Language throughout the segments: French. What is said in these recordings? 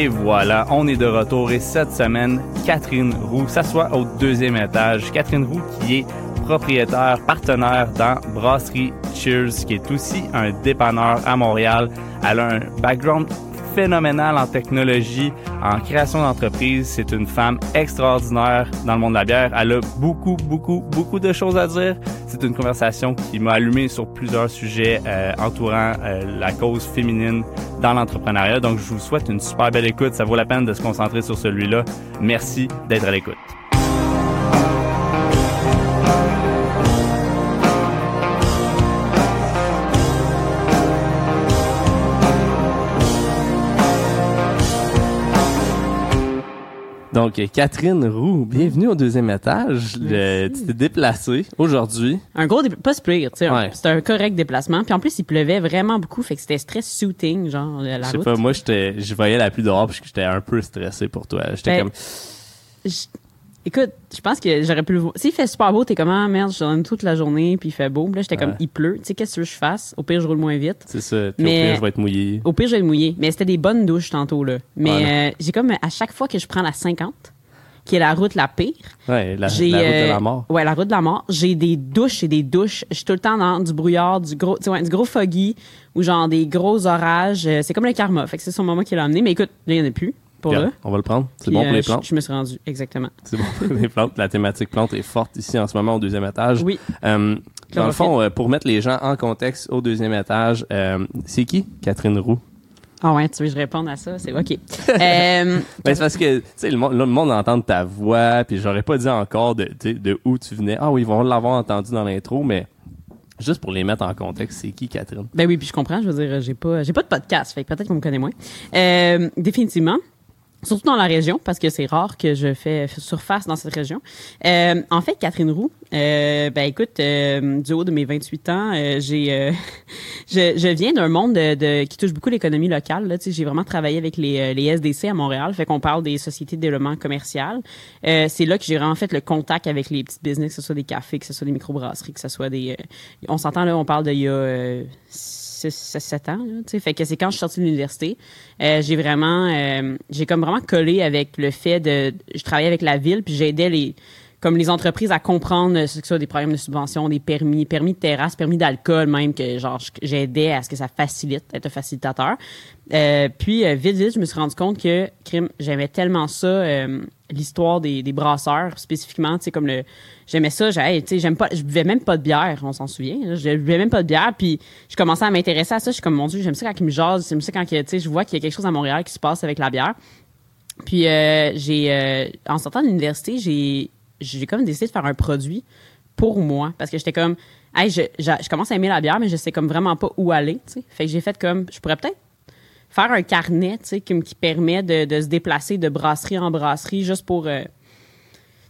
Et voilà, on est de retour et cette semaine, Catherine Roux s'assoit au deuxième étage. Catherine Roux qui est propriétaire, partenaire dans Brasserie Cheers, qui est aussi un dépanneur à Montréal. Elle a un background phénoménal en technologie, en création d'entreprise. C'est une femme extraordinaire dans le monde de la bière. Elle a beaucoup, beaucoup, beaucoup de choses à dire. C'est une conversation qui m'a allumé sur plusieurs sujets euh, entourant euh, la cause féminine dans l'entrepreneuriat. Donc, je vous souhaite une super belle écoute. Ça vaut la peine de se concentrer sur celui-là. Merci d'être à l'écoute. Donc, Catherine Roux, bienvenue au deuxième étage. Le, tu t'es déplacée aujourd'hui. Un gros dé- pas pire, tu sais. Ouais. C'était un correct déplacement. Puis en plus, il pleuvait vraiment beaucoup, fait que c'était stress suiting, genre la Je sais route. pas, moi, j'étais, je voyais la pluie dehors parce que j'étais un peu stressé pour toi. J'étais Ben, comme, Écoute, je pense que j'aurais pu le voir. S'il fait super beau, t'es comme ah merde, je donne toute la journée puis il fait beau. Puis là, j'étais comme Ouais. il pleut. Tu sais qu'est-ce que tu veux que je fasse? Au pire, je roule moins vite. c'est ça. Puis Mais- au pire, je vais être mouillé. Au pire, je vais le mouiller. Mais c'était des bonnes douches tantôt là. Mais euh, j'ai comme à chaque fois que je prends la 50, qui est la route la pire, Ouais, la, route de euh, la mort. Ouais, la route de la mort. J'ai des douches et des douches. Je suis tout le temps dans du brouillard, du gros, tu sais, ouais, du gros foggy ou genre des gros orages. Euh, C'est comme le karma. Fait que c'est son maman qui l'a amené. Mais écoute, là, il n'y en a plus pour Regarde, on va le prendre. C'est bon pour euh, les je- plantes. Je, me suis rendu, exactement. C'est bon pour les plantes. La thématique plante est forte ici en ce moment au deuxième étage. Oui. Euh, dans le fond, euh, pour mettre les gens en contexte au deuxième étage, euh, c'est qui Catherine Roux? Ah ouais, tu veux que je réponde à ça? C'est OK. Euh, Ben, c'est parce que, tu sais, le, monde- le monde entend ta voix, puis j'aurais pas dit encore de, de où tu venais. Ah oui, ils vont l'avoir entendu dans l'intro, mais juste pour les mettre en contexte, c'est qui Catherine? ben oui, puis je comprends. Je veux dire, j'ai pas, j'ai pas de podcast. Fait que peut-être qu'on me connaît moins. Euh, définitivement. Surtout dans la région, parce que c'est rare que je fais surface dans cette région. Euh, en fait, Catherine Roux, euh, ben écoute, euh, du haut de mes 28 ans, euh, j'ai, euh, je, je viens d'un monde de, de- qui touche beaucoup l'économie locale. Là, j'ai vraiment travaillé avec les, euh, les SDC à Montréal, fait qu'on parle des sociétés de développement commercial. C'est là que j'ai vraiment fait le contact avec les petites business, que ce soit des cafés, que ce soit des microbrasseries, que ce soit des... on s'entend là, on parle d'il y a... Euh, 7 ans, là. Fait que c'est quand je suis sortie de l'université, euh, j'ai vraiment, euh, j'ai comme vraiment collé avec le fait de, je travaillais avec la ville puis j'aidais les, comme les entreprises à comprendre euh, ce que soit des programmes de subvention, des permis, permis de terrasse, permis d'alcool même que genre j'aidais à ce que ça facilite, être un facilitateur. Euh, puis euh, vite vite, je me suis rendu compte que crime, j'aimais tellement ça l'histoire des, des brasseurs spécifiquement, tu sais comme le j'aimais ça, j'ai hey, tu sais j'aime pas je buvais même pas de bière, on s'en souvient, là. je buvais même pas de bière puis je commençais à m'intéresser à ça, je suis comme mon dieu, j'aime ça quand ils me jasent, j'aime ça quand tu sais je vois qu'il y a quelque chose à Montréal qui se passe avec la bière. Puis j'ai en sortant de l'université, j'ai j'ai comme décidé de faire un produit pour moi parce que j'étais comme je, je, commence à aimer la bière mais je sais comme vraiment pas où aller. Fait que j'ai fait comme je pourrais peut-être faire un carnet, qui, qui permet de, de se déplacer de brasserie en brasserie juste pour euh,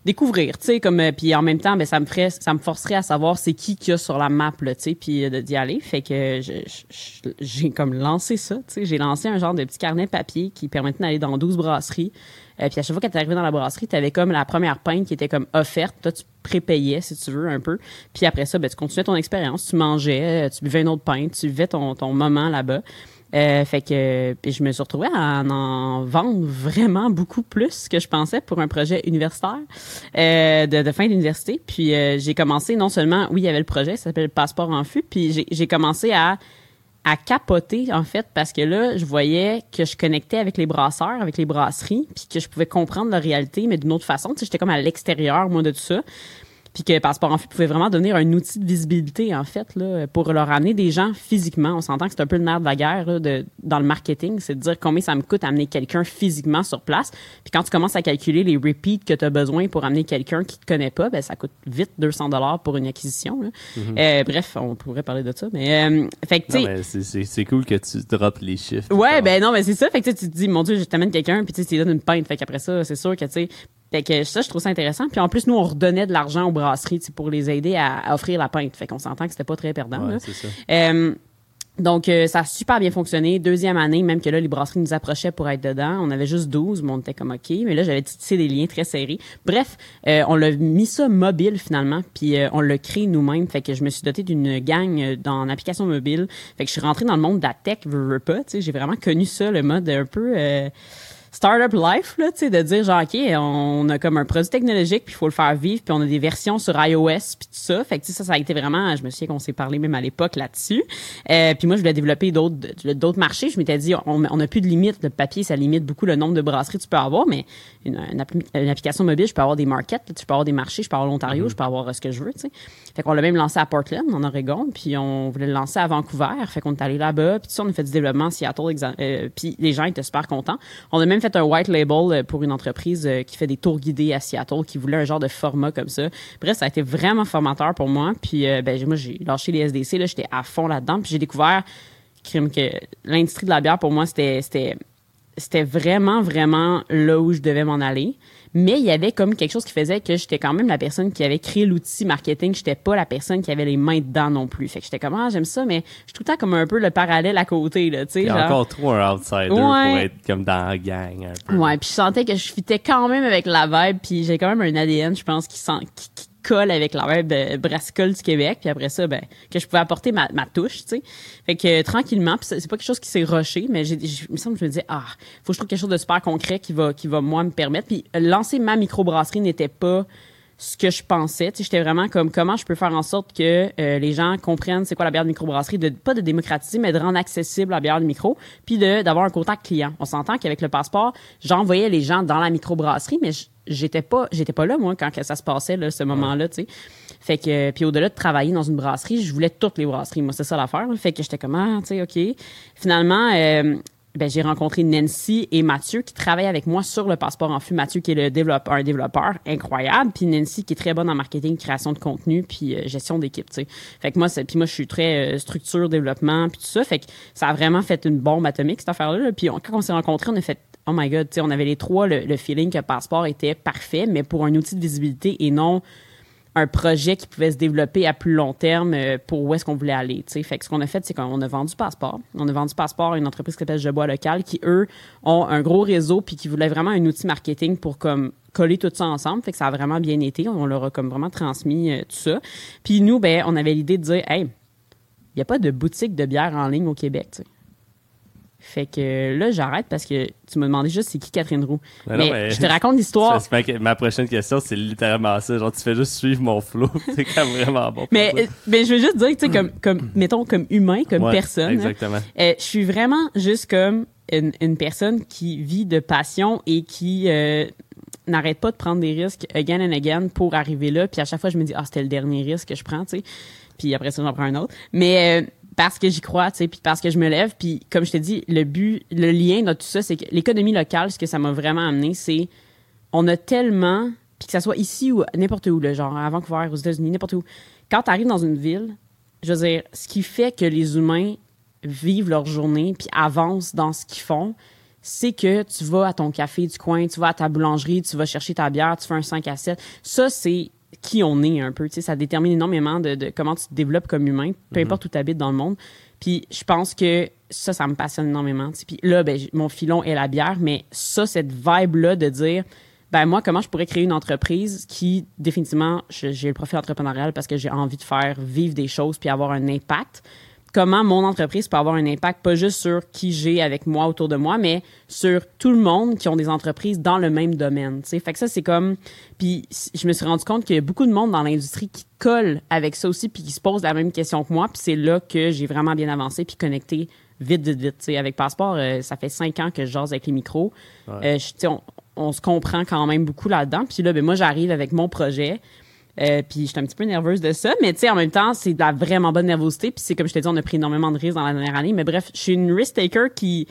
découvrir, tu sais, comme euh, puis en même temps, ben ça me ferait, ça me forcerait à savoir c'est qui qu'il y a sur la map, tu sais, puis euh, d'y aller. Fait que j'ai comme lancé ça, tu sais, j'ai lancé un genre de petit carnet papier qui permettait d'aller dans 12 brasseries. Euh, puis à chaque fois que tu arrivé dans la brasserie, tu avais comme la première pinte qui était comme offerte. Toi, tu prépayais, si tu veux, un peu. Puis après ça, ben, tu continuais ton expérience. Tu mangeais, tu buvais une autre pinte, tu vivais ton, ton moment là-bas. Euh, fait que puis je me suis retrouvée à en, en vendre vraiment beaucoup plus que je pensais pour un projet universitaire euh, de, fin d'université. Puis euh, j'ai commencé non seulement, oui, il y avait le projet, ça s'appelle Passeport en fût, puis j'ai- j'ai commencé à à capoter en fait parce que là je voyais que je connectais avec les brasseurs avec les brasseries puis que je pouvais comprendre leur réalité mais d'une autre façon tu sais j'étais comme à l'extérieur moi de tout ça puis que Passeport en fait pouvait vraiment devenir un outil de visibilité en fait là pour leur amener des gens physiquement on s'entend que c'est un peu le nerf de la guerre là, de, dans le marketing c'est de dire combien ça me coûte amener quelqu'un physiquement sur place puis quand tu commences à calculer les repeats que tu as besoin pour amener quelqu'un qui te connaît pas ben ça coûte vite 200 dollars pour une acquisition là. Euh, bref on pourrait parler de ça mais euh, fait que c'est- cool que tu droppes les chiffres. Ouais, ben non, mais c'est ça. Fait que tu te dis, mon Dieu, je t'amène quelqu'un, puis tu lui donnes une pinte. Fait qu'après ça, c'est sûr que, tu sais, fait que ça, je trouve ça intéressant. Puis en plus, nous, on redonnait de l'argent aux brasseries, tu sais, pour les aider à, à offrir la pinte. Fait qu'on s'entend que c'était pas très perdant, Ouais, là. ça. Euh, donc, euh, ça a super bien fonctionné. Deuxième année, même que là, les brasseries nous approchaient pour être dedans. On avait juste 12, mais on était comme OK. Mais là, j'avais tissé des liens très serrés. Bref, euh, on l'a mis ça mobile finalement, puis euh, on l'a créé nous-mêmes. Fait que je me suis dotée d'une gang euh, dans l'application mobile. Fait que je suis rentrée dans le monde de la tech, veux, veux pas. Tu sais, j'ai vraiment connu ça, le mode un peu... euh, startup life, là, tu sais, de dire genre, OK, on a comme un produit technologique, puis il faut le faire vivre, puis on a des versions sur iOS, puis tout ça. Fait que, ça, ça a été vraiment, je me souviens qu'on s'est parlé même à l'époque là-dessus. Euh, puis moi, je voulais développer d'autres d'autres marchés. Je m'étais dit, on n'a plus de limite. Le papier, ça limite beaucoup le nombre de brasseries que tu peux avoir, mais une, une, application mobile, je peux avoir des markets, tu peux avoir des marchés, je peux avoir l'Ontario, mm-hmm. je peux avoir ce que je veux, tu sais. Fait qu'on l'a même lancé à Portland, en Oregon, puis on voulait le lancer à Vancouver. Fait qu'on est allé là-bas, puis ça, on a fait du développement à Seattle, euh, puis les gens étaient super contents. On a même fait un white label euh, pour une entreprise euh, qui fait des tours guidés à Seattle, qui voulait un genre de format comme ça. Bref, ça a été vraiment formateur pour moi. Puis ben, moi, j'ai lâché les SDC, là, j'étais à fond là-dedans, puis j'ai découvert que l'industrie de la bière, pour moi, c'était c'était vraiment, vraiment là où je devais m'en aller. Mais il y avait comme quelque chose qui faisait que j'étais quand même la personne qui avait créé l'outil marketing. J'étais pas la personne qui avait les mains dedans non plus. Fait que j'étais comme, ah, j'aime ça, mais je suis tout le temps comme un peu le parallèle à côté, là, tu sais. encore trop un outsider pour être comme dans la gang, un peu. Ouais, puis je sentais que je fitais quand même avec la vibe, puis j'ai quand même un ADN, je pense, qui, sent, qui avec la web brassicole du Québec. Puis après ça, ben, que je pouvais apporter ma, touche, tu sais. Fait que tranquillement, puis c'est pas quelque chose qui s'est rushé, mais j'ai, me semble que je me disais, ah, faut que je trouve quelque chose de super concret qui va, qui va moi me permettre. Puis lancer ma microbrasserie n'était pas ce que je pensais. Tu sais, j'étais vraiment comme comment je peux faire en sorte que euh, les gens comprennent c'est quoi la bière de microbrasserie, de pas de démocratiser, mais de rendre accessible la bière de micro, puis de d'avoir un contact client. On s'entend qu'avec le passeport, j'envoyais les gens dans la microbrasserie, mais j'étais pas j'étais pas là moi quand ça se passait là, ce moment-là, tu sais. Fait que puis au-delà de travailler dans une brasserie, je voulais toutes les brasseries. Moi, c'est ça l'affaire. Fait que j'étais comme ah, tu sais, OK. Finalement euh, ben, j'ai rencontré Nancy et Mathieu qui travaillent avec moi sur le passeport en flux. Mathieu qui est le développeur, un développeur incroyable, puis Nancy qui est très bonne en marketing, création de contenu, puis euh, gestion d'équipe. Fait que moi, puis moi, je suis très euh, structure, développement, puis tout ça. Fait que ça a vraiment fait une bombe atomique cette affaire-là. Puis quand on s'est rencontrés, on a fait oh my god, on avait les trois le, le feeling que passeport était parfait, mais pour un outil de visibilité et non un projet qui pouvait se développer à plus long terme euh, pour où est-ce qu'on voulait aller. Fait que ce qu'on a fait, c'est qu'on a vendu Passeport. On a vendu Passeport à une entreprise qui s'appelle Je Bois Local, qui, eux, ont un gros réseau puis qui voulaient vraiment un outil marketing pour comme coller tout ça ensemble. Fait que ça a vraiment bien été. On leur a comme vraiment transmis euh, tout ça. Puis nous, ben, on avait l'idée de dire, hey, il n'y a pas de boutique de bière en ligne au Québec. Fait que là, j'arrête parce que tu m'as demandé juste c'est qui Catherine Roux. Mais, je te raconte l'histoire. Ma prochaine question, c'est littéralement ça. Genre, tu fais juste suivre mon flow. c'est quand même vraiment bon. Mais, euh, mais je veux juste dire, tu sais, comme, comme, mettons, comme humain, comme personne. Exactement. Euh, je suis vraiment juste comme une, une, personne qui vit de passion et qui euh, n'arrête pas de prendre des risques again and again pour arriver là. Puis à chaque fois, je me dis, ah, c'était le dernier risque que je prends, tu sais. Puis après ça, j'en prends un autre. Mais parce que j'y crois, tu sais, puis parce que je me lève. Puis comme je te dis, le but, le lien dans tout ça, c'est que l'économie locale, ce que ça m'a vraiment amené, c'est on a tellement, puis que ça soit ici ou n'importe où, le genre à Vancouver, aux États-Unis, n'importe où. Quand tu arrives dans une ville, je veux dire, ce qui fait que les humains vivent leur journée puis avancent dans ce qu'ils font, c'est que tu vas à ton café du coin, tu vas à ta boulangerie, tu vas chercher ta bière, tu fais un 5 à 7. Ça, c'est qui on est un peu. Tu sais, ça détermine énormément de, comment tu te développes comme humain, peu mhm. importe où tu habites dans le monde. Puis je pense que ça, ça me passionne énormément. Puis là, ben, mon filon est la bière, mais ça, cette vibe-là de dire, ben moi, comment je pourrais créer une entreprise qui, définitivement, j'ai le profil entrepreneurial parce que j'ai envie de faire vivre des choses puis avoir un impact comment mon entreprise peut avoir un impact pas juste sur qui j'ai avec moi autour de moi, mais sur tout le monde qui ont des entreprises dans le même domaine. T'sais. Fait que ça, c'est comme... Puis je me suis rendu compte qu'il y a beaucoup de monde dans l'industrie qui colle avec ça aussi, puis qui se pose la même question que moi. Puis c'est là que j'ai vraiment bien avancé, puis connecté vite, vite, vite. T'sais. Avec Passeport, euh, ça fait cinq ans que je jase avec les micros. Euh, on, on, se comprend quand même beaucoup là-dedans. Puis là, ben, moi, j'arrive avec mon projet. Euh, puis j'étais un petit peu nerveuse de ça, mais tu sais, en même temps, c'est de la vraiment bonne nervosité. Puis c'est comme je t'ai dit, on a pris énormément de risques dans la dernière année. Mais bref, je suis une risk taker qui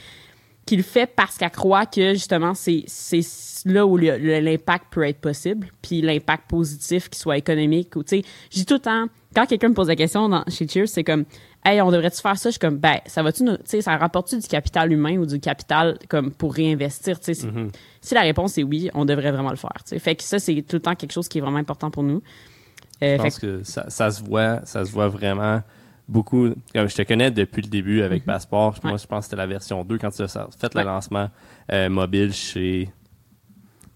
qui le fait parce qu'elle croit que justement c'est c'est là où l'impact peut être possible puis l'impact positif qui soit économique ou tu sais je dis tout le temps quand quelqu'un me pose la question dans, chez Cheers c'est comme hey, on devrait-tu faire ça? Je suis comme, ben, ça va-tu, tu sais, ça rapporte-tu du capital humain ou du capital comme pour réinvestir? Tu sais, mm-hmm. Si la réponse est oui, on devrait vraiment le faire. Tu sais. Fait que ça, c'est tout le temps quelque chose qui est vraiment important pour nous. Euh, je pense que, ça, ça, se voit, ça se voit vraiment beaucoup. Comme je te connais depuis le début avec mm-hmm. Passport, moi, je pense que c'était la version 2 quand tu as fait le lancement euh, mobile chez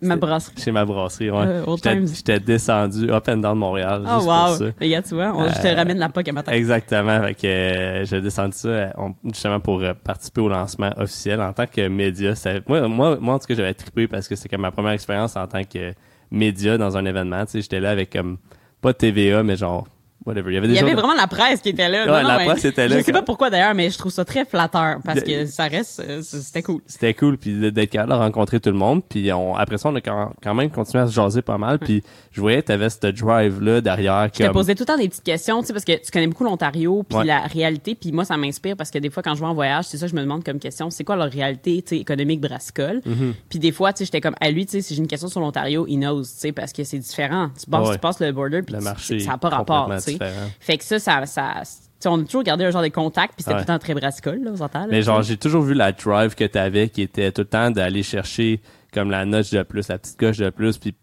Ma brasserie. Chez ma brasserie, ouais. Euh, J'étais- descendu up and down de Montréal. Oh juste wow. pour ça. Tu vois, on- je te Euh, ramène la POC à matin. Exactement. Fait que euh, j'ai descendu ça on- justement pour participer au lancement officiel en tant que média. Ça- Moi, moi, moi, en tout cas, j'avais trippé parce que c'est comme ma première expérience en tant que média dans un événement. Tu sais, j'étais là avec comme pas TVA, mais genre whatever. Il y avait des Il y avait vraiment la presse qui était là. Ouais, Non, la presse était là Je sais pas pourquoi d'ailleurs, mais je trouve ça très flatteur parce que ça reste, euh, c'était cool. c'était cool puis d'être capable de rencontrer tout le monde puis on après ça on a quand, même continué à se jaser pas mal puis je voyais t'avais ce drive là derrière Je te comme posais tout le temps des petites questions, tu sais, parce que tu connais beaucoup l'Ontario, puis Ouais. la réalité, puis moi, ça m'inspire parce que des fois, quand je vais en voyage, c'est ça je me demande comme question, c'est quoi leur réalité, tu sais, économique brassicole? Mm-hmm. Puis des fois, tu sais, j'étais comme, à lui, tu sais, si j'ai une question sur l'Ontario, il knows, tu sais, parce que c'est différent. Tu passes, Ouais. tu passes le border, puis le tu- marché ça n'a pas rapport, tu sais. différent. Fait que ça, ça, on a toujours gardé un genre de contact, puis c'était Ouais. tout le temps très brassicole, là, vous entendez? Mais genre, j'ai toujours vu la drive que t'avais qui était tout le temps d'aller chercher comme la notch de plus, la petite coche de plus, puis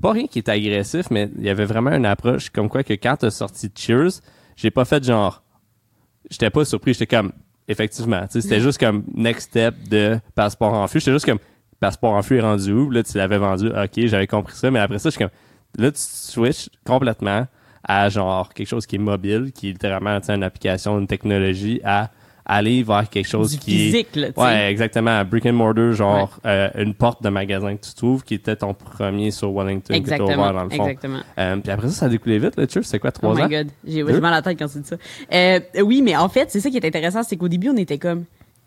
pas rien qui était agressif, mais il y avait vraiment une approche comme quoi que quand t'as sorti Cheers, j'ai pas fait genre, j'étais pas surpris, j'étais comme, effectivement, tu sais, c'était juste comme next step de passeport en flux, j'étais juste comme, passeport en flux est rendu où? Là, tu l'avais vendu, ok, j'avais compris ça, mais après ça, je suis comme, là, tu switches complètement à genre quelque chose qui est mobile, qui est littéralement une application, une technologie, à aller vers quelque chose du qui est physique, là, tu sais. Ouais, exactement. Brick and mortar, genre euh, une porte de magasin que tu trouves, qui était ton premier sur Wellington que ouvert Exactement, dans le fond. exactement. Euh, puis après ça, ça a découlé vite, le Cheers. C'est quoi, Oh trois my ans? god, j'ai Deux? j'ai mal à la tête quand tu dis ça. Euh, oui, mais en fait, c'est ça qui est intéressant, c'est qu'au début, on était comme,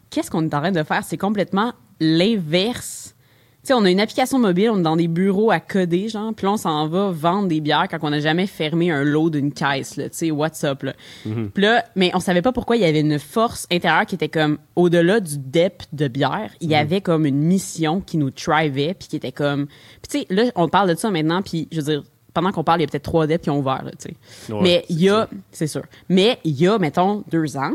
qu'est-ce qu'on est en train de faire? C'est complètement l'inverse. Sais, on a une application mobile, on est dans des bureaux à coder, genre, puis là, on s'en va vendre des bières quand on n'a jamais fermé un lot d'une caisse, là, tu sais, what's up, là. Mm-hmm. Puis là, mais on savait pas pourquoi il y avait une force intérieure qui était comme, au-delà du dep de bière, il y Mm-hmm. avait comme une mission qui nous drivait, puis qui était comme... Puis tu sais, là, on parle de ça maintenant, puis je veux dire, pendant qu'on parle, il y a peut-être trois deps qui ont ouvert, là, tu sais. Ouais, mais il y a, c'est sûr. Mais il y a, mettons, deux ans,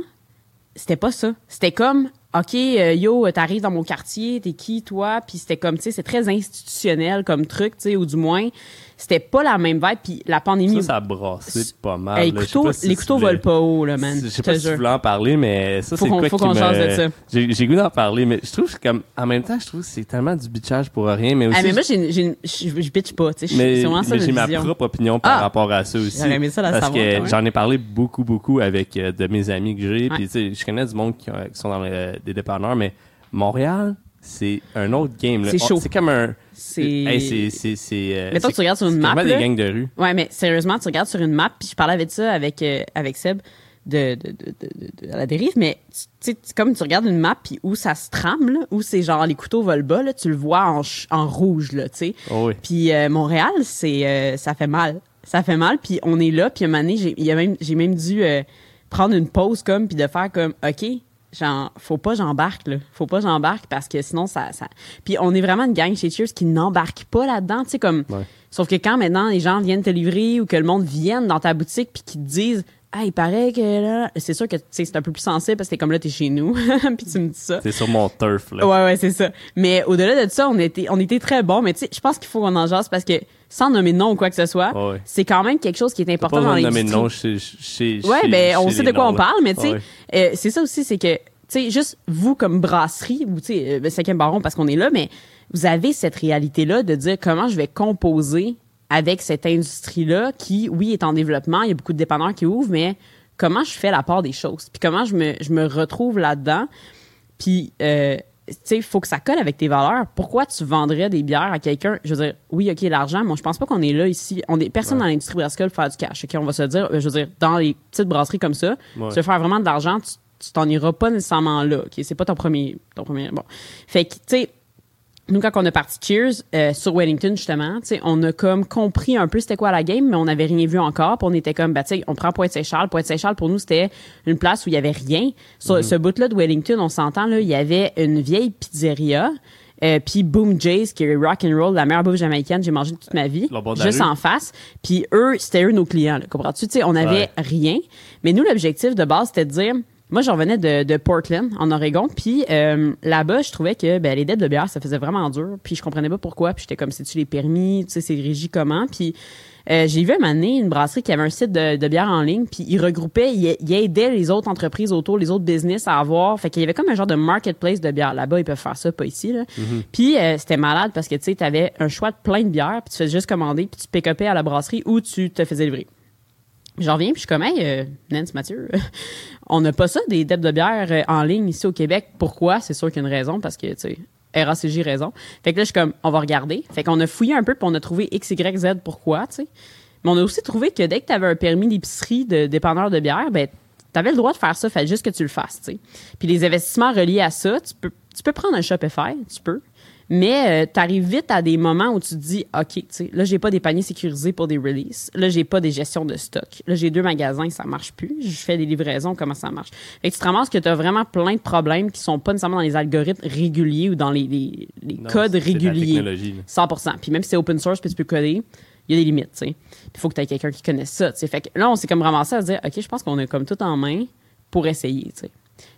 c'était pas ça. C'était comme, OK, euh, yo, t'arrives dans mon quartier, t'es qui, toi? Puis c'était comme, tu sais, c'est très institutionnel comme truc, tu sais, ou du moins, c'était pas la même vibe. Puis la pandémie... Ça, ça a brassé pas mal. Hey, couteaux- si les couteaux voulais- volent pas haut, là, man. Je sais pas si tu voulais en parler, mais ça, c'est quoi faut qu'on me... de ça. J'ai goût d'en parler, mais je trouve que comme, en même temps, je trouve que c'est tellement du bitchage pour rien, mais aussi... Ah, mais moi, je bitch pas, tu sais. mais, j'ai ma propre opinion par Ah! rapport à ça aussi. J'aurais aimé ça la parce savoir, que même. j'en ai parlé beaucoup, beaucoup avec euh, de mes amis que j'ai. Ouais. Puis, tu sais, je connais du monde qui, euh, qui sont dans le- des dépanneurs, mais Montréal, c'est un autre game. C'est On- chaud. C'est comme un... C'est... Hey, c'est... c'est- c'est, euh, Mettons c'est- tu regardes sur une c'est map, là. des gangs de rue. Ouais, mais sérieusement, tu regardes sur une map, puis je parlais avec ça avec, euh, avec Seb de, de, de, de- de- à la dérive, mais tu sais, comme tu regardes une map, puis où ça se trame, là, où c'est genre les couteaux volent bas, là, tu le vois en, en rouge, là, tu sais. Oh oui. Puis euh, Montréal, c'est euh, ça fait mal. Ça fait mal, puis on est là, puis à un moment donné, j'ai même, j'ai même dû prendre une pause comme, puis de faire comme, OK, genre, faut pas j'embarque, là. Faut pas j'embarque parce que sinon, ça, ça... Puis on est vraiment une gang chez Cheers qui n'embarque pas là-dedans, tu sais, comme... Ouais. Sauf que quand maintenant les gens viennent te livrer ou que le monde vienne dans ta boutique puis qu'ils te disent ah il paraît que là c'est sûr que tu sais c'est un peu plus sensible parce que t'es comme là t'es chez nous puis tu me dis ça C'est sur mon turf, là. ouais ouais c'est ça mais au-delà de ça on était on était très bons mais tu sais je pense qu'il faut qu'on en jase parce que sans nommer de nom ou quoi que ce soit Ouais, ouais. c'est quand même quelque chose qui est Pas important besoin dans de nommer l'industrie de nom chez, chez, Ouais, chez- ben on sait de quoi noms, on là. parle, mais tu sais, Ouais. euh, c'est ça aussi, c'est que, tu sais, juste vous comme brasserie, ou tu sais, euh, le cinquième baron parce qu'on est là, mais vous avez cette réalité-là de dire comment je vais composer avec cette industrie-là qui, oui, est en développement, il y a beaucoup de dépanneurs qui ouvrent, mais comment je fais la part des choses, puis comment je me, je me retrouve là-dedans, puis, euh, il faut que ça colle avec tes valeurs. Pourquoi tu vendrais des bières à quelqu'un? Je veux dire, oui, OK, l'argent, mais je pense pas qu'on est là ici. On est personne dans l'industrie brassicole pour faire du cash. OK, on va se dire, euh, je veux dire, dans les petites brasseries comme ça, Ouais. tu veux faire vraiment de l'argent, tu tu t'en iras pas nécessairement là. OK, c'est pas ton premier, ton premier, bon. Fait que, tu sais, nous, quand on a parti Cheers euh, sur Wellington, justement, tu sais, on a comme compris un peu c'était quoi la game, mais on n'avait rien vu encore. Puis on était comme, bah, tu sais, on prend Pointe-Saint-Charles. Pointe-Saint-Charles, pour nous, c'était une place où il y avait rien. Sur ce bout-là de Wellington, on s'entend, là, il y avait une vieille pizzeria. Euh, puis Boom Jays, qui est rock and roll, la meilleure bouffe jamaïcaine que j'ai mangée de toute ma vie, juste en face. Puis eux, c'était eux nos clients, comprends-tu? Tu sais, on n'avait rien. Mais nous, l'objectif de base, c'était de dire, moi, je revenais de, de Portland, en Oregon, puis euh, là-bas, je trouvais que ben, les dettes de bière, ça faisait vraiment dur, puis je comprenais pas pourquoi, puis j'étais comme, c'est-tu les permis, tu sais, c'est régi comment, puis euh, j'ai vu un donné une brasserie qui avait un site de, de bière en ligne, puis il regroupait, il, il aidait les autres entreprises autour, les autres business à avoir. Fait qu'il y avait comme un genre de marketplace de bière. Là-bas, ils peuvent faire ça, pas ici. Là. Puis euh, c'était malade parce que tu sais, t'avais un choix de plein de bières, puis tu faisais juste commander, puis tu pick-upais à la brasserie ou tu te faisais livrer. J'en reviens, puis je suis comme, hey, euh, Nance Mathieu, on n'a pas ça, des dettes de bière euh, en ligne ici au Québec. Pourquoi? C'est sûr qu'il y a une raison, parce que, tu sais, RACJ raison. Fait que là, je suis comme, on va regarder. Fait qu'on a fouillé un peu, puis on a trouvé X, Y, Z pourquoi, tu sais. Mais on a aussi trouvé que dès que tu avais un permis d'épicerie de dépanneur de bière, ben, tu avais le droit de faire ça, fallait juste que tu le fasses, tu sais. Puis les investissements reliés à ça, tu peux, tu peux prendre un Shopify, tu peux. Mais tu arrives vite à des moments où tu te dis, OK, tu sais, là, j'ai pas des paniers sécurisés pour des releases. Là, j'ai pas des gestions de stock. Là, j'ai deux magasins, ça marche plus. Je fais des livraisons, comment ça marche? Fait que tu te ramasses que tu as vraiment plein de problèmes qui sont pas nécessairement dans les algorithmes réguliers ou dans les, les, les Non, codes la réguliers. là. 100 Puis même si c'est open source puis tu peux coder, il y a des limites, tu sais. Puis il faut que tu aies quelqu'un qui connaisse ça, tu sais. Fait que là, on s'est comme ramassé à se dire, OK, je pense qu'on a comme tout en main pour essayer, tu sais.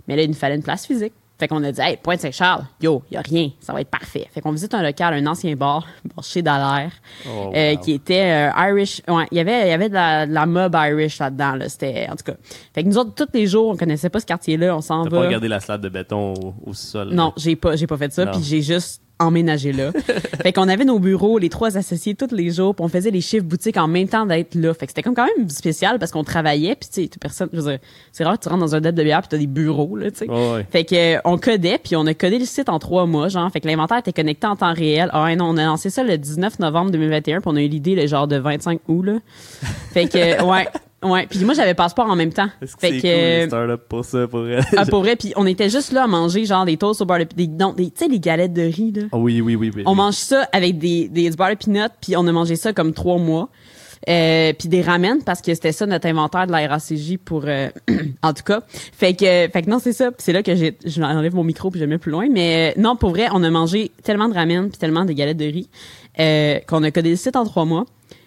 Mais là, il nous fallait une place physique. Fait qu'on a dit, hey, Pointe-Saint-Charles, yo, il y a rien, ça va être parfait. Fait qu'on visite un local, un ancien bar, chez Dallaire, Oh, euh, qui était euh, Irish. Ouais, il y avait, y avait de la, de la mob Irish là-dedans, là. C'était, en tout cas. Fait que nous autres, tous les jours, on connaissait pas ce quartier-là, on s'en T'as va. pas regardé la slab de béton au, au sol. Non, j'ai pas, j'ai pas fait ça, puis j'ai juste emménagé là. fait qu'on avait nos bureaux, les trois associés tous les jours, puis on faisait les chiffres boutiques en même temps d'être là. Fait que c'était comme quand même spécial parce qu'on travaillait, puis tu sais, personne, je veux dire, c'est rare que tu rentres dans un dette de bière puis t'as des bureaux là, tu sais. Ouais. Fait que euh, on codait, puis on a codé le site en trois mois, genre. Fait que l'inventaire était connecté en temps réel. Ah non, on a lancé ça le 19 novembre 2021, puis on a eu l'idée le genre de 25 août là. Fait que euh, ouais, ouais. Puis moi j'avais passeport en même temps. Est-ce que Fait c'est que cool, les startups pour ça, pour vrai? ah, pour vrai, puis on était juste là à manger genre des toasts au beurre de des, non, des, tu sais, les galettes de riz, là. Ah oui, oui, oui. oui, On oui. mange ça avec des, des du beurre de peanut, puis on a mangé ça comme trois mois. Euh, puis des ramen parce que c'était ça notre inventaire de la RACJ pour euh, en tout cas fait que fait que non c'est ça c'est là que j'ai je enlève mon micro puis je mets plus loin mais euh, non pour vrai on a mangé tellement de ramen puis tellement de galettes de riz qu'on a codé le site en trois mois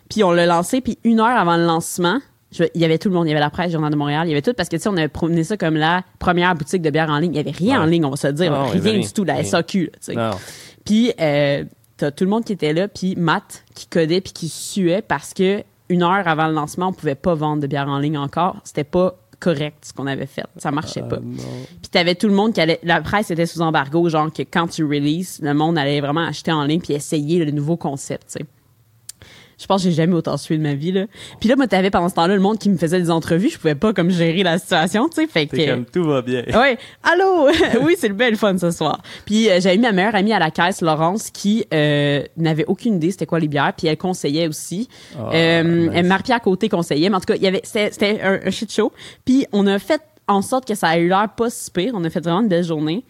puis on l'a lancé puis une heure avant le lancement je- il y avait tout le monde, il y avait la presse, Journal de Montréal, il y avait tout parce que tu sais on avait promené ça comme la première boutique de bière en ligne, il y avait rien Ouais. en ligne, on va se dire, Non, avait rien du tout, la. SAQ, là. Puis euh, t'as tout le monde qui était là, puis Matt qui codait puis qui suait parce que une heure avant le lancement, on pouvait pas vendre de bière en ligne encore. C'était pas correct ce qu'on avait fait. Ça marchait pas. Ah, non. Puis t'avais tout le monde qui allait. La presse était sous embargo, genre que quand tu releases, le monde allait vraiment acheter en ligne puis essayer le nouveau concept. Tu sais. Je pense que j'ai jamais autant sué de ma vie là. Puis là, moi, t'avais pendant ce temps-là le monde qui me faisait des entrevues. Je pouvais pas comme gérer la situation, tu sais. Fait que comme tout va bien. Ouais, allô? oui, c'est le bel fun ce soir. Puis euh, j'avais mis ma meilleure amie à la caisse, Laurence, qui euh, n'avait aucune idée c'était quoi les bières, puis elle conseillait aussi. Ah, euh, nice. Marie-Pierre Côté conseillait, mais en tout cas, il y avait c'était c'était un, un shit show. Puis on a fait en sorte que ça a eu l'air pas si pire. On a fait vraiment une belle journée.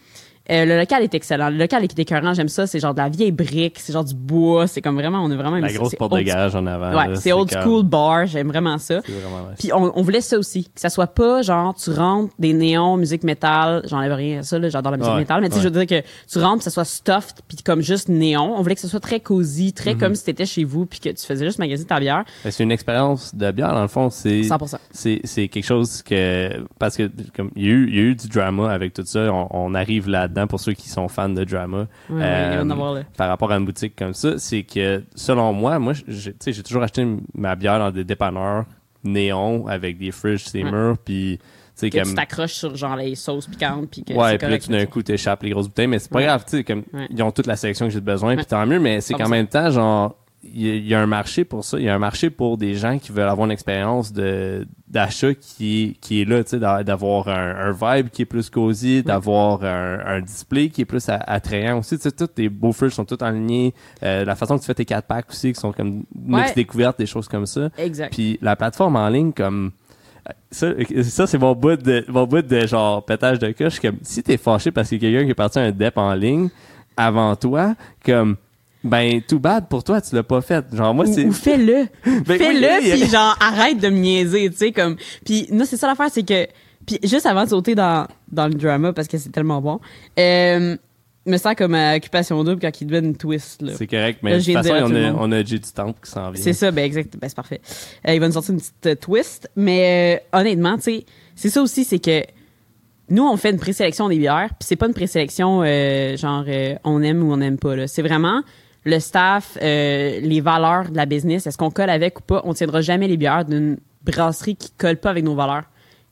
Euh, le local est excellent. Le local est écœurant, j'aime ça. C'est genre de la vieille brique, c'est genre du bois. C'est comme vraiment, on a vraiment La grosse porte de garage en avant. Ouais, c'est old comme- school bar. J'aime vraiment ça. C'est vraiment nice. Puis on, on voulait ça aussi, que ça soit pas genre tu rentres des néons, musique métal, j'enlève rien à ça là, j'adore la musique Ouais, métal, mais tu sais ouais. je veux dire que tu rentres, que ça soit stuffed puis comme juste néon. On voulait que ce soit très cosy, très Mhm. comme si t'étais chez vous puis que tu faisais juste magasiner ta bière. Ben, C'est une expérience de bière, dans le fond. C'est 100%. c'est c'est quelque chose que parce que comme il y a eu il y a eu du drama avec tout ça on, on arrive là-dedans pour ceux qui sont fans de drama Euh, avoir, par rapport à une boutique comme ça c'est que selon moi moi j'ai tu sais, j'ai toujours acheté ma bière dans des dépanneurs néons avec des fridges sur les Ouais. murs puis tu sais Que comme tu t'accroches sur genre les sauces piquantes puis que Ouais, puis là, tout d'un coup, t'échappes les grosses bouteilles, mais c'est pas Ouais. grave, tu sais, comme, Ouais. ils ont toute la sélection que j'ai besoin, puis tant mieux, mais c'est qu'en 100%. même temps, genre, il y, y a un marché pour ça, il y a un marché pour des gens qui veulent avoir une expérience de, d'achat qui est, qui est là, tu sais, d'a- d'avoir un, un vibe qui est plus cosy, d'avoir un, un display qui est plus attrayant aussi, tu sais, tous tes beaux fridges sont tous alignés, euh, la façon que tu fais tes 4 packs aussi, qui sont comme mix Ouais. découvertes, des choses comme ça. Exact. Puis la plateforme en ligne, comme ça, ça c'est mon bout de mon bout de genre pétage de coche. Comme si t'es fâché parce qu'il y a quelqu'un qui est parti à un dep en ligne avant toi, comme ben tout bad pour toi, tu l'as pas fait. Genre moi c'est ou, ou fais-le. Ben fais-le oui, oui, puis genre arrête de me niaiser, tu sais comme puis non, c'est ça l'affaire c'est que puis juste avant de sauter dans dans le drama parce que c'est tellement bon. Euh, me sens comme à occupation double quand il devait une twist là. c'est correct, mais Là, de toute façon on a, on a du Temple qui s'en vient. C'est ça, ben exact, ben c'est parfait. Euh, il va nous sortir une petite euh, twist, mais honnêtement, tu sais, c'est ça aussi, c'est que nous, on fait une présélection des bières, puis c'est pas une présélection euh, genre euh, on aime ou on n'aime pas. là. C'est vraiment le staff, euh, les valeurs de la business. Est-ce qu'on colle avec ou pas On tiendra jamais les bières d'une brasserie qui colle pas avec nos valeurs.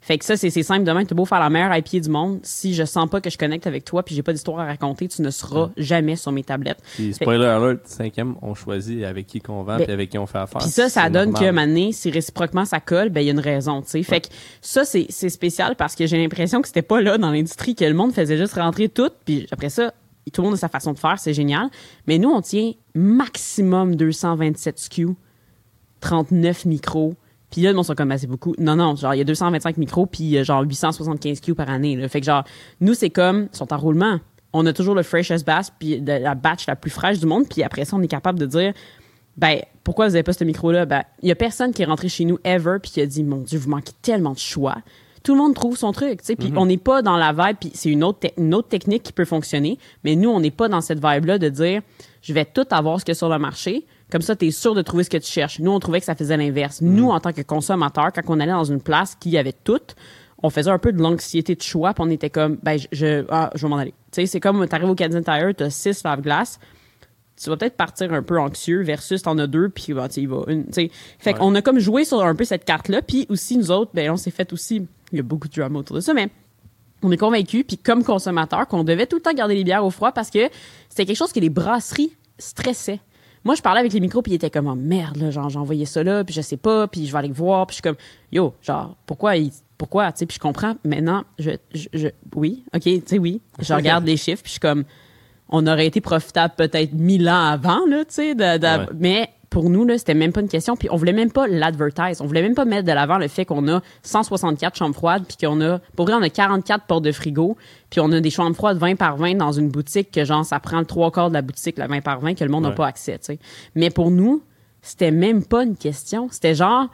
Fait que ça, c'est simple. Demain, tu beau faire la meilleure IPA du monde. Si je sens pas que je connecte avec toi puis j'ai pas d'histoire à raconter, tu ne seras jamais sur mes tablettes. Puis spoiler alert, cinquième, on choisit avec qui qu'on vend Ben, puis avec qui on fait affaire. Puis ça, ça donne normal. que si réciproquement ça colle, ben il y a une raison, tu sais. Fait que ça, c'est c'est spécial parce que j'ai l'impression que c'était pas là dans l'industrie que le monde faisait juste rentrer tout, puis après ça, tout le monde a sa façon de faire, c'est génial. Mais nous, on tient maximum 227 SKU, 39 micros. Puis là, le monde sont comme, Ah, c'est beaucoup. Non, non, genre, il y a 225 micros, puis euh, genre 875 SKU par année. Fait que genre, nous, c'est comme, ils sont en roulement. On a toujours le freshest batch, puis la batch la plus fraîche du monde, puis après ça, on est capable de dire, ben, pourquoi vous avez pas ce micro-là? Ben, il y a personne qui est rentré chez nous ever puis qui a dit, mon Dieu, vous manquez tellement de choix. Tout le monde trouve son truc, tu sais. Puis on n'est pas dans la vibe, puis c'est une autre, une autre technique qui peut fonctionner, mais nous, on n'est pas dans cette vibe-là de dire, je vais tout avoir ce qu'il y a sur le marché. Comme ça, tu es sûr de trouver ce que tu cherches. Nous, on trouvait que ça faisait l'inverse. Nous, en tant que consommateurs, quand on allait dans une place qui avait tout, on faisait un peu de l'anxiété de choix, puis on était comme, ben, je, je, ah, je vais m'en aller. Tu sais, c'est comme, t'arrives au Canadian Tire, t'as six lave-glaces, tu vas peut-être partir un peu anxieux versus t'en as deux puis bah, il va une tu sais fait qu'on a comme joué sur un peu cette carte là puis aussi nous autres ben on s'est fait aussi il y a beaucoup de drama autour de ça mais on est convaincus puis comme consommateurs qu'on devait tout le temps garder les bières au froid parce que c'était quelque chose que les brasseries stressaient moi je parlais avec les micros puis ils étaient comme oh, merde là genre j'ai envoyé ça là puis je sais pas puis je vais aller voir puis je suis comme yo genre pourquoi ils pourquoi tu sais puis je comprends maintenant je, je, je- oui ok tu sais oui je regarde les chiffres puis je suis comme on aurait été profitable peut-être mille ans avant, là, tu sais, Ouais. mais pour nous, là, c'était même pas une question. Puis on voulait même pas l'advertise. On voulait même pas mettre de l'avant le fait qu'on a 164 chambres froides, puis qu'on a, pour vrai, on a 44 portes de frigo, puis on a des chambres froides 20 par 20 dans une boutique que, genre, ça prend le trois quarts de la boutique, la 20 par 20, que le monde n'a Ouais. pas accès, tu sais. Mais pour nous, c'était même pas une question. C'était genre,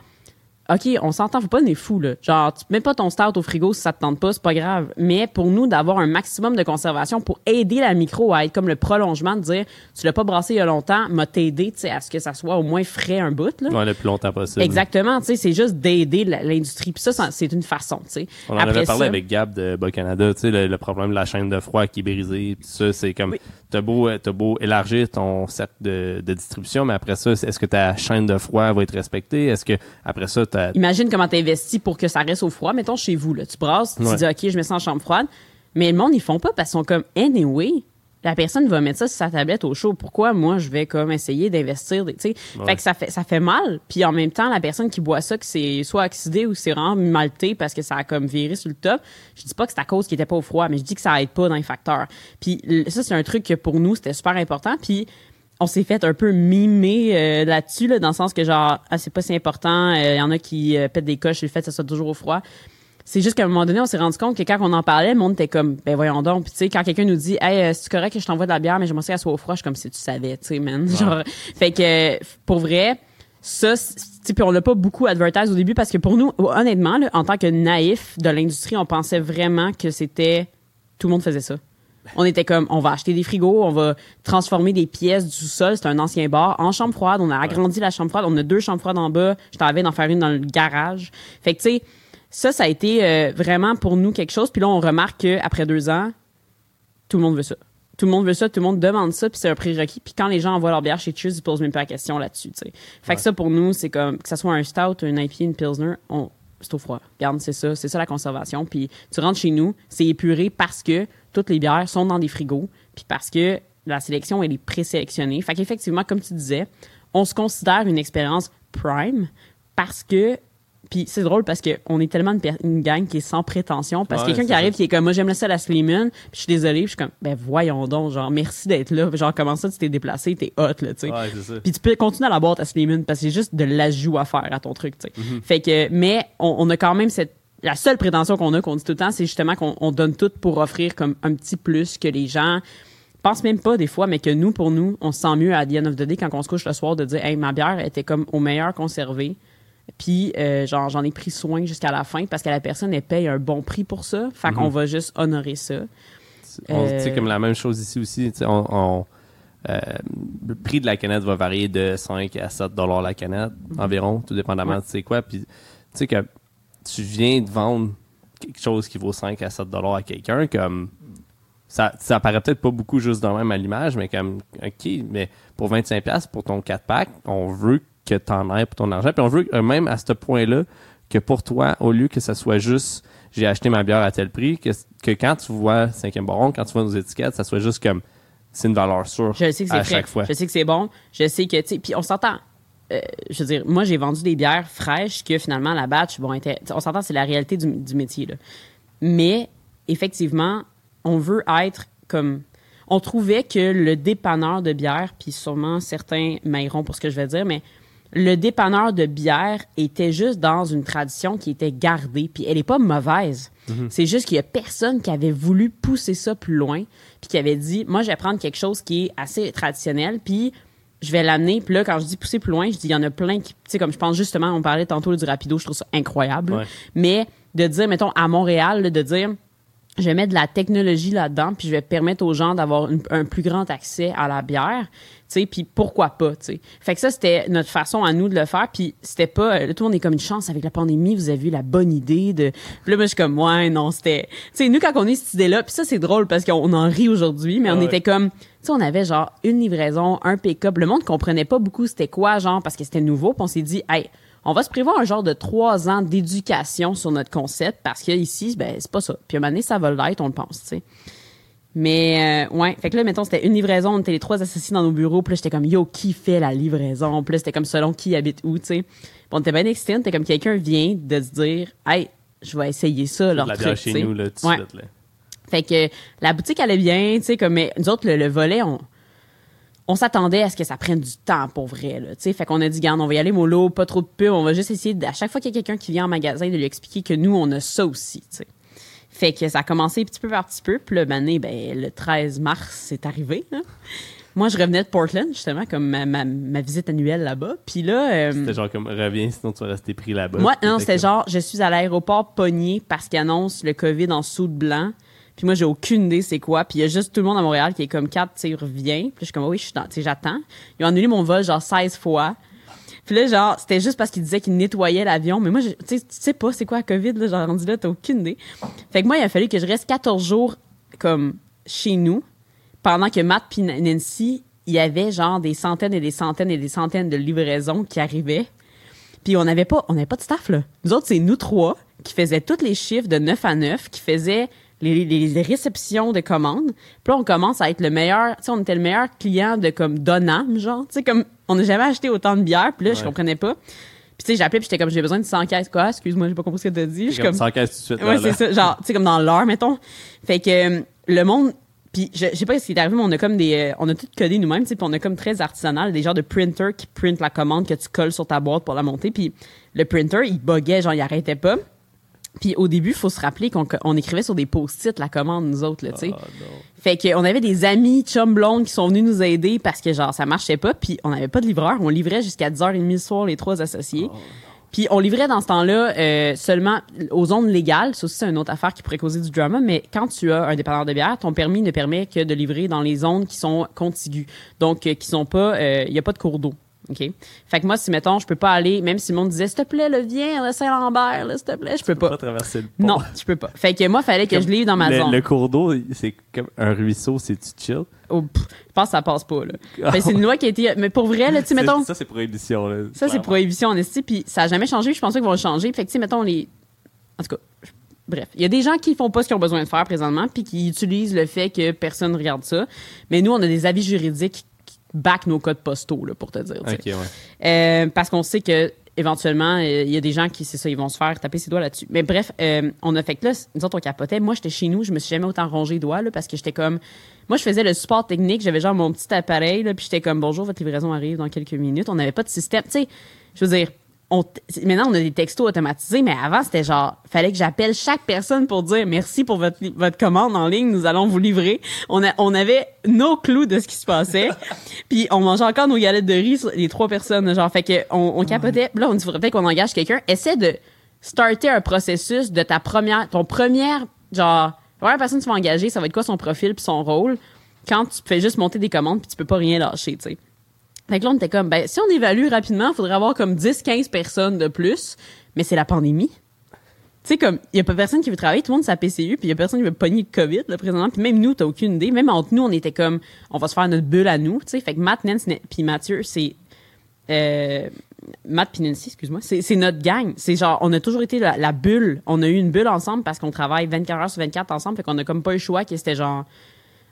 OK, on s'entend, faut pas devenir fou, là. Genre, tu mets pas ton stout au frigo si ça te tente pas, c'est pas grave. Mais pour nous, d'avoir un maximum de conservation pour aider la micro à être comme le prolongement, de dire, tu l'as pas brassé il y a longtemps, m'a t'aider, tu sais, à ce que ça soit au moins frais un bout, là. Ouais, le plus longtemps possible. Exactement, tu sais, c'est juste d'aider l'industrie. Puis ça, c'est une façon, tu sais. On en Après avait parlé ça- avec Gab de Bas Canada, tu sais, le, le problème de la chaîne de froid qui est brisée, pis ça, c'est comme, Oui. t'as beau, euh, beau élargir ton cercle de, de distribution, mais après ça, est-ce que ta chaîne de froid va être respectée? Est-ce que, après ça, Imagine comment tu investi pour que ça reste au froid. Mettons chez vous, là, tu brasses, tu Ouais. dis OK, je mets ça en chambre froide. Mais le monde, ils font pas parce qu'ils sont comme anyway. La personne va mettre ça sur sa tablette au chaud. Pourquoi moi je vais comme essayer d'investir, des- tu sais? Ouais. Fait que ça fait ça fait mal. Puis en même temps, la personne qui boit ça, que c'est soit oxydé ou c'est vraiment malté parce que ça a comme viré sur le top. Je dis pas que c'est à cause qu'il était pas au froid, mais je dis que ça aide pas dans les facteurs. Puis ça c'est un truc que pour nous c'était super important. Puis on s'est fait un peu mimer euh, là-dessus, là, dans le sens que genre, ah, c'est pas si important, il y en a qui euh, pètent des coches, le fait que ça soit toujours au froid. C'est juste qu'à un moment donné, on s'est rendu compte que quand on en parlait, le monde était comme, ben voyons donc. Puis tu sais, quand quelqu'un nous dit, hey, euh, c'est correct que je t'envoie de la bière, mais j'aimerais qu'elle soit au froid, je suis comme si tu savais, tu sais, man? Genre, fait que, euh, pour vrai, ça, tu puis on l'a pas beaucoup advertise au début parce que pour nous, honnêtement, là, en tant que naïf de l'industrie, on pensait vraiment que c'était, tout le monde faisait ça. On était comme, on va acheter des frigos, on va transformer des pièces du sous-sol, c'est un ancien bar, en chambre froide. On a agrandi la chambre froide, on a deux chambres froides en bas. Je t'avais d'en faire une dans le garage. Fait que, tu sais, ça, ça a été euh, vraiment pour nous quelque chose. Puis là, on remarque qu'après deux ans, tout le monde veut ça. Tout le monde veut ça, tout le monde demande ça, puis c'est un prérequis. Puis quand les gens envoient leur bière chez Cheers, ils posent même pas la question là-dessus. Fait que ça, pour nous, c'est comme, que ça soit un stout, un IPA, une pilsner, on, c'est au froid. Regarde, c'est ça, c'est ça la conservation. Puis tu rentres chez nous, c'est épuré parce que toutes les bières sont dans des frigos, puis parce que la sélection, elle est présélectionnée. Fait qu'effectivement, comme tu disais, on se considère une expérience prime parce que puis c'est drôle parce que on est tellement une, gang qui est sans prétention parce que Ouais, quelqu'un qui arrive qui est comme moi j'aime le seul à Slimane puis je suis désolée puis je suis comme ben voyons donc genre merci d'être là genre comment ça tu t'es déplacé t'es hot là tu sais ouais, puis tu peux continuer à la boîte à Slimane parce que c'est juste de l'ajout à faire à ton truc, tu sais. Mm-hmm. Fait que, mais on, on a quand même cette, la seule prétention qu'on a, qu'on dit tout le temps, c'est justement qu'on on donne tout pour offrir comme un petit plus que les gens pensent même pas des fois, mais que nous, pour nous, on se sent mieux à the end of the day quand on se couche le soir de dire, hey, ma bière était comme au meilleur conservée. Puis, euh, genre, j'en ai pris soin jusqu'à la fin parce que la personne, elle paye un bon prix pour ça. Fait qu'on va juste honorer ça. On- Euh, comme la même chose ici aussi, on, on- euh, le prix de la canette va varier de 5 à 7 dollars la canette, environ, tout dépendamment Ouais. de c'est quoi. Puis, tu sais que tu viens de vendre quelque chose qui vaut 5 à 7 dollars à quelqu'un, comme ça, ça paraît peut-être pas beaucoup juste de même à l'image, mais comme, OK, mais pour 25 pièces pour ton 4-pack, on veut que t'en aies pour ton argent, puis on veut euh, même à ce point-là que pour toi, au lieu que ça soit juste j'ai acheté ma bière à tel prix, que, que quand tu vois 5e baron, quand tu vois nos étiquettes, ça soit juste comme c'est une valeur sûre Je sais que à chaque fois. Je sais que c'est bon. Je sais que, tu sais, puis on s'entend. Euh, je veux dire, moi, j'ai vendu des bières fraîches que finalement, la batch, bon, était- on s'entend, c'est la réalité du, du métier, là. Mais, effectivement, on veut être comme. On trouvait que le dépanneur de bière, puis sûrement certains m'ailleront pour ce que je vais dire, mais le dépanneur de bière était juste dans une tradition qui était gardée, puis elle est pas mauvaise. C'est juste qu'il y a personne qui avait voulu pousser ça plus loin, puis qui avait dit, moi, je vais prendre quelque chose qui est assez traditionnel, puis je vais l'amener. Puis là, quand je dis pousser plus loin, je dis, il y en a plein qui, tu sais, comme je pense justement, on parlait tantôt du rapido, je trouve ça incroyable. Ouais. Mais de dire, mettons, à Montréal, là, de dire, je vais mettre de la technologie là-dedans, puis je vais permettre aux gens d'avoir un plus grand accès à la bière, tu sais, puis pourquoi pas, tu sais. Fait que ça, c'était notre façon à nous de le faire, puis c'était pas, euh, tout le monde est comme une chance avec la pandémie, vous avez eu la bonne idée de... Puis là, moi, je suis comme, ouais, non, c'était... Tu sais, nous, quand on est cette idée-là, puis ça, c'est drôle parce qu'on en rit aujourd'hui, mais on Ouais. était comme... Sais, on avait genre une livraison, un pick-up. Le monde comprenait pas beaucoup c'était quoi, genre, parce que c'était nouveau, puis on s'est dit, hey, on va se prévoir un genre de trois ans d'éducation sur notre concept parce que ici, ben, c'est pas ça. Puis à un moment donné, ça va l'être, on le pense, tu sais. Mais, euh, ouais. Fait que là, mettons, c'était une livraison, on était les trois associés dans nos bureaux, puis là, j'étais comme, yo, qui fait la livraison? Puis là, c'était comme selon qui habite où, tu sais. Puis on était bien excités, on était comme quelqu'un vient de se dire, hey, je vais essayer ça, leur la truc, chez nous, là, tout Ouais. suite, là. Fait que la boutique allait bien, tu sais, comme mais nous autres, le, le volet, on, on s'attendait à ce que ça prenne du temps pour vrai, là, tu sais. Fait qu'on a dit, garde, on va y aller mollo, pas trop de pub, on va juste essayer, de- à chaque fois qu'il y a quelqu'un qui vient en magasin, de lui expliquer que nous, on a ça aussi, tu sais. Fait que ça a commencé petit peu par petit peu, puis là, ben, ben, le 13 mars, c'est arrivé, là. Moi, je revenais de Portland, justement, comme ma, ma, ma visite annuelle là-bas. Puis là... euh, C'était genre comme, reviens, sinon tu vas rester pris là-bas. moi, non, c'était comme- genre, je suis à l'aéroport pogné parce qu'ils annoncent le COVID en soude blanc. Puis moi, j'ai aucune idée c'est quoi. Puis il y a juste tout le monde à Montréal qui est comme, Cap, tu sais, reviens. Puis je suis comme, oui, je suis dans, tu sais, j'attends. Ils ont annulé mon vol genre 16 fois. Puis là, genre, c'était juste parce qu'ils disaient qu'ils nettoyaient l'avion. Mais moi, tu sais, tu sais pas c'est quoi la COVID, là, genre, rendu là, t'as aucune idée. Fait que moi, il a fallu que je reste 14 jours, comme, chez nous, pendant que Matt puis Nancy, il y avait genre des centaines et des centaines et des centaines de livraisons qui arrivaient. Puis on n'avait pas, on pas de staff, là. Nous autres, c'est nous trois qui faisaient tous les chiffres de 9 à 9, qui faisaient les, les réceptions de commandes. Puis là, on commence à être le meilleur, tu sais, on était le meilleur client de comme Donham, genre. Tu sais, comme, on n'a jamais acheté autant de bière, puis là, je Ouais. comprenais pas. Puis tu sais, j'appelais, puis j'étais comme, j'ai besoin de 100 caisses, quoi, excuse-moi, j'ai pas compris ce que t'as dit. Je comme comme, sans caisse tout de suite. Ouais, c'est ça. Genre, tu sais, comme dans l'heure, mettons. Fait que euh, le monde. Puis je, je sais pas ce qui est arrivé, mais on a comme des. euh, on a tout codé nous-mêmes, tu sais, puis on a comme très artisanal, des genres de printer qui print la commande que tu colles sur ta boîte pour la monter. Puis le printer, il buguait, genre, il arrêtait pas. Puis au début, il faut se rappeler qu'on on écrivait sur des post-it la commande, nous autres, là, tu sais. Ah. Fait qu'on avait des amis chum blondes qui sont venus nous aider parce que genre ça marchait pas puis on n'avait pas de livreur, on livrait jusqu'à 10h30 le soir les trois associés. Puis on livrait dans ce temps-là euh, seulement aux zones légales, ça aussi c'est une autre affaire qui pourrait causer du drama, mais quand tu as un dépanneur de bière, ton permis ne permet que de livrer dans les zones qui sont contiguës. Donc euh, qui sont pas il y a pas de cours d'eau. OK? Fait que moi si mettons, je peux pas aller même si le monde disait s'il te plaît, le viens à Saint-Lambert, s'il te plaît, je peux Pas pas. traverser le pont. Non, je peux pas. Fait que moi fallait que je livre dans ma le, zone. le cours d'eau, c'est comme un ruisseau, c'est-tu chill? Oh, pff, je pense que ça passe pas, là. Ben, c'est une loi qui a été. Mais pour vrai, là, tu sais, mettons. Ça, c'est prohibition, là. Ça, c'est prohibition en esti, puis ça a jamais changé, je pense pas qu'ils vont le changer. Fait que, tu sais, mettons, les. En tout cas, je- bref. Il y a des gens qui font pas ce qu'ils ont besoin de faire présentement, puis qui utilisent le fait que personne regarde ça. Mais nous, on a des avis juridiques back nos codes postaux, là, pour te dire. ouais. Euh, parce qu'on sait que éventuellement, euh, il y a des gens qui, c'est ça, ils vont se faire taper ses doigts là-dessus. Mais bref, euh, on a fait que là, nous autres, on capotait. Moi, j'étais chez nous, je me suis jamais autant rongé les doigts, là, parce que j'étais comme. Moi, je faisais le support technique, j'avais genre mon petit appareil, là, puis j'étais comme, bonjour, votre livraison arrive dans quelques minutes. On n'avait pas de système. Tu sais, je veux dire, on maintenant, on a des textos automatisés, mais avant, c'était genre, fallait que j'appelle chaque personne pour dire merci pour votre, votre commande en ligne, nous allons vous livrer. On, a, on avait nos clous de ce qui se passait. Puis on mangeait encore nos galettes de riz, sur les trois personnes. Genre, fait que on, on capotait. Là, on dit, faudrait peut-être qu'on engage quelqu'un. Essaie de starter un processus de ta première, ton première, genre, la première personne que tu vas engager, ça va être quoi son profil puis son rôle quand tu fais juste monter des commandes puis tu peux pas rien lâcher, tu sais. Fait que là, on était comme, ben, si on évalue rapidement, il faudrait avoir comme 10, 15 personnes de plus. Mais c'est la pandémie. sais, comme, il y a pas personne qui veut travailler, tout le monde sa PCU, puis il y a personne qui veut pogner le COVID, là, présentement. Puis même nous, t'as aucune idée. Même entre nous, on était comme, on va se faire notre bulle à nous, tu sais. Fait que Matt, Nance, puis Mathieu, c'est, euh, Matt puis Nancy, excuse-moi, c'est notre gang. C'est genre, on a toujours été la, la bulle. On a eu une bulle ensemble parce qu'on travaille 24 heures sur 24 ensemble, fait qu'on a comme pas eu le choix que c'était genre,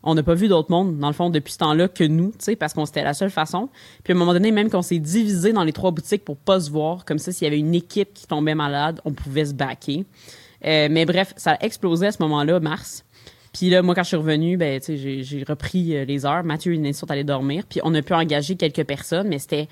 on n'a pas vu d'autres mondes, dans le fond, depuis ce temps-là que nous, tu parce qu'on c'était la seule façon. Puis à un moment donné, même qu'on s'est divisé dans les trois boutiques pour pas se voir, comme ça, s'il y avait une équipe qui tombait malade, on pouvait se backer. Euh, mais bref, ça a explosé à ce moment-là, mars. Puis là, moi, quand je suis revenue, ben, tu j'ai, repris euh, les heures. Mathieu et Nancy sont allés dormir. Puis on a pu engager quelques personnes, mais c'était,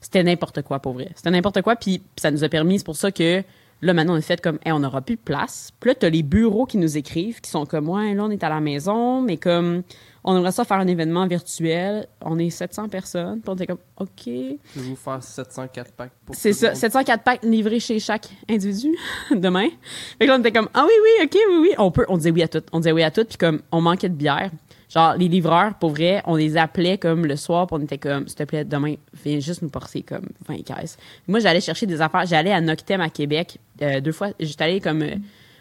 c'était n'importe quoi, pour vrai. C'était n'importe quoi. Puis ça nous a permis, c'est pour ça que là, maintenant, on est fait comme, hey, on n'aura plus de place. Puis là, t'as les bureaux qui nous écrivent, qui sont comme, ouais, là, on est à la maison, mais comme, on aimerait ça faire un événement virtuel. On est 700 personnes. Puis on était comme, OK. Je vais vous faire 704 packs pour C'est ça, monde? 704 packs livrés chez chaque individu demain. Fait que là, on était comme, ah oui, oui, ok, oui, oui, on peut. On disait oui à tout. On disait oui à tout, puis comme, on manquait de bière. Genre, les livreurs, pour vrai, on les appelait comme le soir, puis on était comme, s'il te plaît, demain, viens juste nous porter comme 20 caisses. Moi, j'allais chercher des affaires. J'allais à Noctem à Québec euh, deux fois. J'étais allée comme, euh,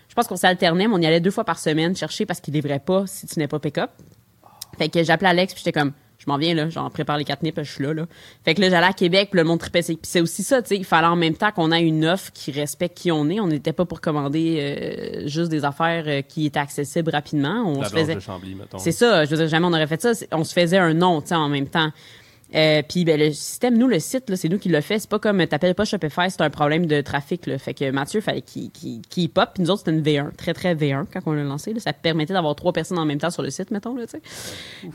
je pense qu'on s'alternait, mais on y allait deux fois par semaine chercher parce qu'ils livraient pas si tu n'es pas pick-up. Fait que j'appelais Alex, puis j'étais comme, je m'en viens là, genre prépare les quatre nips, je suis là là. Fait que là j'allais à Québec, puis le monde tripait. Puis c'est aussi ça, tu sais, il fallait en même temps qu'on ait une offre qui respecte qui on est. On n'était pas pour commander euh, juste des affaires qui étaient accessibles rapidement. On La se faisait. C'est ça, je veux dire, jamais on aurait fait ça. On se faisait un nom, tu sais, en même temps. Euh, puis ben, le système, nous, le site, c'est nous qui le fait. C'est pas comme t'appelles pas Shopify, c'est un problème de trafic. Fait que Mathieu, fallait qu'il pop. Puis nous autres, c'était une V1, très très V1 quand on l'a lancé. Ça permettait d'avoir trois personnes en même temps sur le site, mettons.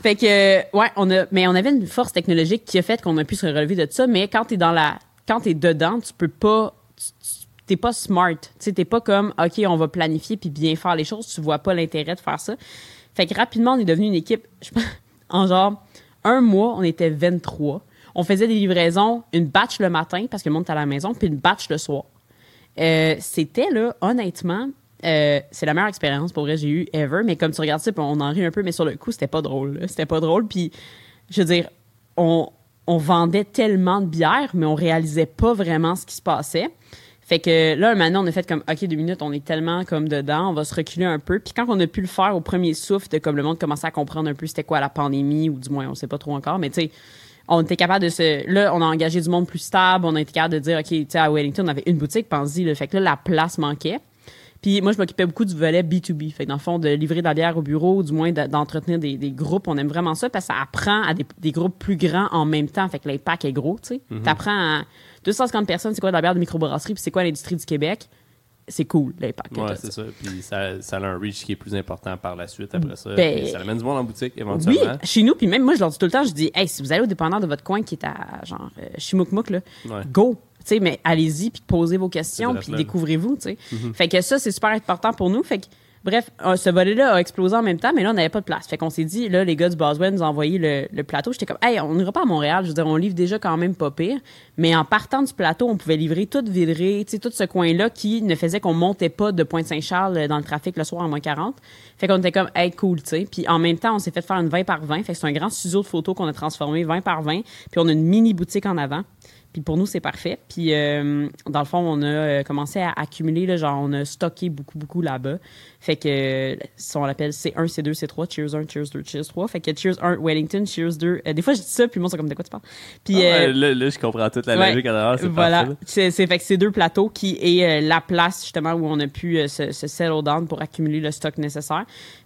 Fait que euh, ouais, on a, mais on avait une force technologique qui a fait qu'on a pu se relever de ça. Mais quand t'es dans la, quand t'es dedans, tu peux pas. T'es pas smart. T'es pas comme, OK, on va planifier puis bien faire les choses. Tu vois pas l'intérêt de faire ça. Fait que rapidement, on est devenu une équipe, je pense, en genre, un mois, on était 23. On faisait des livraisons, une batch le matin parce que le monde était à la maison, puis une batch le soir. Euh, C'était, là, honnêtement, euh, c'est la meilleure expérience pour vrai que j'ai eu ever. Mais comme tu regardes ça, on en rit un peu, mais sur le coup, c'était pas drôle. C'était pas drôle. Puis, je veux dire, on, on vendait tellement de bière, mais on réalisait pas vraiment ce qui se passait. Fait que là, maintenant, on a fait comme, OK, deux minutes, on est tellement comme dedans, on va se reculer un peu. Puis quand on a pu le faire au premier souffle, de comme le monde commençait à comprendre un peu c'était quoi la pandémie, ou du moins, on sait pas trop encore, mais tu sais, on était capable de se. Là, on a engagé du monde plus stable, on a été capable de dire, OK, tu sais, à Wellington, on avait une boutique, pense-y, là. Fait que là, la place manquait. Puis moi, je m'occupais beaucoup du volet B2B. Fait que dans le fond, de livrer de la bière au bureau, ou du moins de- d'entretenir des, des groupes. On aime vraiment ça parce que ça apprend à des, des groupes plus grands en même temps. Fait que l'impact est gros, tu sais. T'apprends à 250 personnes, c'est quoi de la bière de microbrasserie, puis c'est quoi l'industrie du Québec? C'est cool, l'impact. t'as, c'est ça. Puis ça, ça a un reach qui est plus important par la suite après ça. Ben- Puis ça amène du monde en boutique Oui, éventuellement. chez nous, puis même moi, je leur dis tout le temps, je dis, hey, si vous allez au dépanneur de votre coin qui est à, genre, euh, Chimoukmouk, là, Ouais. go! Sais, mais allez-y, puis posez vos questions, puis découvrez-vous, tu sais. Fait que ça, c'est super important pour nous. Fait que, bref, euh, ce volet-là a explosé en même temps, mais là, on n'avait pas de place. Fait qu'on s'est dit, là, les gars du Boswell nous ont envoyé le, le plateau. J'étais comme, hey, on n'ira pas à Montréal. Je veux dire, on livre déjà quand même pas pire. Mais en partant du plateau, on pouvait livrer toute Villeray, tu sais, tout ce coin-là qui ne faisait qu'on montait pas de Pointe-Saint-Charles euh, dans le trafic le soir à moins 40. Fait qu'on était comme, hey, cool, tu sais. Puis en même temps, on s'est fait faire une 20 par 20. Fait que c'est un grand studio de photos qu'on a transformé 20 par 20. Puis on a une mini boutique en avant. Puis pour nous, c'est parfait. Puis euh, dans le fond, on a euh, commencé à accumuler, là, genre, on a stocké beaucoup, beaucoup là-bas. Fait que, si on l'appelle C1, C2, C3, Cheers 1, Cheers 2, Cheers 3. Fait que Cheers 1, Wellington, Cheers 2. euh, des fois, je dis ça, puis le monde, c'est comme de quoi tu parles? Puis, Ah euh, là, là, je comprends toute la ouais, logique à l'heure. C'est voilà, c'est fait que c'est deux plateaux qui est la place justement où on a pu se, se settle down pour accumuler le stock nécessaire.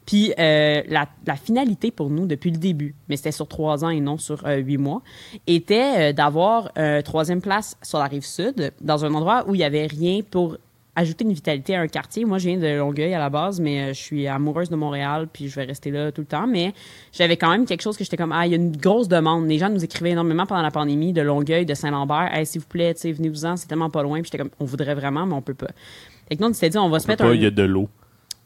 Puis euh, la, la finalité pour nous depuis le début, mais c'était sur trois ans et non sur euh, huit mois, était euh, d'avoir euh, troisième place sur la rive sud, dans un endroit où il y avait rien pour ajouter une vitalité à un quartier. Moi, je viens de Longueuil à la base, mais je suis amoureuse de Montréal, puis je vais rester là tout le temps. Mais j'avais quand même quelque chose que j'étais comme, ah, il y a une grosse demande. Les gens nous écrivaient énormément pendant la pandémie de Longueuil, de Saint-Lambert. Hey, s'il vous plaît, venez-vous-en, c'est tellement pas loin. Puis j'étais comme, on voudrait vraiment, mais on peut pas. Fait que nous, on s'était dit, on va se Peut mettre pas, un... Il y a de l'eau.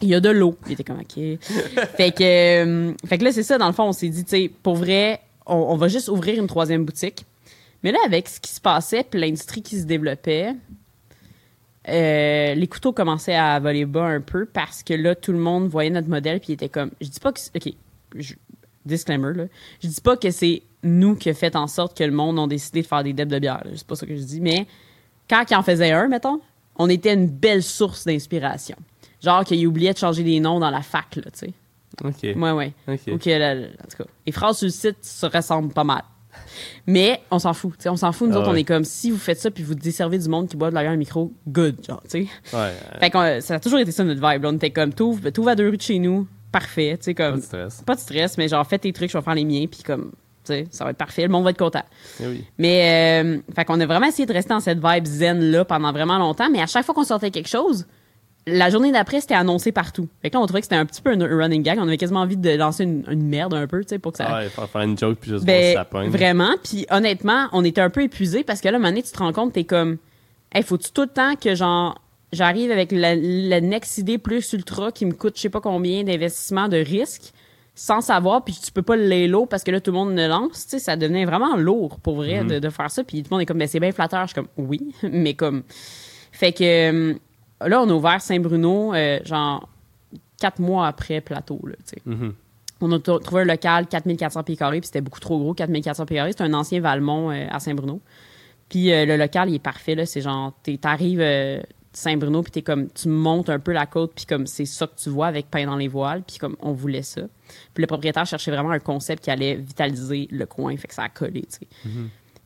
Il y a de l'eau. Il était comme, OK. fait, que, euh, fait que là, c'est ça, dans le fond, on s'est dit, tu sais, pour vrai, on, on va juste ouvrir une troisième boutique. Mais là, avec ce qui se passait, puis l'industrie qui se développait, euh, les couteaux commençaient à voler bas un peu parce que là, tout le monde voyait notre modèle, puis il était comme, je dis pas que, c'est- OK, je- disclaimer, là, je dis pas que c'est nous qui a fait en sorte que le monde a décidé de faire des debs de bière. C'est pas ça que je dis, mais quand ils en faisaient un, mettons, on était une belle source d'inspiration. Genre qu'il oubliait de changer les noms dans la fac, là, tu sais. OK. Ouais, ouais. OK. En tout cas, les phrases sur le site se ressemblent pas mal. Mais on s'en fout, tu sais, on s'en fout. Nous Ah autres, on est comme, si vous faites ça puis vous desservez du monde qui boit de la bière à micro, good, genre, tu sais. Ouais. euh, Fait que ça a toujours été ça notre vibe. là. On était comme, t'ouvres t'ouvres à deux rues de chez nous, parfait, tu sais, Pas comme, de stress. pas de stress, mais genre, fais tes trucs, je vais faire les miens, puis comme, tu sais, ça va être parfait, le monde va être content. Eh oui. Mais, euh, fait qu'on a vraiment essayé de rester dans cette vibe zen-là pendant vraiment longtemps, mais à chaque fois qu'on sortait quelque chose, la journée d'après, c'était annoncé partout. Fait que là, on trouvait que c'était un petit peu un running gag. On avait quasiment envie de lancer une, une merde un peu, tu sais, pour que ça. Ouais, faire faire une joke puis juste Ben, voir si ça vraiment. Puis honnêtement, on était un peu épuisés parce que là, à un moment donné, tu te rends compte, t'es comme, hey, faut-tu tout le temps que genre, j'arrive avec la, la next idée plus ultra qui me coûte je sais pas combien d'investissement de risque sans savoir, puis tu peux pas le low parce que là, tout le monde le lance. Tu sais, ça devenait vraiment lourd pour vrai de, de faire ça. Puis tout le monde est comme, ben, c'est bien flatteur. Je suis comme, oui, mais comme. Fait que euh, là, on a ouvert Saint-Bruno, euh, genre, quatre mois après Plateau, là, tu sais. Mhm. On a trouvé un local 4400 pieds carrés, puis c'était beaucoup trop gros, 4400 pieds carrés. C'est un ancien Valmont euh, à Saint-Bruno. Puis euh, le local, il est parfait, là. C'est genre, t'arrives euh, Saint-Bruno, puis t'es comme, tu montes un peu la côte, puis comme, c'est ça que tu vois avec pain dans les voiles, puis comme, on voulait ça. Puis le propriétaire cherchait vraiment un concept qui allait vitaliser le coin, fait que ça a collé, tu sais.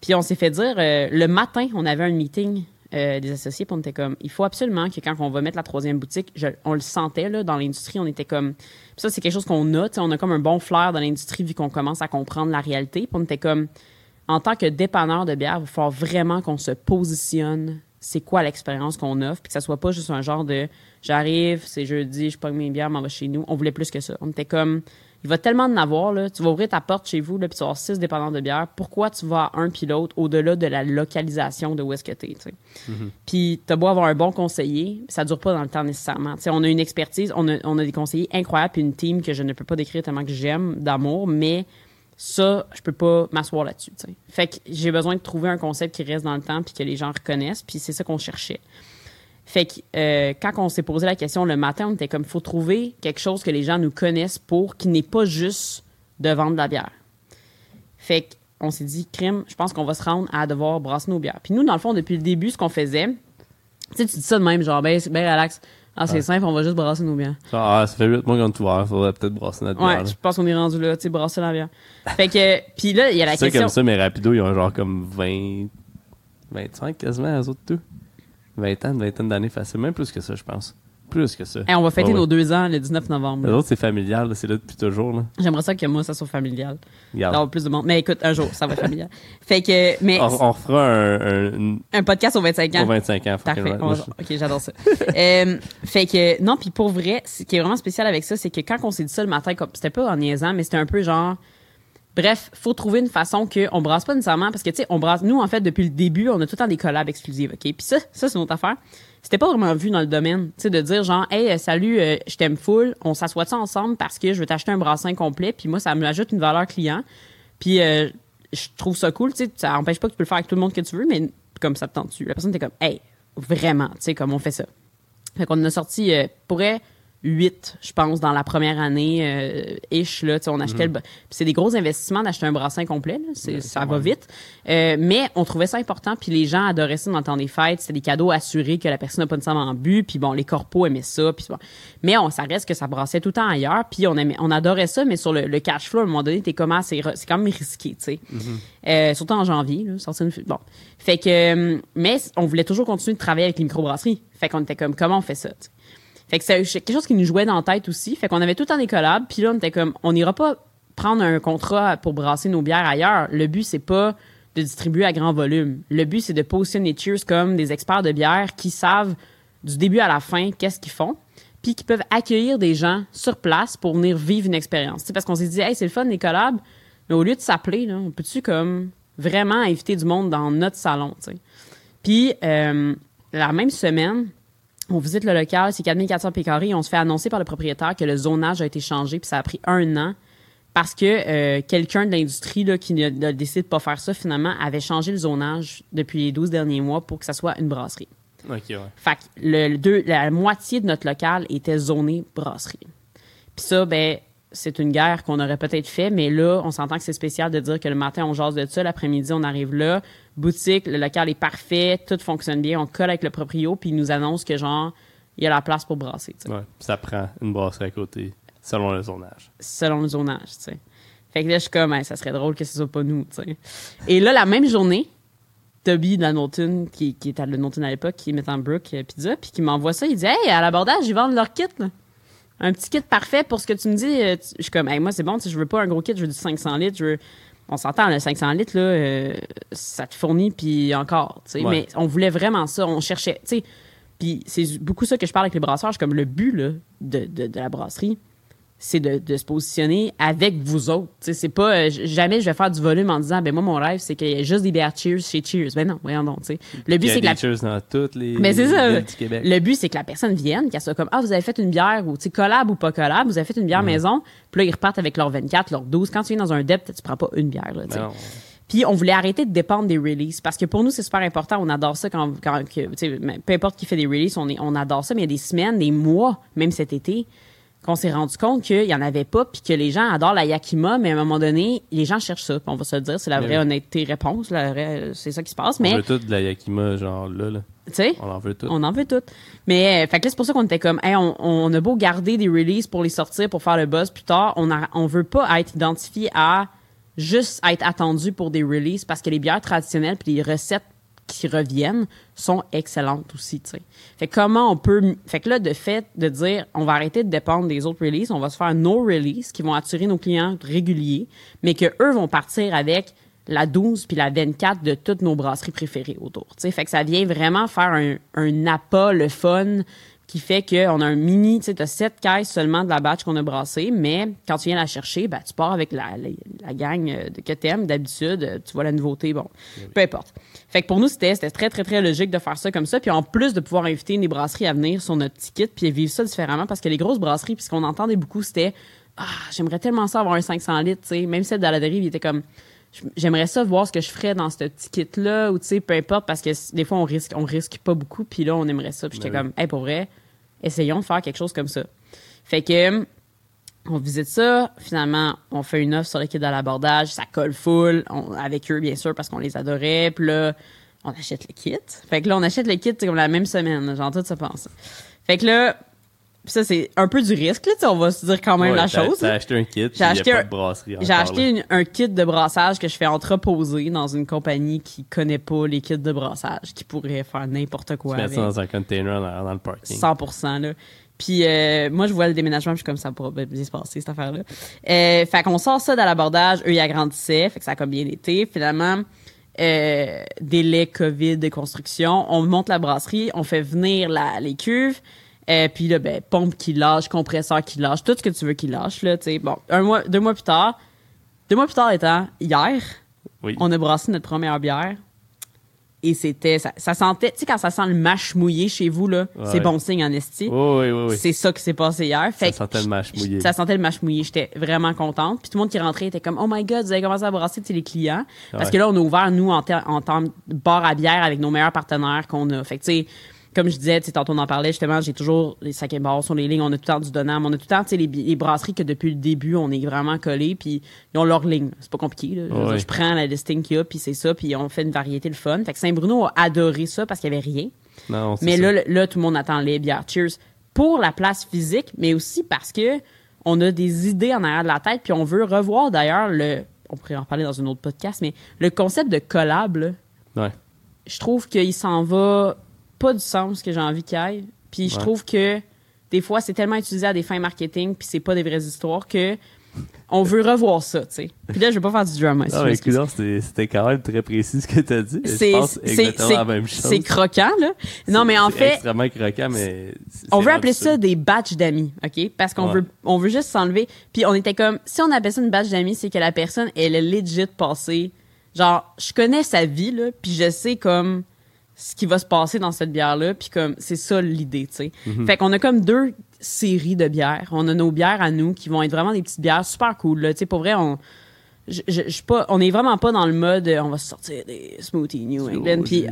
Puis on s'est fait dire, le matin, on avait un meeting euh, des associés, on était comme, il faut absolument que quand on va mettre la troisième boutique, on le sentait, là, dans l'industrie, on était comme, ça, c'est quelque chose qu'on a, on a comme un bon flair dans l'industrie vu qu'on commence à comprendre la réalité, puis on était comme, en tant que dépanneur de bière, il va falloir vraiment qu'on se positionne c'est quoi l'expérience qu'on offre, puis que ça soit pas juste un genre de j'arrive, c'est jeudi, je pogne mes bières, m'en vais chez nous. On voulait plus que ça. On était comme il va tellement en avoir, là. Tu vas ouvrir ta porte chez vous, là, puis tu vas avoir six dépendants de bière. Pourquoi tu vas à un puis l'autre au-delà de la localisation de où est-ce que t'es, tu sais? Puis t'as beau avoir un bon conseiller, ça dure pas dans le temps nécessairement. Tu sais, on a une expertise, on a, on a des conseillers incroyables, puis une team que je ne peux pas décrire tellement que j'aime d'amour, mais ça, je peux pas m'asseoir là-dessus. Fait que j'ai besoin de trouver un concept qui reste dans le temps puis que les gens reconnaissent, puis c'est ça qu'on cherchait. Fait que euh, quand on s'est posé la question le matin, on était comme, faut trouver quelque chose que les gens nous connaissent pour, qui n'est pas juste de vendre de la bière. Fait qu'on s'est dit, crime, je pense qu'on va se rendre à devoir brasser nos bières. Puis nous, dans le fond, depuis le début, ce qu'on faisait, tu sais, tu dis ça de même, genre, ben, c'est- ben relax. Ah, c'est Ouais. simple, on va juste brasser nos bières. Ah, ça fait 8 mois qu'on est ouvert, faudrait peut-être brasser notre bière. Ouais, je pense qu'on est rendu là, tu sais, brasser la bière. Fait que, puis là, il y a la C'est question. comme ça, mais Rapido, ils ont genre comme 20... 25 quasiment, eux autres, tout. 20 ans, une vingtaine d'années facile. Même plus que ça, je pense. Plus que ça. Hey, on va fêter ouais. nos deux ans le 19 novembre. Les autres, c'est familial, c'est là depuis toujours. Là. J'aimerais ça que moi, ça soit familial. D'avoir plus de monde. Mais écoute, un jour, ça va être familial. Fait que, mais On, on refera un, un, podcast aux 25 ans. aux 25 ans. Parfait. On ok, j'adore ça. Euh, fait que non, puis pour vrai, ce qui est vraiment spécial avec ça, c'est que quand on s'est dit ça le matin, comme c'était pas en niaisant, mais c'était un peu genre. Bref, faut trouver une façon que on brasse pas nécessairement parce que tu sais, on brasse. Nous en fait depuis le début, on a tout le temps des collabs exclusives, ok? Puis ça, ça c'est notre affaire. C'était pas vraiment vu dans le domaine, tu sais, de dire genre, hey, euh, salut, euh, je t'aime full, on s'assoit ça ensemble parce que je veux t'acheter un brassin complet, puis moi ça me ajoute une valeur client, puis euh, je trouve ça cool, tu sais, ça empêche pas que tu peux le faire avec tout le monde que tu veux, mais comme ça te tente tu La personne était comme, hey, vraiment, tu sais, comme on fait ça. Fait qu'on a sorti, euh, pourrait 8, je pense, dans la première année, euh, ish, là, on achetait le... Puis c'est des gros investissements d'acheter un brassin complet, là, c'est, ça va vite. Euh, mais on trouvait ça important, puis les gens adoraient ça dans le temps des fêtes, c'était des cadeaux assurés que la personne n'a pas nécessairement bu, puis bon, les corpos aimaient ça, puis bon. Mais on, ça reste que ça brassait tout le temps ailleurs, puis on, aimait, on adorait ça, mais sur le, le cash flow, à un moment donné, t'es comment, c'est, re- c'est quand même risqué, tu sais. Euh, surtout en janvier, là, sortir une... Bon. Fait que... mais on voulait toujours continuer de travailler avec les microbrasseries. Fait qu'on était comme, comment on fait ça. Fait que c'est quelque chose qui nous jouait dans la tête aussi. Fait qu'on avait tout temps des collabs. Puis là, on était comme, on n'ira pas prendre un contrat pour brasser nos bières ailleurs. Le but, c'est pas de distribuer à grand volume. Le but, c'est de positionner Cheers comme des experts de bière qui savent du début à la fin qu'est-ce qu'ils font, puis qui peuvent accueillir des gens sur place pour venir vivre une expérience. Sais, parce qu'on s'est dit, hey, c'est le fun les collabs, mais au lieu de s'appeler, on peut-tu comme vraiment inviter du monde dans notre salon, tu sais? Puis euh, la même semaine, on visite le local, c'est 4400 pieds carrés, on se fait annoncer par le propriétaire que le zonage a été changé, puis ça a pris un an parce que euh, quelqu'un de l'industrie là, qui a, a décidé de pas faire ça, finalement, avait changé le zonage depuis les 12 derniers mois pour que ça soit une brasserie. Ok, ouais. Fait que le, le deux, la moitié de notre local était zoné brasserie. Puis ça, ben, c'est une guerre qu'on aurait peut-être fait, mais là, on s'entend que c'est spécial de dire que le matin, on jase de ça, l'après-midi, on arrive là, boutique, le local est parfait, tout fonctionne bien, on colle avec le proprio, puis il nous annonce que, genre, il y a la place pour brasser. Ouais, ça prend une brasserie à côté, selon le zonage. selon le zonage, tu sais. Fait que là, je suis comme, Hey, ça serait drôle que ce soit pas nous, tu sais. Et là, la même journée, Toby de la Norton, qui, qui était à le Norton à l'époque, qui met en Brook euh, Pizza, puis qui m'envoie ça, il dit, hey, à l'abordage, ils vendent leur kit, là. Un petit kit parfait pour ce que tu me dis. Euh, Je suis comme, hey, moi, c'est bon, tu sais, je veux pas un gros kit, je veux du 500 litres, je veux... On s'entend, le 500 litres, là, euh, ça te fournit, puis encore. Ouais. Mais on voulait vraiment ça, on cherchait. Puis c'est beaucoup ça que je parle avec les brasseurs, comme le but, là, de, de, de la brasserie, c'est de, de se positionner avec vous autres. C'est pas euh, jamais je vais faire du volume en disant ben moi mon rêve c'est qu'il y ait juste des bières Cheers chez Cheers. Ben non, voyons donc. Le but c'est que la cheers dans toutes les Mais c'est ça. villes du Québec. le but c'est que la personne vienne, qu'elle soit comme ah vous avez fait une bière ou tu collab ou pas collab, vous avez fait une bière maison, puis là ils repartent avec leur 24, leur 12. Quand tu viens dans un dep, tu prends pas une bière là. Ben. Puis on voulait arrêter de dépendre des releases parce que pour nous c'est super important. On adore ça quand, quand que, peu importe qui fait des releases, on, est, on adore ça. Mais il y a des semaines, des mois, même cet été, qu'on s'est rendu compte qu'il y en avait pas, puis que les gens adorent la Yakima, mais à un moment donné, les gens cherchent ça. On va se le dire, c'est la vraie oui. honnêteté réponse. C'est ça qui se passe. On Mais veut tout de la Yakima, genre là, là. tu sais, On en veut tout. on en veut toutes. Mais euh, fait que c'est pour ça qu'on était comme, hey, on, on a beau garder des releases pour les sortir, pour faire le buzz plus tard, on a, on veut pas être identifié à juste être attendu pour des releases parce que les bières traditionnelles puis les recettes qui reviennent sont excellentes aussi, tu sais. Fait comment on peut, fait que là, de fait de dire, on va arrêter de dépendre des autres releases, on va se faire nos releases qui vont attirer nos clients réguliers, mais que eux vont partir avec la 12 puis la 24 de toutes nos brasseries préférées autour. tu sais. Fait que ça vient vraiment faire un, un appât, le fun, qui fait qu'on a un mini, tu sais, t'as 7 caisses seulement de la batch qu'on a brassée, mais quand tu viens la chercher, ben, tu pars avec la, la, la gang euh, de que t'aimes d'habitude, euh, tu vois la nouveauté, bon, peu importe. Fait que pour nous, c'était très, très, très logique de faire ça comme ça, puis en plus de pouvoir inviter des brasseries à venir sur notre petit kit, puis vivre ça différemment, parce que les grosses brasseries, puis ce qu'on entendait beaucoup, c'était « Ah, j'aimerais tellement ça avoir un 500 litres, tu sais. » Même celle de la dérive, il était comme j'aimerais ça voir ce que je ferais dans ce petit kit là ou tu sais peu importe parce que des fois on risque on risque pas beaucoup puis là on aimerait ça puis j'étais Ben comme hey pour vrai essayons de faire quelque chose comme ça. Fait que on visite ça finalement on fait une offre sur le kit de l'abordage ça colle full on- avec eux bien sûr parce qu'on les adorait puis là on achète le kit. Fait que là on achète le kit c'est comme la même semaine genre tout ça passe. Fait que là puis ça c'est un peu du risque là on va se dire quand même Ouais, la chose là. acheté un kit, J'ai j'ai acheté un- J'ai acheté une- un kit de brassage que je fais entreposer dans une compagnie qui connaît pas les kits de brassage, qui pourrait faire n'importe quoi Tu mets ça dans un container dans, dans le parking. 100%, là. Puis euh, moi, je vois le déménagement, puis je suis comme ça pourra bien se passer, cette affaire-là. Euh, fait qu'on sort ça dans l'abordage, eux, ils agrandissaient, fait que ça a comme bien été. Finalement, euh, délai COVID de construction, on monte la brasserie, on fait venir la, les cuves, euh, puis là, ben, pompe qui lâche, compresseur qui lâche, tout ce que tu veux qui lâche, là, tu sais. Bon, un mois, deux mois plus tard, deux mois plus tard étant hier, Oui. on a brassé notre première bière. Et c'était, ça, ça sentait, tu sais, quand ça sent le mâche mouillé chez vous, là, Ouais. c'est bon signe en esti. Oui, oui, oui. C'est ça qui s'est passé hier. Fait Ça sentait le mâche mouillé. Ça sentait le mâche mouillé. J'étais vraiment contente. Puis tout le monde qui rentrait était comme, oh my god, vous avez commencé à brasser, les clients. Parce Ouais. que là, on a ouvert, nous, en, en termes de bar à bière avec nos meilleurs partenaires qu'on a. Fait que, tu sais, comme je disais, tantôt on en parlait, justement, j'ai toujours les sacs et bars sur les lignes. On a tout le temps du Donam. On a tout le temps, les, les brasseries que depuis le début, on est vraiment collés. Puis ils ont leur ligne. C'est pas compliqué, là. Je dire, prends la listing qu'il y a, puis c'est ça. Puis on fait une variété le fun. Fait que Saint-Bruno a adoré ça parce qu'il y avait rien. Non, Mais là, le- là, tout le monde attend les bières Cheers pour la place physique, mais aussi parce que on a des idées en arrière de la tête, puis on veut revoir d'ailleurs le. On pourrait en parler dans un autre podcast, mais le concept de collab, là, Ouais. je trouve qu'il s'en va pas du sens que j'ai envie qu'il aille. Puis je Ouais. trouve que des fois, c'est tellement utilisé à des fins marketing, puis c'est pas des vraies histoires que on veut revoir ça, tu sais. Puis là, je vais pas faire du drama. si Non, mais c'était quand même très précis ce que t'as dit. C'est- exactement la même chose. C'est croquant, là. Non, mais en C'est fait, extrêmement croquant, mais. On veut appeler ça des batchs d'amis, OK? Parce qu'on Ouais. veut on veut juste s'enlever. Puis on était comme si on appelle ça une batch d'amis, c'est que la personne elle est legit passée genre je connais sa vie là, puis je sais comme ce qui va se passer dans cette bière là, puis comme c'est ça l'idée, tu sais. Mhm. Fait qu'on a comme deux séries de bières. On a nos bières à nous qui vont être vraiment des petites bières super cool là, tu sais pour vrai on je, je, pas, on est vraiment pas dans le mode on va sortir des smoothies New England puis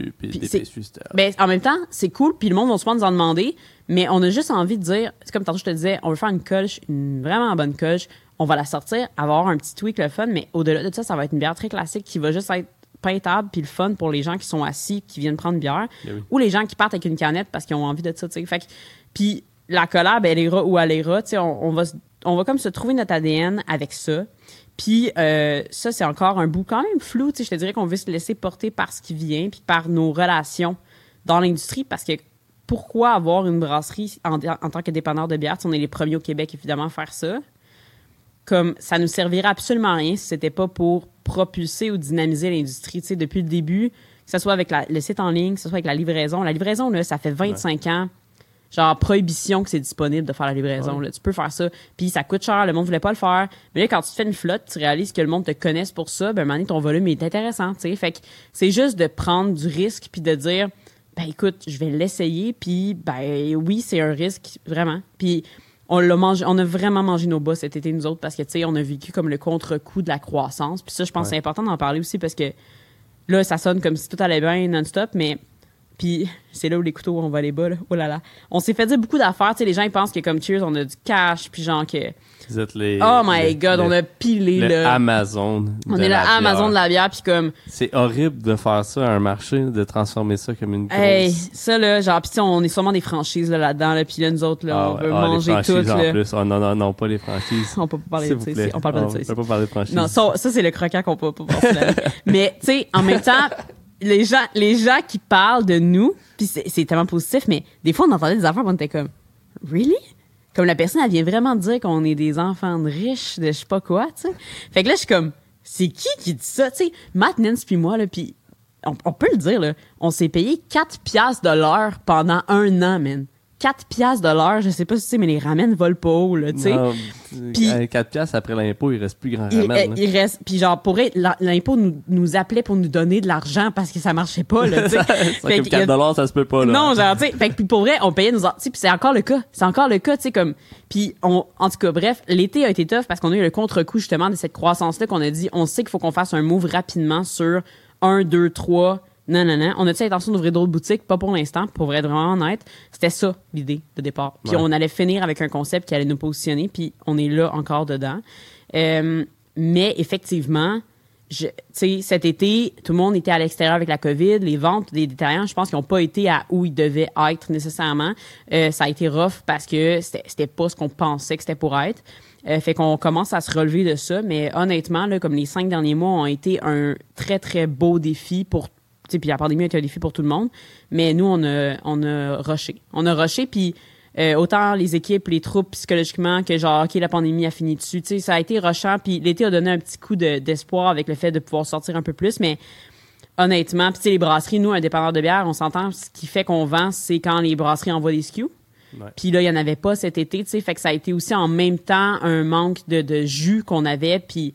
ben, en même temps, c'est cool, puis le monde va souvent nous en demander, mais on a juste envie de dire, c'est comme tantôt je te disais, on veut faire une coche, une vraiment bonne coche, on va la sortir, avoir un petit tweak le fun, mais au-delà de ça, ça va être une bière très classique qui va juste être peintable puis le fun pour les gens qui sont assis, qui viennent prendre une bière, Ben oui. ou les gens qui partent avec une canette parce qu'ils ont envie de ça. Fait puis la collab, elle ira où elle ira, tu sais, on, on va, on va comme se trouver notre ADN avec ça. Puis euh, ça, c'est encore un bout quand même flou, tu sais. Je te dirais qu'on veut se laisser porter par ce qui vient puis par nos relations dans l'industrie parce que pourquoi avoir une brasserie en, en tant que dépanneur de bière? Sais, on est les premiers au Québec, évidemment, à faire ça. Comme ça nous servirait absolument à rien si c'était pas pour propulser ou dynamiser l'industrie. Tu sais, depuis le début, que ce soit avec la- le site en ligne, que ce soit avec la livraison. La livraison, là, ça fait 25 ans, genre prohibition que c'est disponible de faire la livraison. Là. Tu peux faire ça. Puis ça coûte cher, le monde voulait pas le faire. Mais là, quand tu te fais une flotte, tu réalises que le monde te connaisse pour ça, ben, à un moment donné, ton volume est intéressant. tu sais. Fait que c'est juste de prendre du risque puis de dire, ben écoute, je vais l'essayer, puis ben oui, c'est un risque, vraiment. Puis on l'a mangé, on a vraiment mangé nos bas cet été, nous autres, parce que, tu sais, on a vécu comme le contre-coup de la croissance. Puis ça, je pense que c'est important d'en parler aussi parce que là, ça sonne comme si tout allait bien non-stop, mais puis c'est là où les couteaux on va les bas là. Oh là là. On s'est fait dire beaucoup d'affaires, tu sais les gens ils pensent que comme Cheers on a du cash puis genre que Vous êtes les. oh my le- god, le- on a pilé le là. Amazon. on de est le la Amazon bière. de la bière puis comme C'est horrible de faire ça à un marché, de transformer ça comme une grosse. hey, ça là genre puis on est sûrement des franchises là là-dedans là puis là nous autres là Ah on veut ah, les manger franchises tout en là. plus. Oh, non, non, non, pas les franchises. On peut pas parler de ça. On parle pas de Ah, ça ici. On peut pas parler de franchise. Non, ça, ça c'est le croquant qu'on peut pas passer là. Mais tu sais, en même temps, les gens, les gens qui parlent de nous, puis c'est tellement positif, mais des fois on entendait des affaires, on était comme, really? Comme la personne, elle vient vraiment dire qu'on est des enfants de riches, de je sais pas quoi, tu sais. Fait que là, je suis comme, c'est qui qui dit ça, tu sais? Matt, Nance, puis moi, là, puis on, on peut le dire, là, on s'est payé 4 piastres de l'heure pendant un an, man. 4 piastres de l'heure, je sais pas si tu sais, mais les ramen volent pas haut, là, tu sais. Puis- euh, 4 piastres après l'impôt, il reste plus grand Il, ramen. euh, il reste puis genre pour l'impôt nous, nous appelait pour nous donner de l'argent parce que ça marchait pas là tu sais. Ça, Fait comme qu'il y a- 4 dollars, ça se peut pas, là. non genre tu sais fait que puis pour vrai on payait nos heures, puis c'est encore le cas c'est encore le cas tu sais comme puis on en tout cas bref l'été a été tough parce qu'on a eu le contre-coup justement de cette croissance là qu'on a dit on sait qu'il faut qu'on fasse un move rapidement sur 1 2 3 non, non, non. On a-tu l'intention d'ouvrir d'autres boutiques? Pas pour l'instant, pour être vraiment honnête. C'était ça, l'idée de départ. Puis Ouais. on allait finir avec un concept qui allait nous positionner, puis on est là encore dedans. Euh, mais effectivement, je- tu sais, cet été, tout le monde était à l'extérieur avec la COVID. Les ventes des détaillants, je pense qu'ils n'ont pas été à où ils devaient être nécessairement. Euh, ça a été rough parce que c'était pas ce qu'on pensait que c'était pour être. Euh, fait qu'on commence à se relever de ça. Mais honnêtement, là, comme les cinq derniers mois ont été un très, très beau défi pour puis la pandémie a été un défi pour tout le monde. Mais nous, on a, on a rushé. On a rushé, puis euh, autant les équipes, les troupes psychologiquement que genre, OK, la pandémie a fini dessus. Tu sais, ça a été rushant, puis l'été a donné un petit coup de- d'espoir avec le fait de pouvoir sortir un peu plus, mais honnêtement, puis les brasseries, nous, un dépanneur de bière, on s'entend, ce qui fait qu'on vend, c'est quand les brasseries envoient des. Ouais. Puis là, il y en avait pas cet été, tu sais, fait que ça a été aussi en même temps un manque de, de jus qu'on avait, puis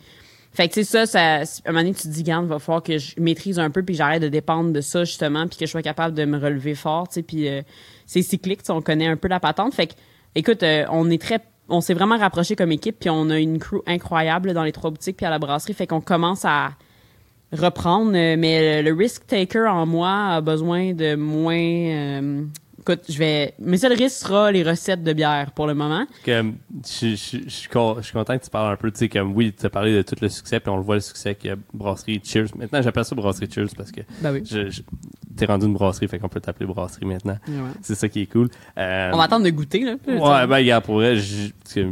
fait que tu sais ça, ça, à un moment donné, tu te dis, garde, va falloir que je maîtrise un peu, puis j'arrête de dépendre de ça justement, puis que je sois capable de me relever fort, tu sais, puis euh, c'est cyclique, on connaît un peu la patente, fait que, écoute, euh, on est très, on s'est vraiment rapproché comme équipe, puis on a une crew incroyable dans les trois boutiques puis à la brasserie, fait qu'on commence à reprendre, euh, mais le risk taker en moi a besoin de moins. euh, écoute, je vais. Mais ça, le risque sera les recettes de bière pour le moment. Comme, je, je, je, je suis content que tu parles un peu, tu sais, comme, oui, tu as parlé de tout le succès, puis on le voit le succès qu'il y a Brasserie Cheers. Maintenant, j'appelle ça Brasserie Cheers parce que Ben oui. je, t'es rendu une brasserie, fait qu'on peut t'appeler brasserie maintenant. C'est ça qui est cool. Euh, On va attendre de goûter, là. Ouais, ben, gars, pour vrai,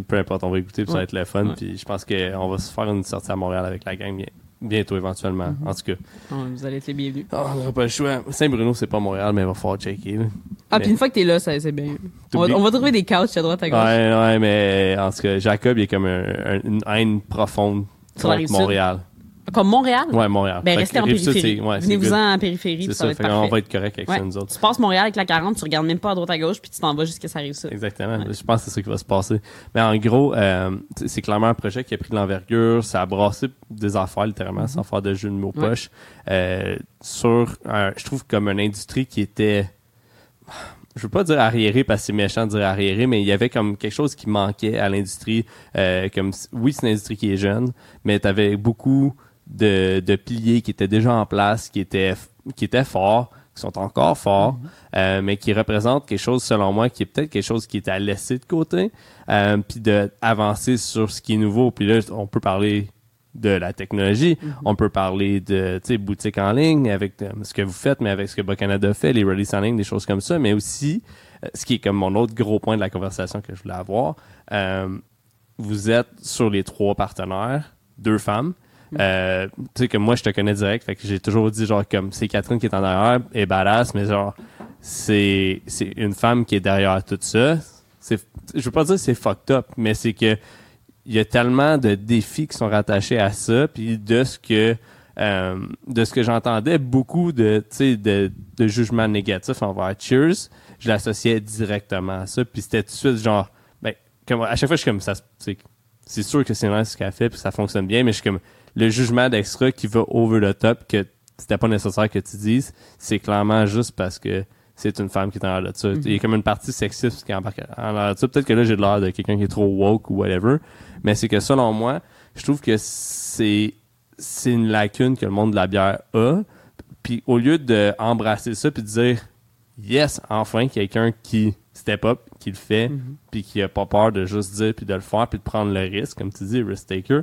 peu importe, on va écouter, puis ça va être le fun. Puis je pense qu'on va se faire une sortie à Montréal avec la gang bien- bientôt, éventuellement. Mm-hmm. En tout cas, Oh, vous allez être les bienvenus. Oh, on n'aura pas le choix. Saint-Bruno, c'est pas Montréal, mais il va falloir checker. là. Ah, Mais- puis une fois que t'es là, ça, c'est bien. On va, T'oublies- on va trouver des couches à droite, à gauche. Ouais, ouais, mais en tout cas, Jacob, il est comme un- un- une haine profonde Sur contre. Montréal. Comme Montréal? Ouais, Montréal. Ben, restez en périphérie. ouais, Venez-vous-en en périphérie, C'est ça, va être parfait. va être correct avec Ouais. ça, nous autres. Tu passes Montréal avec la 40, tu regardes même pas à droite à gauche, puis tu t'en vas jusqu'à ça arrive ça. Exactement. Je pense que c'est ça qui va se passer. Mais en gros, euh, c'est clairement un projet qui a pris de l'envergure. Ça a brassé des affaires, littéralement, sans faire de jeu de mots poche. Euh, sur, un- je trouve, comme une industrie qui était... Je veux pas dire arriéré parce que c'est méchant de dire arriéré, mais il y avait comme quelque chose qui manquait à l'industrie. Euh, comme oui, c'est une industrie qui est jeune, mais tu avais beaucoup de, de piliers qui étaient déjà en place, qui étaient qui étaient forts, qui sont encore forts, euh, mais qui représentent quelque chose, selon moi, qui est peut-être quelque chose qui est à laisser de côté, euh, puis d'avancer sur ce qui est nouveau. Puis là, on peut parler de la technologie, on peut parler de, boutique en ligne avec euh, ce que vous faites, mais avec ce que Bas Canada fait, les releases en ligne, des choses comme ça, mais aussi, ce qui est comme mon autre gros point de la conversation que je voulais avoir, vous êtes sur les trois partenaires, deux femmes. Euh, tu sais que moi je te connais direct, fait que j'ai toujours dit genre comme c'est Catherine qui est en arrière et badass, mais genre c'est c'est une femme qui est derrière tout ça. C'est je veux pas dire c'est fucked up, mais c'est que il y a tellement de défis qui sont rattachés à ça, puis de ce que euh, de ce que j'entendais beaucoup de de, de jugements négatifs envers Cheers, je l'associais directement à ça, puis c'était tout de suite genre ben à chaque fois je suis comme ça c'est sûr que c'est nice ce qu'elle fait puis ça fonctionne bien, mais je suis comme le jugement d'extra qui va over the top que c'était pas nécessaire que tu dises, c'est clairement juste parce que c'est une femme qui est en l'air de ça. Il y a comme une partie sexiste qui embarque en l'air de ça. Peut-être que là, j'ai l'air de quelqu'un qui est trop woke ou whatever. Mais c'est que selon moi, je trouve que c'est, c'est une lacune que le monde de la bière a. Puis au lieu de embrasser ça puis de dire, yes, enfin, quelqu'un qui step up, qui le fait, puis qui a pas peur de juste dire puis de le faire puis de prendre le risque, comme tu dis, risk taker.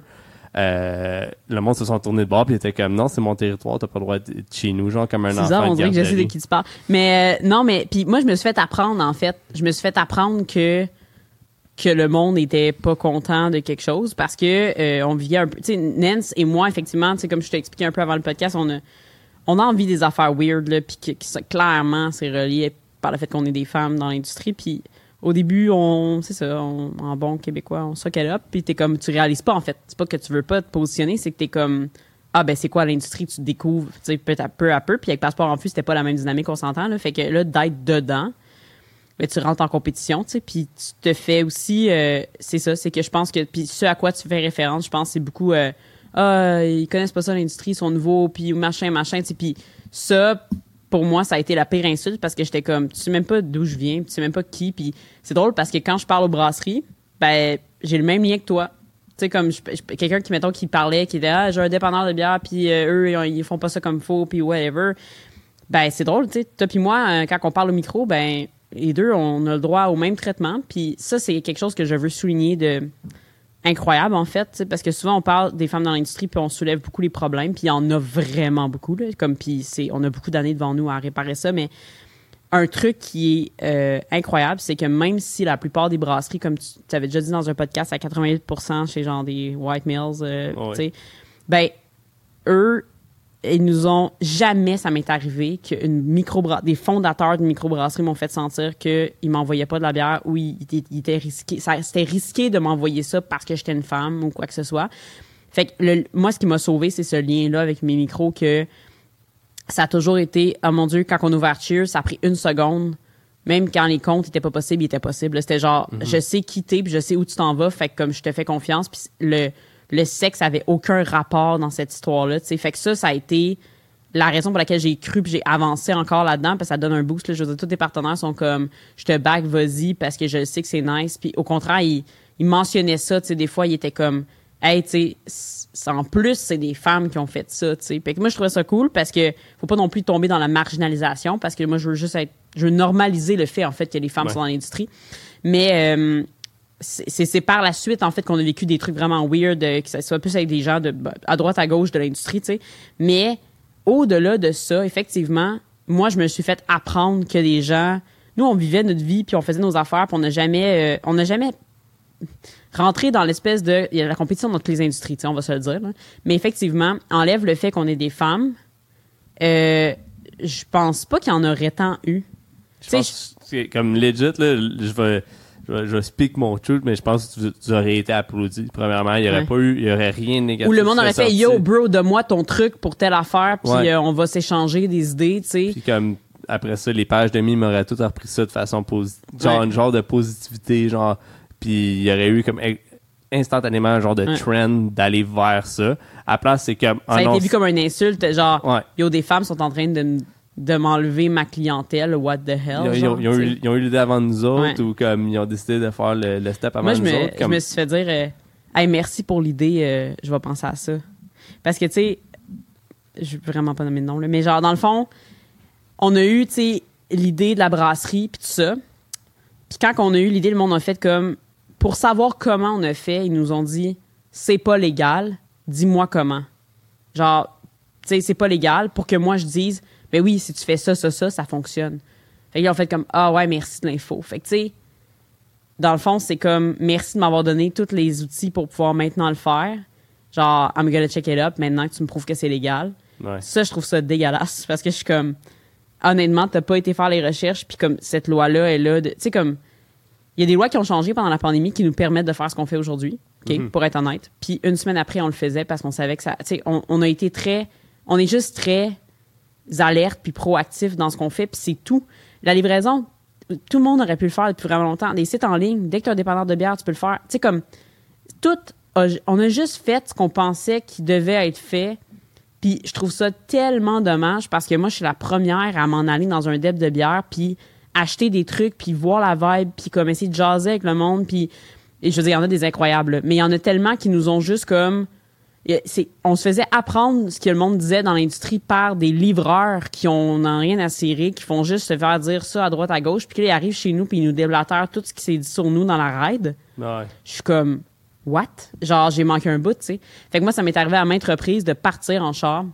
Euh, le monde se sont tournés de bord puis était comme non c'est mon territoire t'as pas le droit d'être chez nous genre comme un enfant bizarre, de on dirait que je sais de qui tu parles. Mais euh, non, mais puis moi, je me suis fait apprendre, en fait. Je me suis fait apprendre que que le monde était pas content de quelque chose parce que euh, on vivait un peu. Tu sais, Nance et moi, effectivement, tu sais, comme je t'ai expliqué un peu avant le podcast, on a on a envie des affaires weird là, puis que, que ça- clairement c'est relié par le fait qu'on est des femmes dans l'industrie. Puis au début, on, c'est ça, on- en bon québécois, on suck it puis t'es comme, tu réalises pas en fait. C'est pas que tu veux pas te positionner, c'est que t'es comme, ah ben c'est quoi l'industrie, tu découvres, tu sais, peu à peu à peu. Puis avec Passeport en Fus, c'était pas la même dynamique, on s'entend là. Fait que là, d'être dedans, ben, tu rentres en compétition, tu sais, puis tu te fais aussi, euh, c'est ça, c'est que je pense que, puis ce à quoi tu fais référence, je pense, c'est beaucoup, euh, ah, ils connaissent pas ça l'industrie, ils sont nouveaux, puis machin, machin, tu sais, puis ça, pour moi, ça a été la pire insulte parce que j'étais comme, tu sais même pas d'où je viens, tu sais même pas qui, puis c'est drôle parce que quand je parle aux brasseries, ben, j'ai le même lien que toi. Tu sais, comme quelqu'un qui, mettons, qui parlait, qui disait, ah, j'ai un dépanneur de bière, puis euh, eux, ils, ils font pas ça comme faut, puis whatever. Ben, c'est drôle, tu sais. Toi puis moi, euh, quand on parle au micro, ben, les deux, on a le droit au même traitement. Puis ça, c'est quelque chose que je veux souligner de incroyable, en fait, parce que souvent, on parle des femmes dans l'industrie, puis on soulève beaucoup les problèmes, puis il y en a vraiment beaucoup, là. Comme, puis on a beaucoup d'années devant nous à réparer ça, mais un truc qui est euh, incroyable, c'est que même si la plupart des brasseries, comme tu avais déjà dit dans un podcast, à 88% chez genre des white males, euh, Ouais. tu sais, ben, eux, ils nous ont jamais, ça m'est arrivé, qu'une micro des fondateurs d'une microbrasserie m'ont fait sentir qu'ils m'envoyaient pas de la bière ou ils, étaient risqués. C'était risqué de m'envoyer ça parce que j'étais une femme ou quoi que ce soit. Fait que le- moi, ce qui m'a sauvé, c'est ce lien-là avec mes micros que ça a toujours été, oh mon Dieu, quand on a ouvert Cheers, ça a pris une seconde. Même quand les comptes étaient pas possibles, ils étaient possibles. C'était genre, je sais qui t'es, puis je sais où tu t'en vas, fait que comme je te fais confiance, puis le, le sexe avait aucun rapport dans cette histoire-là. tu sais. Fait que ça, ça a été la raison pour laquelle j'ai cru puis j'ai avancé encore là-dedans parce que ça donne un boost. Là. Je veux dire, tous tes partenaires sont comme je te back, vas-y parce que je sais que c'est nice. Puis au contraire, ils, ils mentionnaient ça. Tu sais, des fois, ils étaient comme Hey, tu sais, en plus, c'est des femmes qui ont fait ça, tu sais. Fait que moi, je trouvais ça cool parce que faut pas non plus tomber dans la marginalisation parce que moi, je veux juste être, je veux normaliser le fait, en fait, que les femmes Ouais. sont dans l'industrie. Mais, euh, c'est par la suite en fait qu'on a vécu des trucs vraiment weird euh, que ça soit plus avec des gens de bah, à droite à gauche de l'industrie tu sais mais au-delà de ça effectivement moi je me suis fait apprendre que les gens nous on vivait notre vie puis on faisait nos affaires puis on n'a jamais euh, on n'a jamais rentré dans l'espèce de il y a la compétition dans toutes les industries tu sais on va se le dire là. mais effectivement enlève le fait qu'on est des femmes euh, je pense pas qu'il y en aurait tant eu Je Tu sais, pense c'est comme legit, là, je vais, je je speak mon truth, mais je pense que tu, tu aurais été applaudi. Premièrement, il y aurait Ouais. pas eu, il y aurait rien de négatif. Ou le monde aurait fait. Yo, bro, donne-moi ton truc pour telle affaire, puis Ouais. euh, on va s'échanger des idées, tu sais. Puis comme, après ça, les pages de mime auraient tout repris ça de façon positive. Genre, Ouais. une genre de positivité, genre. Puis il y aurait eu comme in- instantanément un genre de trend d'aller vers ça. À la place, c'est comme. Ça a été vu comme une insulte, genre, yo, des femmes sont en train de, de m'enlever ma clientèle, what the hell. Ils ont, ils ont- genre, ils ont tu sais. eu, ils ont eu l'idée avant nous autres Ouais. ou comme ils ont décidé de faire le, le step avant Moi, je nous me, autres. je Comme, me suis fait dire, euh, hey, merci pour l'idée, euh, je vais penser à ça. Parce que, tu sais, je vais vraiment pas nommer de nom, là, mais genre, dans le fond, on a eu, tu sais, l'idée de la brasserie puis tout ça. Puis quand on a eu l'idée, le monde a fait comme pour savoir comment on a fait, ils nous ont dit c'est pas légal, dis-moi comment. Genre, tu sais, c'est pas légal pour que moi je dise ben oui, si tu fais ça, ça, ça, ça fonctionne. Fait qu'ils ont fait comme ah ouais, merci de l'info. Fait que tu sais, dans le fond, c'est comme merci de m'avoir donné tous les outils pour pouvoir maintenant le faire. Genre, I'm gonna check it up maintenant que tu me prouves que c'est légal. Ouais. Ça, je trouve ça dégueulasse parce que je suis comme, honnêtement, t'as pas été faire les recherches, puis comme cette loi-là est là. Tu sais, comme, il y a des lois qui ont changé pendant la pandémie qui nous permettent de faire ce qu'on fait aujourd'hui, Mhm. pour être honnête. Puis une semaine après, on le faisait parce qu'on savait que ça. Tu sais, on, on a été très. On est juste très alertes puis proactifs dans ce qu'on fait, puis c'est tout. La livraison, tout le monde aurait pu le faire depuis vraiment longtemps. Des sites en ligne, dès que tu as un de bière, tu peux le faire. Tu sais, comme, tout. on a juste fait ce qu'on pensait qui devait être fait. Puis je trouve ça tellement dommage parce que moi, je suis la première à m'en aller dans un deb de bière, puis acheter des trucs, puis voir la vibe, puis comme essayer de jaser avec le monde, puis je veux dire, il y en a des incroyables, mais il y en a tellement qui nous ont juste comme c'est- on se faisait apprendre ce que le monde disait dans l'industrie par des livreurs qui ont n'ont rien à cirer, qui font juste se faire dire ça à droite à gauche, puis qu'ils arrivent chez nous puis ils nous déblatèrent tout ce qui s'est dit sur nous dans la ride Ouais. je suis comme what? Genre j'ai manqué un bout tu sais. Fait que moi ça m'est arrivé à maintes reprises de partir en char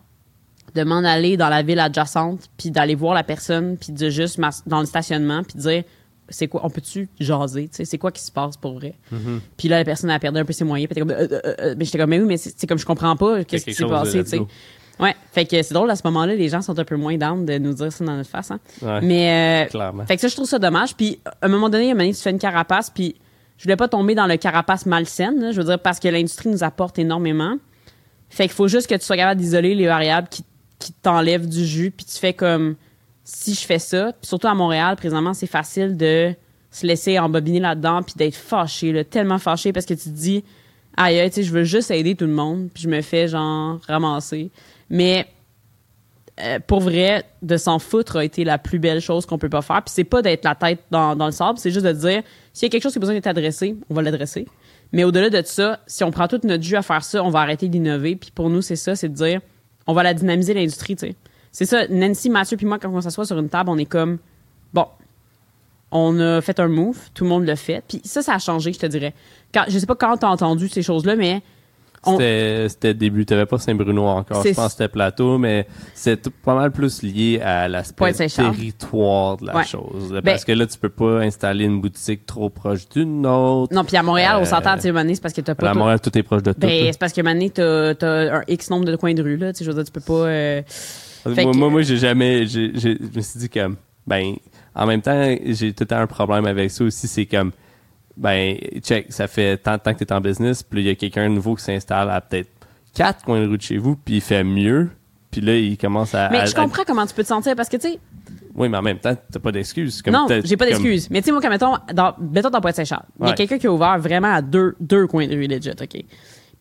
de m'en aller dans la ville adjacente puis d'aller voir la personne puis de juste dans le stationnement puis de dire c'est quoi on peut-tu jaser tu sais c'est quoi qui se passe pour vrai? Puis là la personne a perdu un peu ses moyens puis comme euh, euh, euh, mais j'étais comme mais oui mais c'est c'est comme je comprends pas qu'est-ce qui s'est passé tu sais ouais fait que c'est drôle à ce moment-là les gens sont un peu moins down de nous dire ça dans notre face hein. Ouais. mais euh, Clairement. fait que ça, je trouve ça dommage. Puis, à un moment donné, un moment donné, tu fais une carapace, puis je voulais pas tomber dans le carapace malsaine, là, je veux dire, parce que l'industrie nous apporte énormément. Fait qu'il faut juste que tu sois capable d'isoler les variables qui, qui t'enlèvent du jus, puis tu fais comme, si je fais ça, surtout à Montréal, présentement, c'est facile de se laisser embobiner là-dedans, puis d'être fâché, tellement fâché, parce que tu te dis, aïe, tu sais, je veux juste aider tout le monde, puis je me fais, genre, ramasser. Mais euh, pour vrai, de s'en foutre a été la plus belle chose qu'on peut pas faire. Puis c'est pas d'être la tête dans, dans le sable, c'est juste de dire s'il y a quelque chose qui a besoin d'être adressé, on va l'adresser. Mais au-delà de ça, si on prend tout notre jus à faire ça, on va arrêter d'innover. Puis pour nous, c'est ça, c'est de dire on va la dynamiser l'industrie, tu sais. C'est ça, Nancy, Mathieu puis moi, quand on s'assoit sur une table, on est comme bon, on a fait un move, tout le monde l'a fait. Puis ça, ça a changé, je te dirais. Quand, je sais pas quand t'as entendu ces choses-là, mais on- C'était début, t'avais pas Saint-Bruno encore, je pense que c'était plateau, mais c'est pas mal plus lié à l'aspect territoire de la Ouais. chose. Ben- Parce que là, tu peux pas installer une boutique trop proche d'une autre. non, puis à Montréal, on Euh, s'entend, tu sais, Mané, c'est parce que t'as pas à Montréal, tout est proche de tout. Ben, c'est parce que t'as, t'as un X nombre de coins de rue, là. Tu sais, je veux dire, tu peux pas. euh, fait moi, que- moi, moi, j'ai jamais, je me suis dit comme, ben, en même temps, j'ai tout le temps un problème avec ça aussi, c'est comme, ben, check, ça fait tant de temps que t'es en business, puis là, il y a quelqu'un nouveau qui s'installe à peut-être quatre coins de rue de chez vous, puis il fait mieux, puis là, il commence à... Mais à- je comprends comment tu peux te sentir parce que, tu sais, Oui, mais en même temps, t'as pas d'excuses. Non, j'ai pas comme- d'excuses. Mais tu sais, moi, quand mettons, dans, mettons dans Pointe-Saint-Charles, il y a quelqu'un qui a ouvert vraiment à deux, deux coins de rue legit, OK?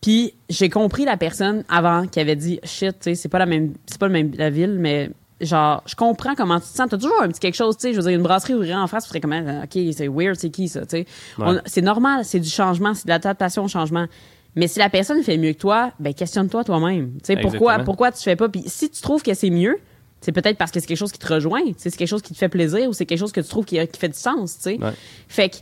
Puis j'ai compris la personne avant qui avait dit shit, tu sais, c'est pas la même, c'est pas le même la ville, mais genre, je comprends comment tu te sens. T'as toujours un petit quelque chose, tu sais. Je veux dire, une brasserie ouvrirait en face, tu serais comme, ah, OK, c'est weird, c'est qui ça, tu sais? Ouais. C'est normal, c'est du changement, c'est de l'adaptation au changement. Mais si la personne fait mieux que toi, ben questionne-toi toi-même. Tu sais, pourquoi, pourquoi tu fais pas? Puis si tu trouves que c'est mieux, c'est peut-être parce que c'est quelque chose qui te rejoint, c'est quelque chose qui te fait plaisir ou c'est quelque chose que tu trouves qui, fait du sens, tu sais. Ouais. Fait que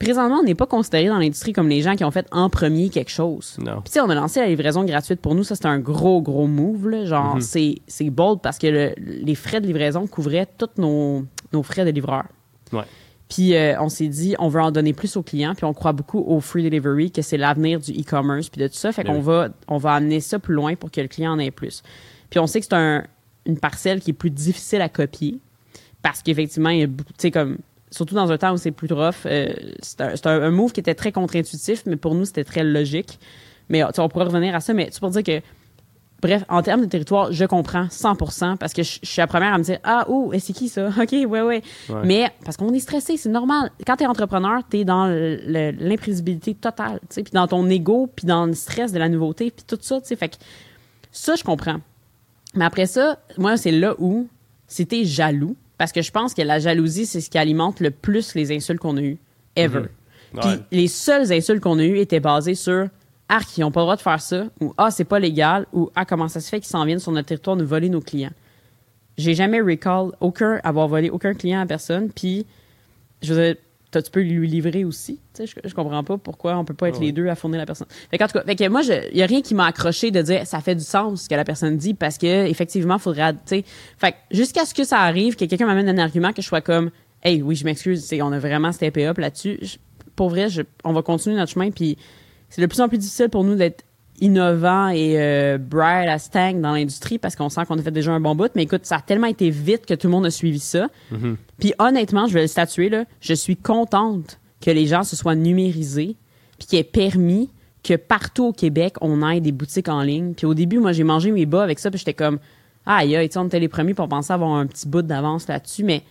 présentement, on n'est pas considéré dans l'industrie comme les gens qui ont fait en premier quelque chose. Non. Puis tu sais, on a lancé la livraison gratuite pour nous, ça c'était un gros gros move là, genre Mhm. c'est c'est bold parce que le- les frais de livraison couvraient tous nos nos frais de livreur. Ouais. Puis euh, on s'est dit, on veut en donner plus aux clients, puis on croit beaucoup au free delivery, que c'est l'avenir du e-commerce, puis de tout ça. Fait Ben qu'on va, on va amener ça plus loin pour que le client en ait plus. Puis on sait que c'est un, une parcelle qui est plus difficile à copier, parce qu'effectivement, il y a beaucoup, tu sais, comme, surtout dans un temps où c'est plus rough, euh, c'est un, un, un move qui était très contre-intuitif, mais pour nous, c'était très logique. Mais tu on pourrait revenir à ça, mais c'est pour dire que Bref, en termes de territoire, je comprends 100% parce que je, je suis la première à me dire Ah, oh, c'est qui ça OK, ouais, ouais. Ouais. Mais parce qu'on est stressé, c'est normal. Quand tu es entrepreneur, tu es dans l'imprévisibilité totale, tu sais, puis dans ton ego, puis dans le stress de la nouveauté, puis tout ça, tu sais. Fait que ça, je comprends. Mais après ça, moi, c'est là où c'était jaloux parce que je pense que la jalousie, c'est ce qui alimente le plus les insultes qu'on a eues, ever. Mhm. Puis Ouais. les seules insultes qu'on a eues étaient basées sur Arc, ils n'ont pas le droit de faire ça, ou Ah, c'est pas légal, ou Ah, comment ça se fait qu'ils s'en viennent sur notre territoire nous voler nos clients. j'ai jamais recall aucun, avoir volé aucun client à personne. Puis, je veux dire, tu peux lui livrer aussi? Tu sais, je, je comprends pas pourquoi on peut pas être Ouais. les deux à fournir la personne. Fait qu'en tout cas, fait que moi, il y a rien qui m'a accroché de dire ça fait du sens ce que la personne dit parce que effectivement, faudrait, tu sais, fait jusqu'à ce que ça arrive, que quelqu'un m'amène un argument que je sois comme, hey, oui, je m'excuse, c'est on a vraiment steppé up là-dessus. Pour vrai, je- on va continuer notre chemin, puis c'est de plus en plus difficile pour nous d'être innovant et euh, bright à Stang dans l'industrie parce qu'on sent qu'on a fait déjà un bon bout. Mais écoute, ça a tellement été vite que tout le monde a suivi ça. Puis honnêtement, je vais le statuer, là, je suis contente que les gens se soient numérisés puis qu'il ait permis que partout au Québec, on ait des boutiques en ligne. Puis au début, moi, j'ai mangé mes bas avec ça, puis j'étais comme, tu sais, on était les premiers pour penser avoir un petit bout d'avance là-dessus. Mais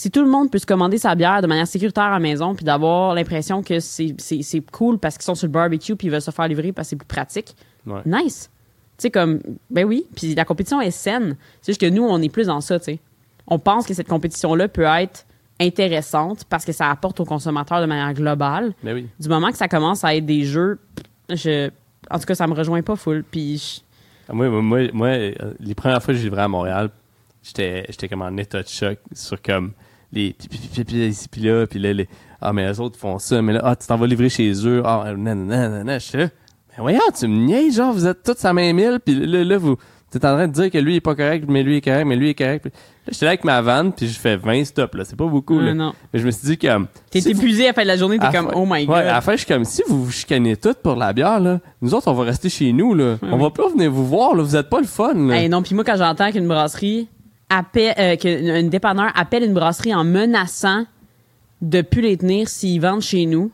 si tout le monde peut se commander sa bière de manière sécuritaire à la maison, puis d'avoir l'impression que c'est c'est- c'est cool parce qu'ils sont sur le barbecue, puis ils veulent se faire livrer parce que c'est plus pratique, Ouais. nice. Tu sais, comme, ben oui, puis la compétition est saine. C'est juste que nous, on est plus dans ça, tu sais. On pense que cette compétition-là peut être intéressante parce que ça apporte aux consommateurs de manière globale. Mais oui. Du moment que ça commence à être des jeux, je, en tout cas, ça me rejoint pas full. Puis je- Ah, Moi, moi, moi, moi, euh, les premières fois que j'ai livré à Montréal, j'étais j'étais comme en état de choc sur comme les puis, là puis là les ah mais les autres font ça mais là ah tu t'en vas livrer chez eux ah non je suis là mais voyons tu me niaises genre vous êtes tous à même mille puis là, là vous t'es en train de dire que lui est pas correct mais lui est correct mais lui est correct Puis là j'étais là avec ma vanne puis je fais 20 stops là c'est pas beaucoup Ah, là. non. mais je me suis dit comme t'es si vous- épuisé à la fin de la journée, t'es comme, oh my god. Ouais, à la fin, je suis comme, si vous vous chicanez toutes pour la bière, là, nous autres, on va rester chez nous, là. on va pas venir vous voir, là. Vous êtes pas le fun, là. Hey, non, puis moi, quand j'entends qu'une brasserie appelle, euh, qu'une dépanneur appelle une brasserie en menaçant de plus les tenir s'ils vendent chez nous,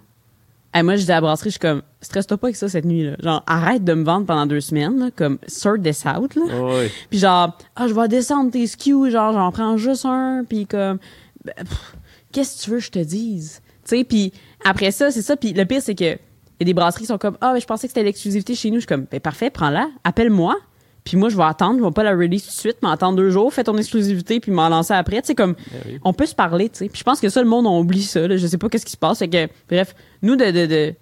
hey, moi, je dis à la brasserie, je suis comme, stresse-toi pas avec ça cette nuit, là. Genre, arrête de me vendre pendant deux semaines, là, comme, sort this out, là. Ouais. Puis genre, ah, je vais descendre tes SKU, genre, j'en prends juste un, puis comme, ben, qu'est-ce que tu veux que je te dise? Tu sais, puis après ça, c'est ça. Puis le pire, c'est que il y a des brasseries qui sont comme, ah, mais je pensais que c'était l'exclusivité chez nous. Je suis comme, ben parfait, prends-la, appelle-moi. Puis moi, je vais attendre, je vais pas la release tout de suite, mais attendre deux jours, fais ton exclusivité, puis m'en lancer après. Tu sais, comme, oui. on peut se parler, tu sais. Puis je pense que ça, le monde, on oublie ça, là. Je sais pas qu'est-ce qui se passe. Fait que, bref, nous, de, de, de-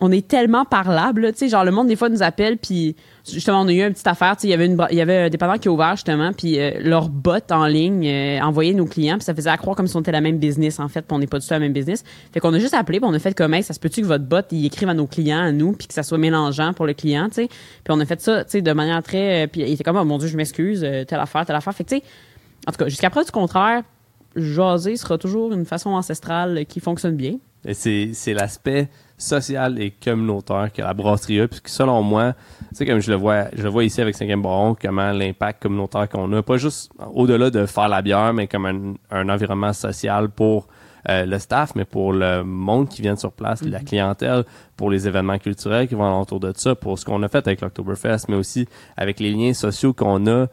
on est tellement parlable, tu sais, genre le monde des fois nous appelle puis justement on a eu une petite affaire, tu sais, il y avait une il y avait un dépanneur qui a ouvert justement puis euh, leur bot en ligne euh, envoyait nos clients puis ça faisait à croire comme si on était la même business en fait, puis on n'est pas du tout la même business. Fait qu'on a juste appelé, puis on a fait comme hey, ça se peut-tu que votre bot il écrive à nos clients à nous puis que ça soit mélangeant pour le client, tu sais. Puis on a fait ça, tu sais, de manière très euh, puis il était comme oh mon dieu, je m'excuse, euh, telle affaire, telle affaire. Fait que tu sais, en tout cas, jusqu'à preuve du contraire, jaser sera toujours une façon ancestrale qui fonctionne bien. C'est l'aspect social et communautaire que la brasserie a, puis selon moi, sais, comme je le vois, je le vois ici avec 5e Baron, comment l'impact communautaire qu'on a, pas juste au-delà de faire la bière, mais comme un, un environnement social pour euh, le staff, mais pour le monde qui vient sur place, la clientèle, pour les événements culturels qui vont autour de ça, pour ce qu'on a fait avec l'Octoberfest, mais aussi avec les liens sociaux qu'on a.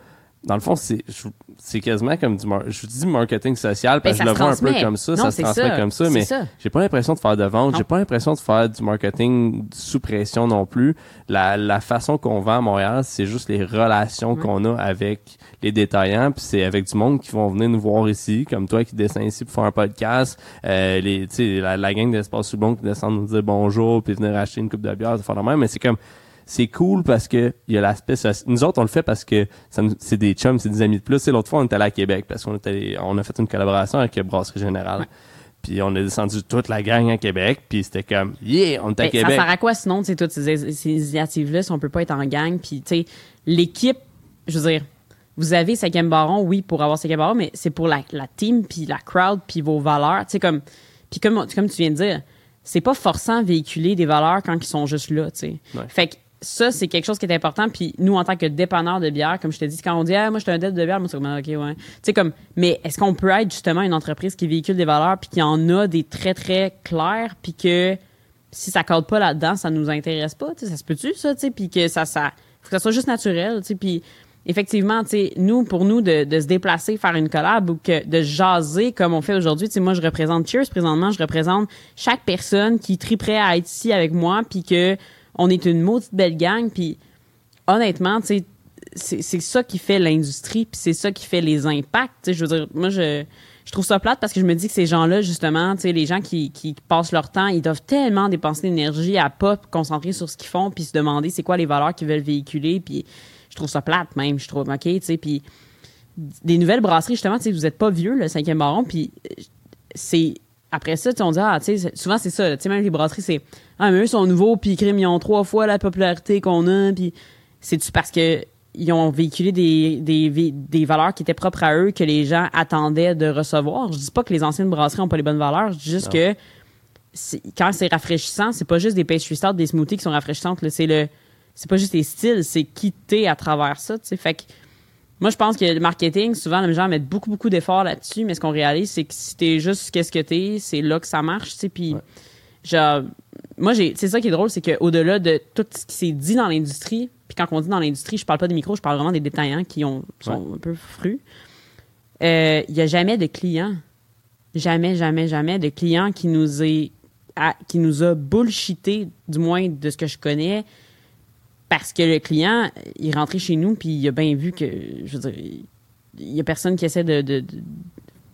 Dans le fond, c'est, je- c'est quasiment comme du, mar- je vous dis marketing social parce Ben, que ça je le vois un peu comme ça, Non, ça se transmet ça. comme ça, mais j'ai pas l'impression de faire de vente, j'ai pas l'impression de faire du marketing sous pression non plus. La, la façon qu'on vend à Montréal, c'est juste les relations qu'on a avec les détaillants, puis c'est avec du monde qui vont venir nous voir ici, comme toi qui descends ici pour faire un podcast, euh, les, tu sais, la, la gang d'Espace Soubon qui descend nous dire bonjour, puis venir acheter une coupe de bière, ça faire la même, mais c'est comme c'est cool parce que il y a l'aspect nous autres on le fait parce que c'est des chums c'est des amis de plus. C'est l'autre fois on était allé à Québec parce qu'on était on a fait une collaboration avec Brasserie Générale. Puis on a descendu toute la gang à Québec puis c'était comme yeah on était à Ben, ça Québec. sert à quoi sinon, tu sais, toutes ces, ces initiatives-là, si on peut pas être en gang, puis tu sais, l'équipe, je veux dire, vous avez cinquième baron, oui, pour avoir cinquième baron, mais c'est pour la, la team, puis la crowd, puis vos valeurs, tu sais, comme, puis comme, comme tu viens de dire, c'est pas forçant véhiculer des valeurs quand ils sont juste là, tu sais. Ouais. Fait que ça, c'est quelque chose qui est important. Puis nous, en tant que dépanneur de bière, comme je te dis, quand on dit, ah, moi, je suis un dette de bière, moi, c'est comme, ah, OK, ouais. Tu sais, comme, mais est-ce qu'on peut être justement une entreprise qui véhicule des valeurs, puis qui en a des très, très clairs, puis que si ça cadre pas là-dedans, ça nous intéresse pas, tu sais, ça se peut-tu, ça, tu sais, puis que ça, ça, faut que ça soit juste naturel, tu sais, puis effectivement, tu sais, nous, pour nous, de, de se déplacer, faire une collab ou que de jaser comme on fait aujourd'hui, tu sais, moi, je représente Cheers présentement, je représente chaque personne qui triperait à être ici avec moi, puis que on est une maudite belle gang, puis honnêtement, tu c'est ça qui fait l'industrie, puis c'est ça qui fait les impacts. Je veux dire, moi, je, je trouve ça plate parce que je me dis que ces gens-là, justement, les gens qui, qui passent leur temps, ils doivent tellement dépenser d'énergie à pas concentrer sur ce qu'ils font, puis se demander c'est quoi les valeurs qu'ils veulent véhiculer, puis je trouve ça plate même, je trouve, OK, tu sais, puis des nouvelles brasseries, justement, tu sais, vous êtes pas vieux, le cinquième baron, puis c'est après ça, on dit, ah, tu sais, souvent c'est ça, tu sais, même les brasseries, c'est, ah, mais eux sont nouveaux, puis ils ont trois fois la popularité qu'on a, puis c'est-tu parce que ils ont véhiculé des, des, des valeurs qui étaient propres à eux que les gens attendaient de recevoir? Je dis pas que les anciennes brasseries ont pas les bonnes valeurs, je dis juste que quand c'est rafraîchissant, c'est pas juste des pastry stouts, des smoothies qui sont rafraîchissantes, c'est le c'est pas juste les styles, c'est quitter à travers ça, tu sais. Fait que moi, je pense que le marketing, souvent, les gens mettent beaucoup, beaucoup d'efforts là-dessus, mais ce qu'on réalise, c'est que si t'es juste qu'est-ce que t'es, c'est là que ça marche, tu sais. Puis, genre, moi, j'ai, c'est ça qui est drôle, c'est qu'au-delà de tout ce qui s'est dit dans l'industrie, puis quand on dit dans l'industrie, je parle pas des micros, je parle vraiment des détaillants qui ont, sont un peu frus. Il euh, y a jamais de clients, jamais, jamais, jamais de clients qui nous est, qui nous a bullshité, du moins de ce que je connais, parce que le client, il est rentré chez nous, puis il a bien vu que, je veux dire, il y a personne qui essaie de, de,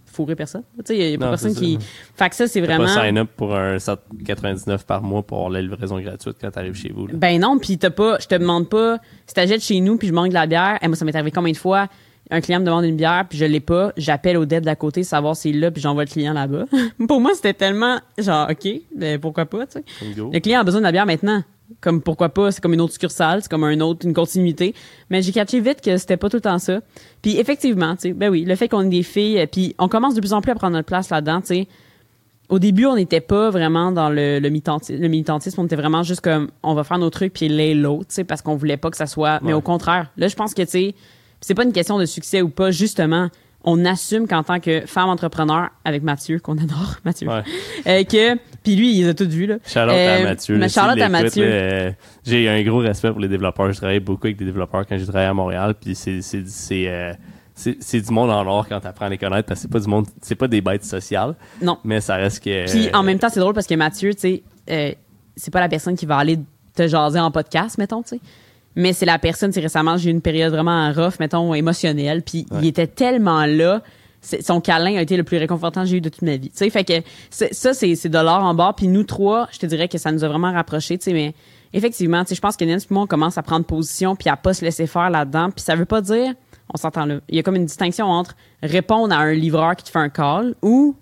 fourrer personne. Tu sais, il y a pas personne qui. Fait que ça, c'est vraiment. pas sign up pour un 7,99 par mois pour avoir la livraison gratuite quand t'arrives chez vous. Ben non, puis t'as pas. Je te demande pas. Si t'achètes chez nous, puis je manque de la bière, et moi, ça m'est arrivé combien de fois? Un client me demande une bière, puis je l'ai pas. J'appelle au dev d'à côté, savoir s'il l'a, puis j'envoie le client là-bas. pour moi, c'était tellement genre, OK, ben pourquoi pas, tu sais. Le client a besoin de la bière maintenant comme pourquoi pas, c'est comme une autre succursale, c'est comme un autre, une continuité. Mais j'ai catché vite que c'était pas tout le temps ça. Puis effectivement, tu sais, ben oui, le fait qu'on ait des filles, euh, puis on commence de plus en plus à prendre notre place là-dedans, tu sais. Au début, on n'était pas vraiment dans le, le, militantisme, on était vraiment juste comme, on va faire nos trucs puis les l'autre, tu sais, parce qu'on voulait pas que ça soit. Mais au contraire, là, je pense que, tu sais, c'est pas une question de succès ou pas, justement on assume qu'en tant que femme entrepreneur avec Mathieu qu'on adore Mathieu euh, que puis lui il a tout vu là. Charlotte à euh, Mathieu Charlotte à Mathieu. euh, j'ai un gros respect pour les développeurs. Je travaille beaucoup avec des développeurs quand j'ai travaillé à Montréal puis c'est c'est c'est c'est du monde en or quand tu apprends à les connaître parce que c'est pas du monde c'est pas des bêtes sociales. Non. Mais ça reste que puis en même temps c'est drôle parce que Mathieu tu sais c'est pas la personne qui va aller te jaser en podcast mettons tu sais mais c'est la personne, c'est récemment, j'ai eu une période vraiment rough, mettons, émotionnelle, puis il était tellement là, son câlin a été le plus réconfortant que j'ai eu de toute ma vie. Tu sais, fait que ça, c'est de l'or en bas. Puis nous trois, je te dirais que ça nous a vraiment rapprochés, tu sais, mais effectivement, tu sais, je pense que Nens et moi, on commence à prendre position puis à pas se laisser faire là-dedans. Puis ça veut pas dire, on s'entend là, il y a comme une distinction entre répondre à un livreur qui te fait un call ou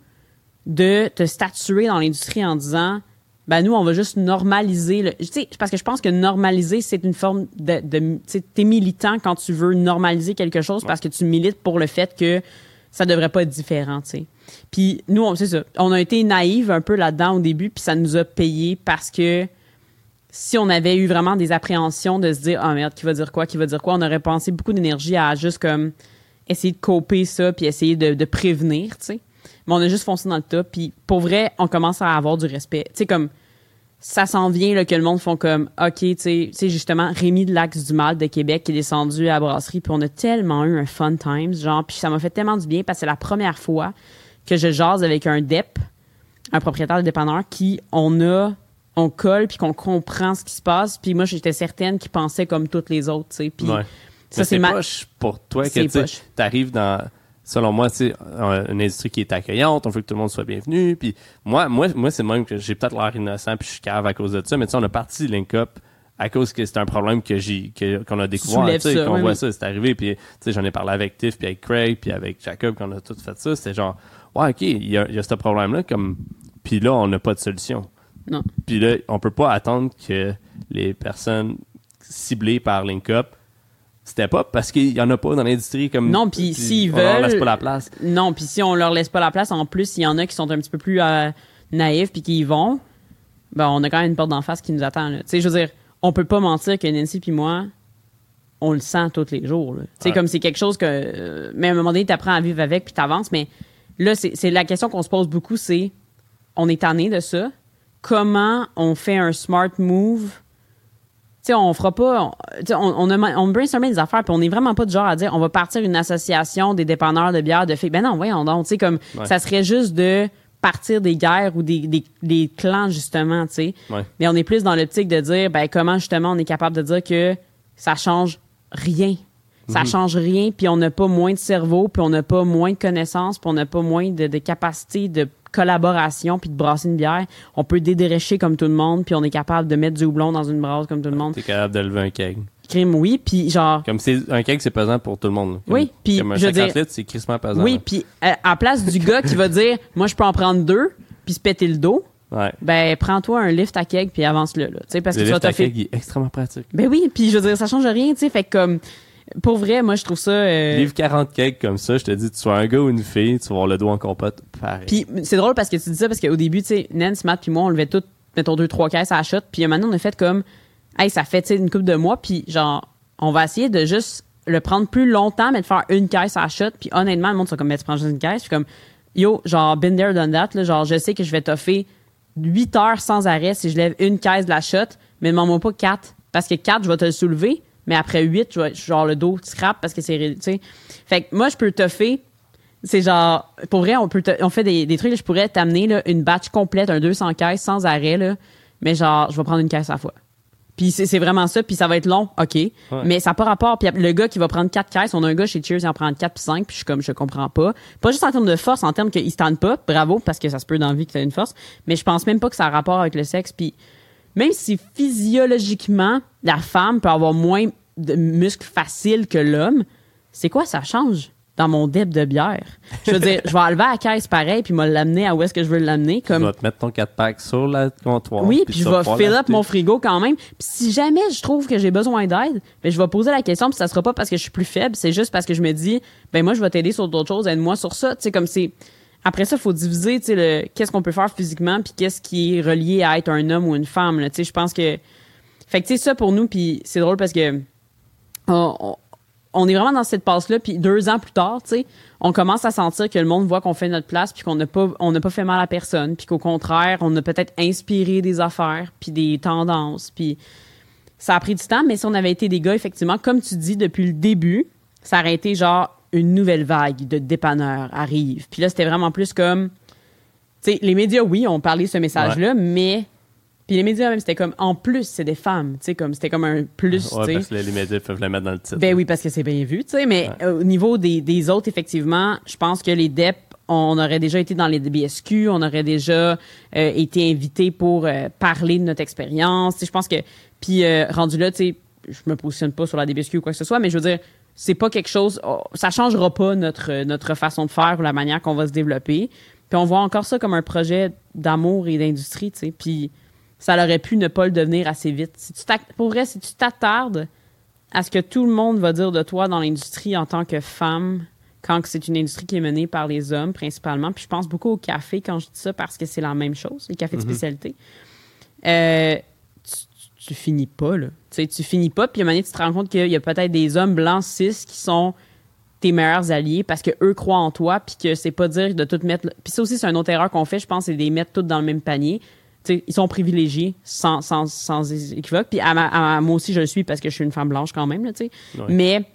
de te statuer dans l'industrie en disant ben nous, on va juste normaliser. Le, parce que je pense que normaliser, c'est une forme de... de t'es militant quand tu veux normaliser quelque chose parce que tu milites pour le fait que ça devrait pas être différent, tu. Puis nous, c'est ça. On a été naïve un peu là-dedans au début, puis ça nous a payé parce que si on avait eu vraiment des appréhensions de se dire « Ah merde, qui va dire quoi, qui va dire quoi », on aurait pensé beaucoup d'énergie à juste comme essayer de coper ça, puis essayer de, de prévenir, tu sais mais on a juste foncé dans le top. Puis pour vrai, on commence à avoir du respect. Tu sais, comme ça s'en vient là, que le monde font comme OK, tu sais, justement Rémi de l'Axe du Mal de Québec qui est descendu à la brasserie, puis on a tellement eu un fun times, genre, puis ça m'a fait tellement du bien parce que c'est la première fois que je jase avec un DEP, un propriétaire de dépanneur, qui on a on colle puis qu'on comprend ce qui se passe puis moi j'étais certaine qu'il pensait comme toutes les autres tu sais puis ça c'est ma... pour toi que tu arrives dans selon moi, c'est une industrie qui est accueillante, on veut que tout le monde soit bienvenu. Puis moi, moi, moi c'est même que j'ai peut-être l'air innocent puis je suis cave à cause de ça. Mais tu sais, on a parti Link Up à cause que c'est un problème que j'ai qu'on a découvert, tu sais, qu'on voit ça, c'est arrivé. Puis tu sais, j'en ai parlé avec Tiff, puis avec Craig, puis avec Jacob, qu'on a tout fait ça. C'était genre, ouais, ok, il y a, y a ce problème-là, comme, puis là, on n'a pas de solution. Non. Puis là, on peut pas attendre que les personnes ciblées par Link Up c'était pas parce qu'il y en a pas dans l'industrie comme non puis s'ils veulent leur laisse pas la place. Non puis si on leur laisse pas la place en plus il y en a qui sont un petit peu plus euh, naïfs puis qui y vont ben on a quand même une porte d'en face qui nous attend tu sais je veux dire on peut pas mentir que Nancy puis moi on le sent tous les jours tu sais comme c'est quelque chose que euh, mais à un moment donné t'apprends à vivre avec puis t'avances mais là c'est la question qu'on se pose beaucoup c'est on est tanné de ça. Comment on fait un smart move sais, on fera pas. On, on, a, on des affaires, puis on n'est vraiment pas du genre à dire on va partir une association des dépanneurs de bière de filles. Ben non, voyons donc. Tu sais, comme ça serait juste de partir des guerres ou des, des, des clans, justement, tu sais. Mais on est plus dans l'optique de dire ben comment justement on est capable de dire que ça change rien. Ça mhm. change rien, puis on n'a pas moins de cerveau, puis on n'a pas moins de connaissances, puis on n'a pas moins de, de capacité de collaboration puis de brasser une bière, on peut dédérécher comme tout le monde puis on est capable de mettre du houblon dans une brasse comme tout le monde. T'es capable de lever un keg. crime, oui, puis genre, Comme c'est un cake, c'est pesant pour tout le monde. Comme- Oui, puis comme un je veux 50 dire- litres, c'est crissement pesant. oui, là. puis euh, à place du gars qui va dire, moi, je peux en prendre deux, puis se péter le dos, Ouais. ben, prends-toi un lift à keg, puis avance-le, là. Tu sais, parce Le que à t'offrir- cake, il est extrêmement pratique. Ben oui, puis je veux dire, ça change rien, tu sais, fait que comme, pour vrai, moi, je trouve ça... euh, Livre 40 cakes comme ça, je te dis, tu sois un gars ou une fille, tu vas avoir le dos en compote, pareil. Puis c'est drôle parce que tu dis ça parce qu'au début, tu sais, Nance, Matt puis moi, on levait toutes, mettons, deux, trois caisses à la shot. Puis maintenant, on a fait comme, hey, ça fait, tu sais, une couple de mois. Puis genre, on va essayer de juste le prendre plus longtemps, mais de faire une caisse à la shot. Puis honnêtement, le monde sera comme, mais tu prends juste une caisse. Puis comme, yo, genre, been there, done that. Là, genre, je sais que je vais toffer 8 heures sans arrêt si je lève une caisse de la shot, mais demande-moi pas 4. Parce que 4, je vais te le soulever. Mais après 8, je vais, genre, le dos scrap parce que c'est, tu sais. Fait que moi, je peux toffer c'est genre, pour vrai, on peut, te- on fait des, des trucs, là, je pourrais t'amener une batch complète, un 200 caisses sans arrêt, là, mais genre, je vais prendre une caisse à la fois. Puis c'est c'est vraiment ça, puis ça va être long, OK, mais ça n'a pas rapport. Puis le gars qui va prendre quatre caisses, on a un gars chez Cheers, il en prend 4 puis 5, puis je suis comme, je comprends pas. Pas juste en termes de force, en termes qu'il se tente pas, bravo, parce que ça se peut dans la vie que t'as une force, mais je pense même pas que ça a rapport avec le sexe, puis même si physiologiquement, la femme peut avoir moins de muscles faciles que l'homme, c'est quoi ça change dans mon deb de bière? Je veux dire, je vais enlever à la caisse pareil, puis me l'amener à où est-ce que je veux l'amener. Tu Comme, vas te mettre ton 4-pack sur le comptoir. oui, puis puis je tu vais fill up mon frigo quand même. Puis si jamais je trouve que j'ai besoin d'aide, ben je vais poser la question, puis ça sera pas parce que je suis plus faible, c'est juste parce que je me dis, ben moi, je vais t'aider sur d'autres choses, aide-moi sur ça. Tu sais, comme c'est. Après ça, il faut diviser, tu sais, le qu'est-ce qu'on peut faire physiquement, puis qu'est-ce qui est relié à être un homme ou une femme. là. Tu sais, je pense que. Fait que, tu sais, ça pour nous, puis c'est drôle parce que. On- on- est vraiment dans cette passe-là, puis deux ans plus tard, tu sais, on commence à sentir que le monde voit qu'on fait notre place, puis qu'on n'a pas, on n'a pas fait mal à personne, puis qu'au contraire, on a peut-être inspiré des affaires, puis des tendances, puis ça a pris du temps, mais si on avait été des gars, effectivement, comme tu dis, depuis le début, ça aurait été genre une nouvelle vague de dépanneurs arrive. Puis là, c'était vraiment plus comme, tu sais, les médias, oui, ont parlé ce message-là, mais puis les médias même, c'était comme, en plus, c'est des femmes, tu sais, comme c'était comme un plus, Ouais, parce que les médias peuvent le mettre dans le titre. Ben oui, parce que c'est bien vu, tu sais, mais au niveau des, des autres, effectivement, je pense que les DEP, on aurait déjà été dans les BSQ, on aurait déjà euh, été invités pour euh, parler de notre expérience. Je pense que, puis euh, rendu là, tu sais, je me positionne pas sur la DBSQ ou quoi que ce soit, mais je veux dire, c'est pas quelque chose, oh, ça changera pas notre, notre façon de faire ou la manière qu'on va se développer. Puis on voit encore ça comme un projet d'amour et d'industrie, tu sais, puis ça aurait pu ne pas le devenir assez vite. Si tu t'ac- pour vrai, si tu t'attardes à ce que tout le monde va dire de toi dans l'industrie en tant que femme, quand c'est une industrie qui est menée par les hommes principalement. Puis je pense beaucoup au café quand je dis ça parce que c'est la même chose, les cafés de spécialité. Euh, tu finis pas, là. Tu sais, tu finis pas, puis à un moment donné, tu te rends compte qu'il y a peut-être des hommes blancs cis qui sont tes meilleurs alliés parce que eux croient en toi puis que c'est pas dire de tout mettre puis ça aussi c'est une autre erreur qu'on fait je pense c'est de les mettre toutes dans le même panier Ils sont privilégiés sans, sans, sans équivoque puis à ma- à- moi aussi je le suis parce que je suis une femme blanche quand même là. Ouais. mais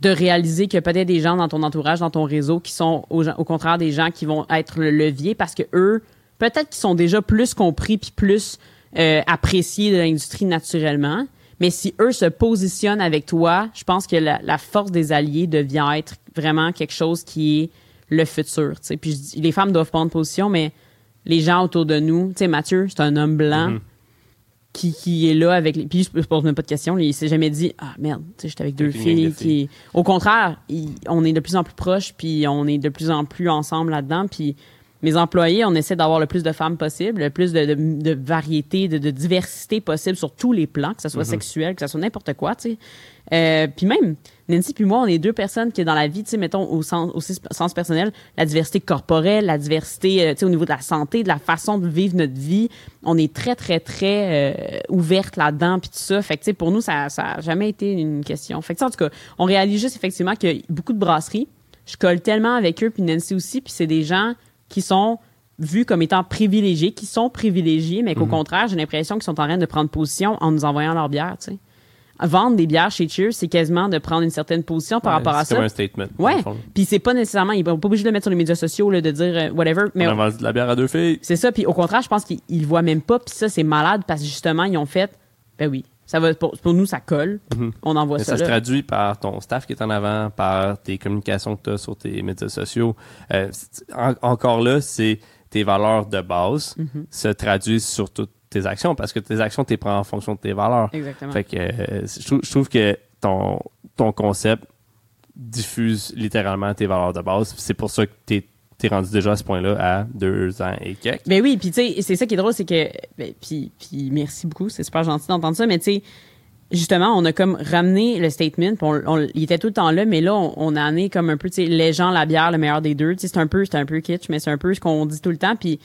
de réaliser qu'il y a peut-être des gens dans ton entourage, dans ton réseau, qui sont au, au contraire des gens qui vont être le levier parce que eux, peut-être qu'ils sont déjà plus compris puis plus euh, appréciés de l'industrie naturellement. Mais si eux se positionnent avec toi, je pense que la, la force des alliés devient être vraiment quelque chose qui est le futur. tu sais. Puis je dis- les femmes doivent prendre position, mais les gens autour de nous, tu sais, Mathieu, c'est un homme blanc qui, qui est là avec les. Puis je, pose même pas de questions. Il s'est jamais dit Ah merde, tu sais, j'étais avec deux filles de filles. qui. Au contraire, il- on est de plus en plus proches, puis on est de plus en plus ensemble là-dedans. Puis mes employés, on essaie d'avoir le plus de femmes possible, le plus de, de, de variété, de, de diversité possible sur tous les plans, que ce soit sexuel, que ce soit n'importe quoi, tu sais. Euh, puis même, Nancy puis moi, on est deux personnes qui, dans la vie, tu sais, mettons, au sens, au sens personnel, la diversité corporelle, la diversité, euh, tu sais, au niveau de la santé, de la façon de vivre notre vie, on est très, très, très euh, ouverte là-dedans, puis tout ça. Fait que, tu sais, pour nous, ça ça a jamais été une question. Fait que, tu sais, en tout cas, on réalise juste, effectivement, qu'il y a beaucoup de brasseries. Je colle tellement avec eux, puis Nancy aussi, puis c'est des gens qui sont vus comme étant privilégiés, qui sont privilégiés, mais qu'au contraire, j'ai l'impression qu'ils sont en train de prendre position en nous envoyant leur bière, tu sais. Vendre des bières chez Cheers, c'est quasiment de prendre une certaine position par Ouais, rapport à c'est ça. comme un statement. Ouais. Puis c'est pas nécessairement, ils sont pas obligés de le mettre sur les médias sociaux, là, de dire euh, whatever. Mais On a de la bière à deux filles. c'est ça. Puis au contraire, je pense qu'ils voient même pas. Puis ça, c'est malade parce que justement, ils ont fait, ben oui, ça va pour, pour nous, ça colle. On envoie Mais ça. ça se traduit par ton staff qui est en avant, par tes communications que tu as sur tes médias sociaux. Euh, en- encore là, c'est tes valeurs de base Mhm. se traduisent sur tout tes actions parce que tes actions, t'es prends en fonction de tes valeurs. Exactement. Fait que euh, je, trouve, je trouve que ton, ton concept diffuse littéralement tes valeurs de base. C'est pour ça que t'es es rendu déjà à ce point-là à deux ans et quelques. Ben oui, puis tu sais, c'est ça qui est drôle, c'est que, ben, puis, puis merci beaucoup, c'est super gentil d'entendre ça, mais tu sais, justement, on a comme ramené le statement, on, il était tout le temps là, mais là, on, on a amené comme un peu, tu sais, les gens, la bière, le meilleur des deux. Tu sais, c'est un peu, c'est un peu kitsch, mais c'est un peu ce qu'on dit tout le temps. Puis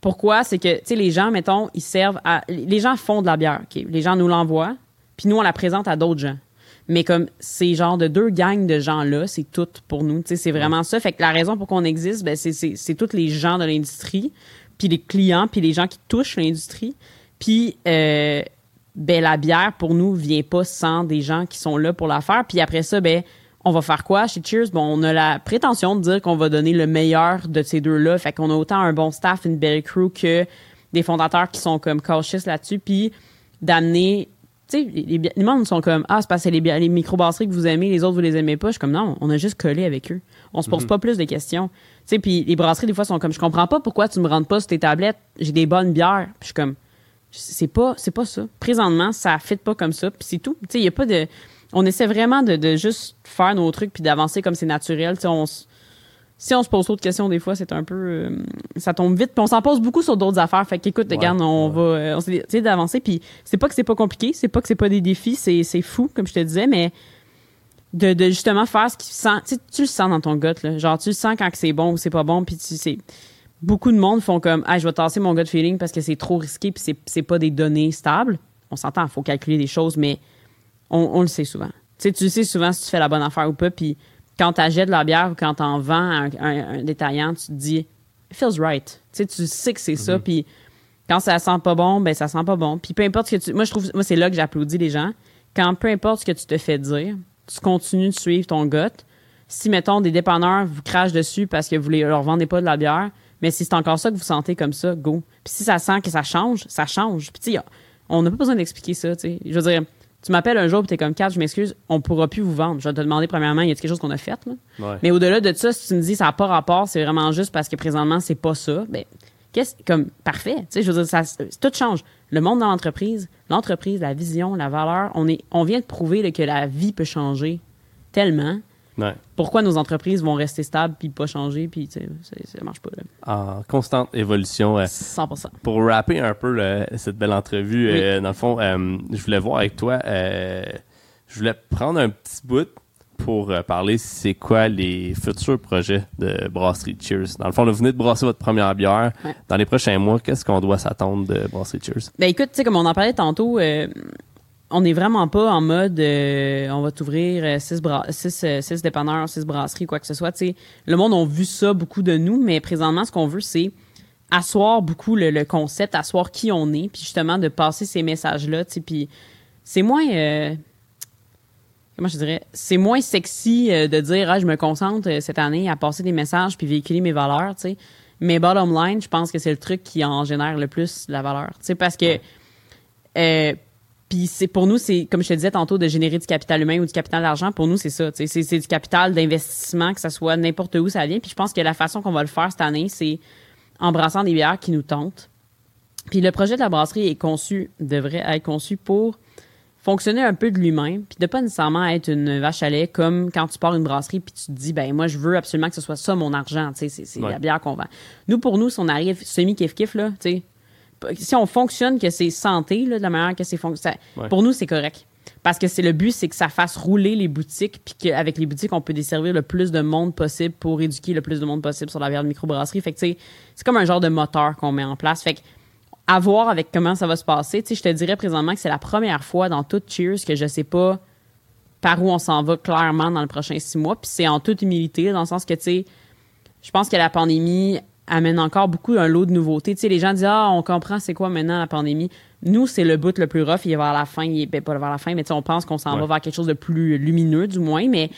pourquoi, c'est que, tu sais, les gens, mettons, ils servent à, les gens font de la bière, ok. Les gens nous l'envoient, puis nous, on la présente à d'autres gens. Mais comme ces genres de deux gangs de gens-là, c'est tout pour nous. Tu sais, c'est vraiment ça. Fait que la raison pour qu'on existe, ben, c'est, c'est, c'est tous les gens de l'industrie, puis les clients, puis les gens qui touchent l'industrie. Puis, euh, ben, la bière, pour nous, vient pas sans des gens qui sont là pour la faire. Puis après ça, ben, on va faire quoi chez Cheers? Bon, on a la prétention de dire qu'on va donner le meilleur de ces deux-là. Fait qu'on a autant un bon staff, une belle crew que des fondateurs qui sont comme cautious là-dessus. Puis d'amener tu sais, les, les, sont comme Ah, c'est parce que les, les microbrasseries que vous aimez, les autres, vous les aimez pas. Je suis comme Non, on a juste collé avec eux. On se pose pas plus de questions. Tu sais, puis les brasseries, des fois, sont comme Je comprends pas pourquoi tu me rentres pas sur tes tablettes. J'ai des bonnes bières. Puis je suis comme C'est pas, c'est pas ça. Présentement, ça fit pas comme ça. Puis c'est tout. Tu sais, il y a pas de. On essaie vraiment de, de juste faire nos trucs puis d'avancer comme c'est naturel. Tu sais, on si on se pose trop de questions des fois, c'est un peu euh, ça tombe vite. Puis on s'en pose beaucoup sur d'autres affaires. Fait qu'écoute, Ouais, regarde, on ouais. va euh, on essayé d'avancer. Puis c'est pas que c'est pas compliqué, c'est pas que c'est pas des défis, c'est c'est fou comme je te disais, mais de, de justement faire ce qui sent. Tu le sens dans ton gut là. Genre tu le sens quand c'est bon ou c'est pas bon. Puis tu sais, beaucoup de monde font comme, ah, je vais tasser mon gut feeling parce que c'est trop risqué puis c'est c'est pas des données stables. On s'entend, il faut calculer des choses, mais on, on le sait souvent. Tu sais, tu sais souvent si tu fais la bonne affaire ou pas. Puis quand tu achètes de la bière ou quand tu en vends à un, un- un détaillant, tu te dis, it feels right. Tu sais, tu sais que c'est ça. Puis quand ça sent pas bon, ben ça sent pas bon. Puis peu importe ce que tu. Moi, je trouve. Moi, c'est là que j'applaudis les gens. Quand peu importe ce que tu te fais dire, tu continues de suivre ton gut. Si, mettons, des dépanneurs vous crachent dessus parce que vous les, leur vendez pas de la bière, mais si c'est encore ça que vous sentez comme ça, go. Puis si ça sent que ça change, ça change. Puis tu sais, on n'a pas besoin d'expliquer ça, tu sais. Je veux dire, tu m'appelles un jour et t'es comme, Kat, je m'excuse, on pourra plus vous vendre. Je vais te demander premièrement, y a quelque chose qu'on a fait, là? Ouais. Mais au-delà de ça, si tu me dis ça n'a pas rapport, c'est vraiment juste parce que présentement, c'est pas ça, ben, qu'est-ce, comme, parfait. Tu sais, je veux dire, ça, tout change. Le monde dans l'entreprise, l'entreprise, la vision, la valeur, on est, on vient de prouver là, que la vie peut changer tellement. Ouais. Pourquoi nos entreprises vont rester stables puis pas changer puis ça, ça marche pas là? En constante évolution. euh, 100%. pour rapper un peu cette belle entrevue, Oui. euh, dans le fond, euh, je voulais voir avec toi, euh, je voulais prendre un petit bout pour euh, parler c'est quoi les futurs projets de Brasserie Cheers. Dans le fond, là, vous venez de brasser votre première bière. Ouais. Dans les prochains mois, qu'est-ce qu'on doit s'attendre de Brasserie Cheers? Ben écoute, tu sais, comme on en parlait tantôt, euh, on n'est vraiment pas en mode euh, on va t'ouvrir euh, six, six, euh, six dépanneurs, six brasseries, quoi que ce soit. Le monde a vu ça beaucoup de nous, mais présentement, ce qu'on veut, c'est asseoir beaucoup le, le concept, asseoir qui on est, puis justement de passer ces messages-là. Puis c'est moins. euh, comment je dirais, c'est moins sexy de dire ah je me concentre cette année à passer des messages puis véhiculer mes valeurs, tu sais. Mais bottom line, je pense que c'est le truc qui en génère le plus la valeur, tu sais parce que puis c'est pour nous c'est comme je te disais tantôt de générer du capital humain ou du capital d'argent, pour nous c'est ça, c'est c'est du capital d'investissement que ça soit n'importe où ça vient, puis je pense que la façon qu'on va le faire cette année, c'est en brassant des bières qui nous tentent. Puis le projet de la brasserie est conçu devrait être conçu pour fonctionner un peu de lui-même, puis de pas nécessairement être une vache à lait comme quand tu pars une brasserie puis tu te dis ben moi je veux absolument que ce soit ça mon argent, tu sais c'est c'est Ouais. la bière qu'on vend. Nous pour nous si on arrive semi kiff kiff là, tu sais si on fonctionne que c'est santé là, de la manière que c'est fonc- ça- Ouais. pour nous c'est correct. Parce que c'est le but, c'est que ça fasse rouler les boutiques, puis qu'avec les boutiques, on peut desservir le plus de monde possible pour éduquer le plus de monde possible sur la bière de microbrasserie. Fait que, c'est comme un genre de moteur qu'on met en place. Fait que, à voir avec comment ça va se passer. Tu sais, je te dirais présentement que c'est la première fois dans toute Cheers que je sais pas par où on s'en va clairement dans le prochain six mois. Puis c'est en toute humilité, dans le sens que, tu sais, je pense que la pandémie amène encore beaucoup un lot de nouveautés. Tu sais, les gens disent Ah, on comprend c'est quoi maintenant la pandémie. Nous, c'est le bout le plus rough. Il est vers la fin. Il est ben, pas vers la fin, mais tu sais, on pense qu'on s'en Ouais. va vers quelque chose de plus lumineux, du moins. Mais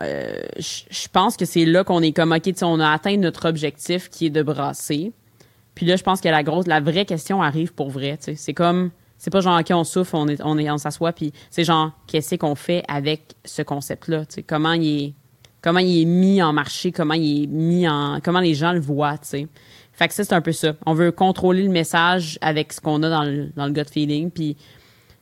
euh, je je pense que c'est là qu'on est comme OK, tu sais, on a atteint notre objectif qui est de brasser. Puis là, je pense que la grosse, la vraie question arrive pour vrai. tu sais. C'est comme, c'est pas genre, OK, on souffle, on, est, on, est, on s'assoit, puis c'est genre, qu'est-ce qu'on fait avec ce concept-là? tu sais? Comment il est comment il est mis en marché, comment il est mis en, comment les gens le voient, tu sais. Fait que ça, c'est un peu ça. On veut contrôler le message avec ce qu'on a dans le, dans gut feeling. Puis, tu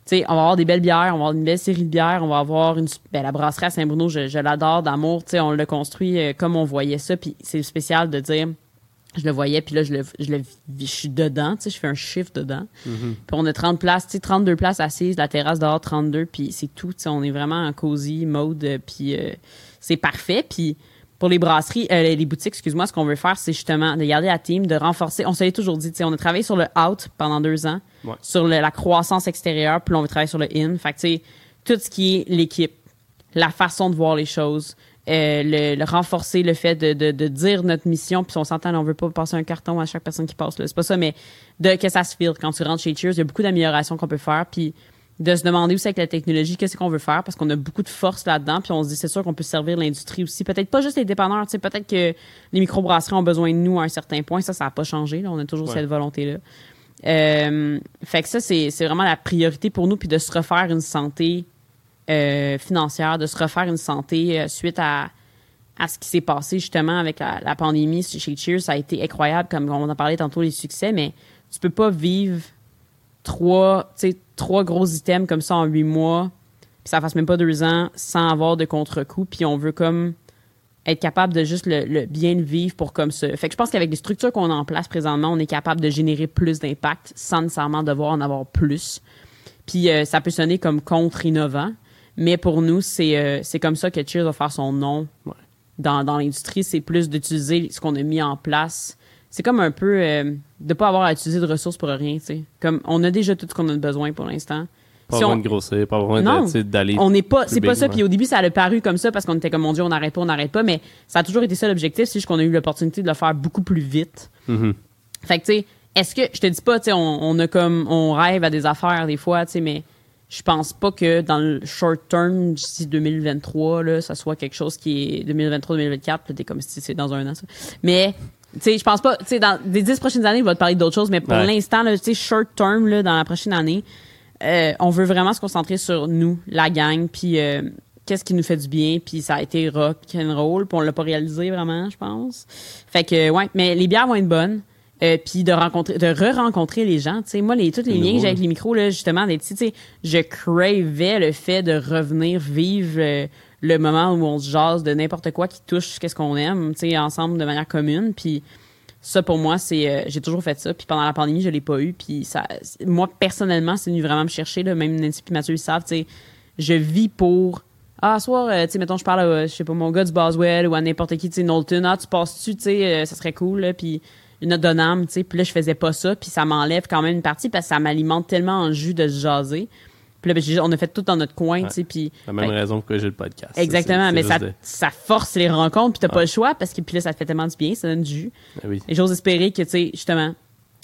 sais, on va avoir des belles bières, on va avoir une belle série de bières, on va avoir une. Ben, la brasserie à Saint-Bruno, je, je l'adore d'amour. Tu sais, on l'a construit euh, comme on voyait ça. Puis, c'est spécial de dire. Je le voyais, puis là, je le, je le je suis dedans, tu sais, je fais un chiffre dedans. Puis on a 30 places, tu sais, 32 places assises, la terrasse dehors, 32, puis c'est tout, tu sais, on est vraiment en cosy mode, euh, puis euh, c'est parfait. Puis pour les brasseries, euh, les boutiques, excuse-moi, ce qu'on veut faire, c'est justement de garder la team, de renforcer. On se l'est toujours dit, tu sais, on a travaillé sur le out pendant deux ans, Ouais. sur le- la croissance extérieure, puis là, on veut travailler sur le in. Fait que, tu sais, tout ce qui est l'équipe, la façon de voir les choses, euh, le, le renforcer le fait de, de, de dire notre mission, puis on s'entend, on veut pas passer un carton à chaque personne qui passe, là. c'est pas ça, mais de que ça se file quand tu rentres chez Cheers, il y a beaucoup d'améliorations qu'on peut faire, puis de se demander aussi avec la technologie qu'est-ce qu'on veut faire? Parce qu'on a beaucoup de force là-dedans. Puis on se dit c'est sûr qu'on peut servir l'industrie aussi. Peut-être pas juste les dépanneurs tu sais. Peut-être que les microbrasseries ont besoin de nous à un certain point. Ça ça a pas changé là. On a toujours Ouais. cette volonté là euh, fait que ça c'est c'est vraiment la priorité pour nous puis de se refaire une santé euh, financière de se refaire une santé euh, suite à à ce qui s'est passé justement avec la, pandémie chez Cheers ça a été incroyable comme on en parlait tantôt les succès mais tu peux pas vivre trois, trois gros items comme ça en huit mois, puis ça fasse même pas deux ans sans avoir de contre-coup, puis on veut comme être capable de juste le bien le vivre pour comme ça. Fait que je pense qu'avec les structures qu'on a en place présentement, on est capable de générer plus d'impact sans nécessairement devoir en avoir plus. Puis euh, ça peut sonner comme contre-innovant, mais pour nous, c'est euh, c'est comme ça que Cheers va faire son nom Ouais. dans, dans l'industrie. C'est plus d'utiliser ce qu'on a mis en place. C'est comme un peu euh, de pas avoir à utiliser de ressources pour rien, tu sais. Comme on a déjà tout ce qu'on a besoin pour l'instant. Pas Si besoin on- de grossir, pas besoin Non. d'aller. on n'est pas, c'est pas ça. Puis au début, ça a paru comme ça parce qu'on était comme mon Dieu, on n'arrête pas, on n'arrête pas. Mais ça a toujours été ça l'objectif. C'est juste qu'on a eu l'opportunité de le faire beaucoup plus vite. Mhm. Fait que tu sais, est-ce que je te dis pas, tu sais, on, on a comme on rêve à des affaires des fois, tu sais, mais je pense pas que dans le short term d'ici 2023 là, ça soit quelque chose qui est 2023-2024. Là, t'es comme si c'est dans un an ça. Mais tu sais, je pense pas. Tu sais, dans les dix prochaines années, il va te parler d'autres choses, mais pour Ouais. l'instant, tu sais, short term là, dans la prochaine année, euh, on veut vraiment se concentrer sur nous, la gang, puis euh, qu'est-ce qui nous fait du bien, puis ça a été rock and roll, puis on l'a pas réalisé vraiment, je pense. Fait que ouais, mais les bières vont être bonnes. Euh, puis de rencontrer de re-rencontrer les gens tu sais. Moi les tous les liens que j'ai avec les micros là justement d'être tu sais je cravais le fait de revenir vivre euh, le moment où on se jase de n'importe quoi qui touche qu'est-ce qu'on aime tu sais ensemble de manière commune. Puis ça pour moi c'est euh, j'ai toujours fait ça. Puis pendant la pandémie je l'ai pas eu. Puis ça moi personnellement c'est venu vraiment me chercher là. Même Nancy puis Mathieu ils savent tu sais je vis pour ah soir euh, tu sais mettons je parle à, je sais pas mon gars du Boswell ou à n'importe qui tu sais Knowlton ah tu passes-tu tu sais euh, ça serait cool là. Puis une âme, tu sais puis là je faisais pas ça puis ça m'enlève quand même une partie parce que ça m'alimente tellement en jus de se jaser puis là ben, on a fait tout dans notre coin Ouais. tu sais puis La même Fait- raison pourquoi j'ai le podcast. Exactement, mais ça, de- ça force les rencontres, puis t'as pas le choix, parce que puis là, ça te fait tellement du bien, ça donne du jus. Ah oui. Et j'ose espérer que, tu sais, justement,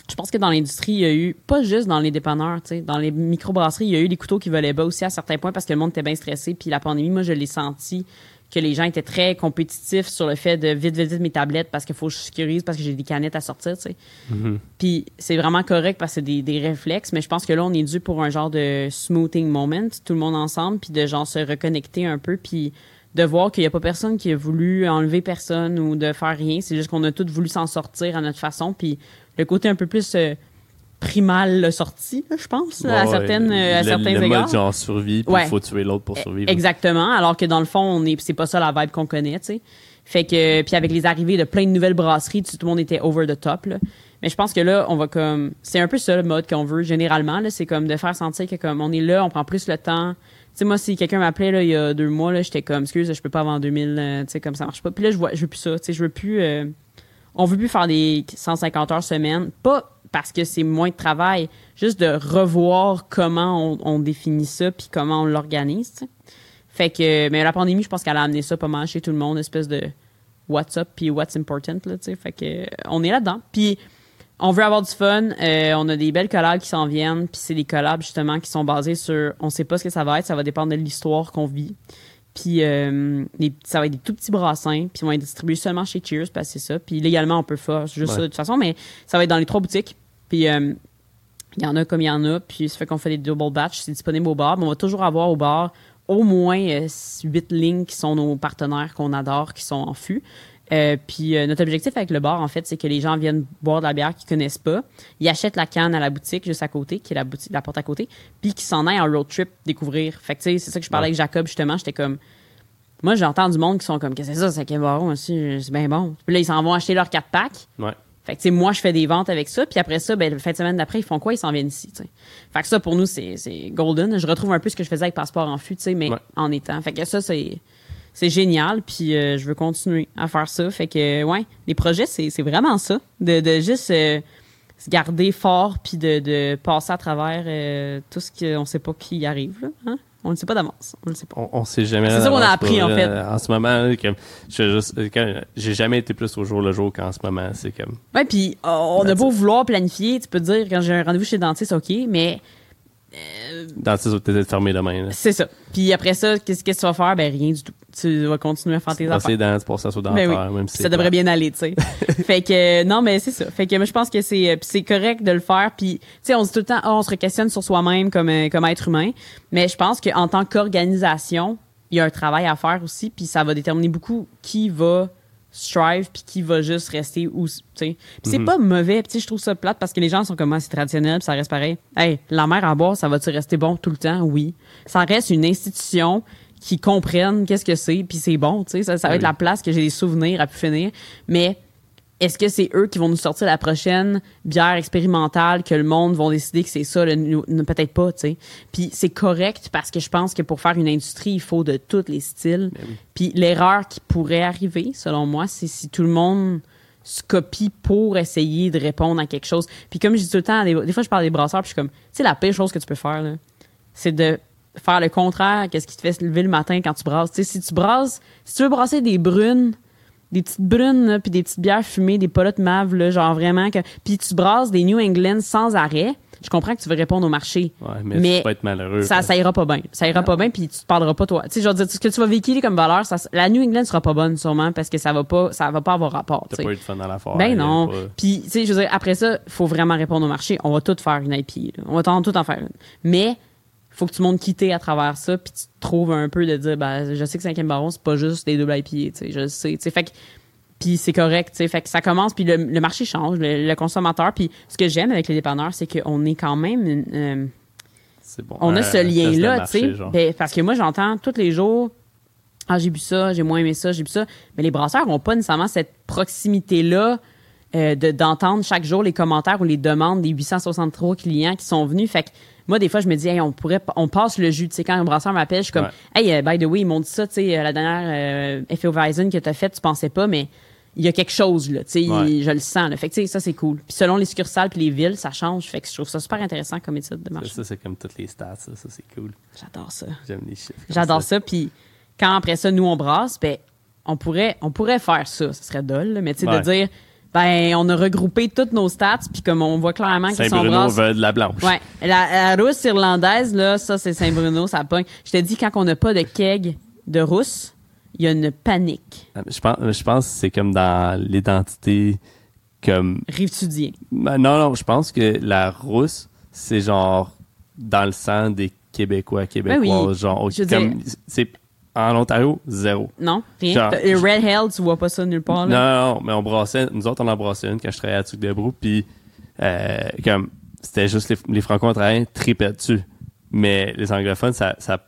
je pense que dans l'industrie, il y a eu, pas juste dans les dépanneurs, tu sais, dans les microbrasseries, il y a eu les couteaux qui volaient bas aussi à certains points parce que le monde était bien stressé, puis la pandémie, moi, je l'ai senti que les gens étaient très compétitifs sur le fait de vite, vite, vite mes tablettes parce qu'il faut que je sécurise, parce que j'ai des canettes à sortir, tu sais. Mhm. Puis c'est vraiment correct parce que c'est des, des réflexes, mais je pense que là, on est dû pour un genre de smoothing moment, tout le monde ensemble, puis de genre se reconnecter un peu, puis de voir qu'il n'y a pas personne qui a voulu enlever personne ou de faire rien. C'est juste qu'on a tous voulu s'en sortir à notre façon, puis le côté un peu plus euh, primal l'a sorti, je pense, à, certaines, euh, à le, certains le égards. mode genre survie, puis il Ouais. faut tuer l'autre pour survivre. Exactement, alors que dans le fond, on est c'est pas ça la vibe qu'on connaît, tu sais. Fait que puis avec les arrivées de plein de nouvelles brasseries, tout le monde était over the top là. Mais je pense que là, on va comme c'est un peu ça le mode qu'on veut généralement là, c'est comme de faire sentir que comme on est là, on prend plus le temps. Tu sais moi si quelqu'un m'appelait là il y a deux mois là, j'étais comme excuse, je peux pas avant 2000, euh, tu sais comme ça marche pas. Puis là je vois je veux plus ça, tu sais je veux plus euh, on veut plus faire des 150 heures semaine, pas parce que c'est moins de travail, juste de revoir comment on, on définit ça puis comment on l'organise. Fait que, mais la pandémie, je pense qu'elle a amené ça pas mal chez tout le monde, une espèce de what's up puis what's important, là, tu sais. Fait que, on est là-dedans. Puis, on veut avoir du fun. euh, on a des belles collabs qui s'en viennent. Puis, c'est des collabs, justement, qui sont basés sur, on sait pas ce que ça va être, ça va dépendre de l'histoire qu'on vit. Puis, euh, ça va être des tout petits brassins. Puis, ils vont être distribués seulement chez Cheers, parce que c'est ça. Puis, légalement, on peut faire juste Ouais. ça de toute façon, mais ça va être dans les trois boutiques. Puis, euh, il y en a comme il y en a, puis ça fait qu'on fait des double batch, c'est disponible au bar, mais on va toujours avoir au bar au moins euh, huit lignes qui sont nos partenaires qu'on adore, qui sont en fût. Euh, puis euh, notre objectif avec le bar, en fait, c'est que les gens viennent boire de la bière qu'ils connaissent pas. Ils achètent la canne à la boutique juste à côté, qui est la boutique, la porte à côté, puis qu'ils s'en aillent en road trip découvrir. Fait que tu sais, c'est ça que je parlais Ouais. avec Jacob justement. J'étais comme, moi j'entends du monde qui sont comme, qu'est-ce que c'est ça, c'est un baron aussi, c'est bien bon. Puis là ils s'en vont acheter leur 4 pack. Ouais. Fait que, tu sais, moi, je fais des ventes avec ça. Puis après ça, ben, la fin de semaine d'après, ils font quoi? Ils s'en viennent ici, tu sais. Fait que ça, pour nous, c'est, c'est golden. Je retrouve un peu ce que je faisais avec Passeport en fût, tu sais, mais Ouais. en étant. Fait que ça, c'est, c'est génial. Puis euh, je veux continuer à faire ça. Fait que, ouais, les projets, c'est, c'est vraiment ça. De, de juste euh, se garder fort puis de, de passer à travers euh, tout ce qu'on sait pas qui arrive, là. Hein? On ne sait pas d'avance. On le sait pas. On, on sait jamais. C'est ça qu'on a appris, en fait. euh, En ce moment, j'ai jamais été plus au jour le jour qu'en ce moment. C'est comme. Ouais, puis euh, on a beau vouloir planifier, tu peux te dire, quand j'ai un rendez-vous chez le dentiste, OK, mais Dans tes autres, peut-être fermé demain. C'est ça. Puis après ça, qu'est-ce que tu vas faire? Ben rien du tout. Tu vas continuer à faire tes affaires. dents, tu passes ça sur Ben dentaire, oui. même si ça devrait bien aller, tu sais. fait que euh, non, mais c'est ça. Fait que moi je pense que c'est euh, c'est correct de le faire. Puis tu sais, on se dit tout le temps, Ah, on se questionne sur soi-même comme euh, comme être humain. Mais je pense qu'en tant qu'organisation, il y a un travail à faire aussi. Puis ça va déterminer beaucoup qui va strive puis qui va juste rester où tu c'est Mhm. pas mauvais. Puis tu je trouve ça plate parce que les gens sont comme Ah, c'est traditionnel, puis ça reste pareil. Hey, la mer à boire, ça va-tu rester bon tout le temps? Oui. Ça reste une institution qui comprennent qu'est-ce que c'est puis c'est bon, tu sais, ça, ça va Oui. être la place que j'ai des souvenirs à pu finir, mais est-ce que c'est eux qui vont nous sortir la prochaine bière expérimentale que le monde vont décider que c'est ça peut-être pas, tu sais? Puis c'est correct parce que je pense que pour faire une industrie, il faut de tous les styles. Ben oui. Puis l'erreur qui pourrait arriver, selon moi, c'est si tout le monde se copie pour essayer de répondre à quelque chose. Puis comme je dis tout le temps, des, des fois je parle des brasseurs, puis je suis comme, tu sais, la pire chose que tu peux faire, là, c'est de faire le contraire qu'est-ce qui te fait se lever le matin quand tu brasses. Tu sais, si tu brasses, si tu veux brasser des brunes, des petites brunes, puis des petites bières fumées, des polottes mave, là, genre vraiment que, puis tu brasses des New England sans arrêt, je comprends que tu veux répondre au marché. Ouais, mais, Mais tu peux être malheureux. Ça, ça ira pas bien. Ça ira pas bien, puis tu te parleras pas toi. Tu sais, je veux dire, ce que tu vas véhiculer comme valeur, ça, la New England sera pas bonne sûrement parce que ça va pas, ça va pas avoir rapport. T'as pas eu de fun dans la forêt. Ben non. pas- Puis, tu sais, je veux dire, après ça, il faut vraiment répondre au marché. On va tout faire une IP. là. On va tout en faire une. Mais, faut que tu montes quitter à travers ça, puis tu te trouves un peu de dire, ben, je sais que 5e baron, c'est pas juste des double IP, tu sais, je sais. Tu sais, fait que, puis c'est correct, tu sais, fait que ça commence, puis le, le marché change, le, le consommateur. Puis ce que j'aime avec les dépanneurs, c'est qu'on est quand même une, euh, C'est bon. on a ce de lien-là, tu sais. Ben, parce que moi, j'entends tous les jours, ah, j'ai bu ça, j'ai moins aimé ça, j'ai bu ça. Mais les brasseurs n'ont pas nécessairement cette proximité-là euh, de- d'entendre chaque jour les commentaires ou les demandes des 863 clients qui sont venus. Fait que moi, des fois, je me dis, hey, on pourrait, on passe le jus. Tu sais, quand un brasseur m'appelle, je suis comme, Ouais. hey, euh, by the way, ils m'ont dit ça, tu sais, euh, la dernière euh, FO Horizon que tu as faite, tu pensais pas, mais il y a quelque chose, là, tu sais, Ouais. je le sens, là. Fait que, tu sais, ça, c'est cool. Puis selon les succursales puis les villes, ça change. Fait que je trouve ça super intéressant comme étude de marché. Ça, c'est comme toutes les stats. Ça, Ça, c'est cool. J'adore ça. J'aime les chiffres. J'adore ça. Puis quand après ça, nous, on brasse, ben, on pourrait, on pourrait faire ça. Ce serait dole, mais tu sais, Ouais. de dire, ben, on a regroupé toutes nos stats, puis comme on voit clairement qu'ils sont Saint-Bruno veut de la blanche. Ouais. La, la rousse irlandaise, là, ça, c'est Saint-Bruno, ça pogne. Je te dis, quand on n'a pas de keg de rousse, il y a une panique. Ah, Je pense, je pense que c'est comme dans l'identité comme Rive-Tudien. Ben, non non je pense que la rousse c'est genre dans le sang des Québécois Québécoises Ben oui. genre comme c'est en Ontario zéro Non? Rien? Genre- Les Red Hell, tu vois pas ça nulle part, là? non non mais on brassait nous autres on en brassait une quand je travaillais à Tuc de Brou puis euh, comme c'était juste les, les franco-ontariens tripaient dessus mais les anglophones ça ça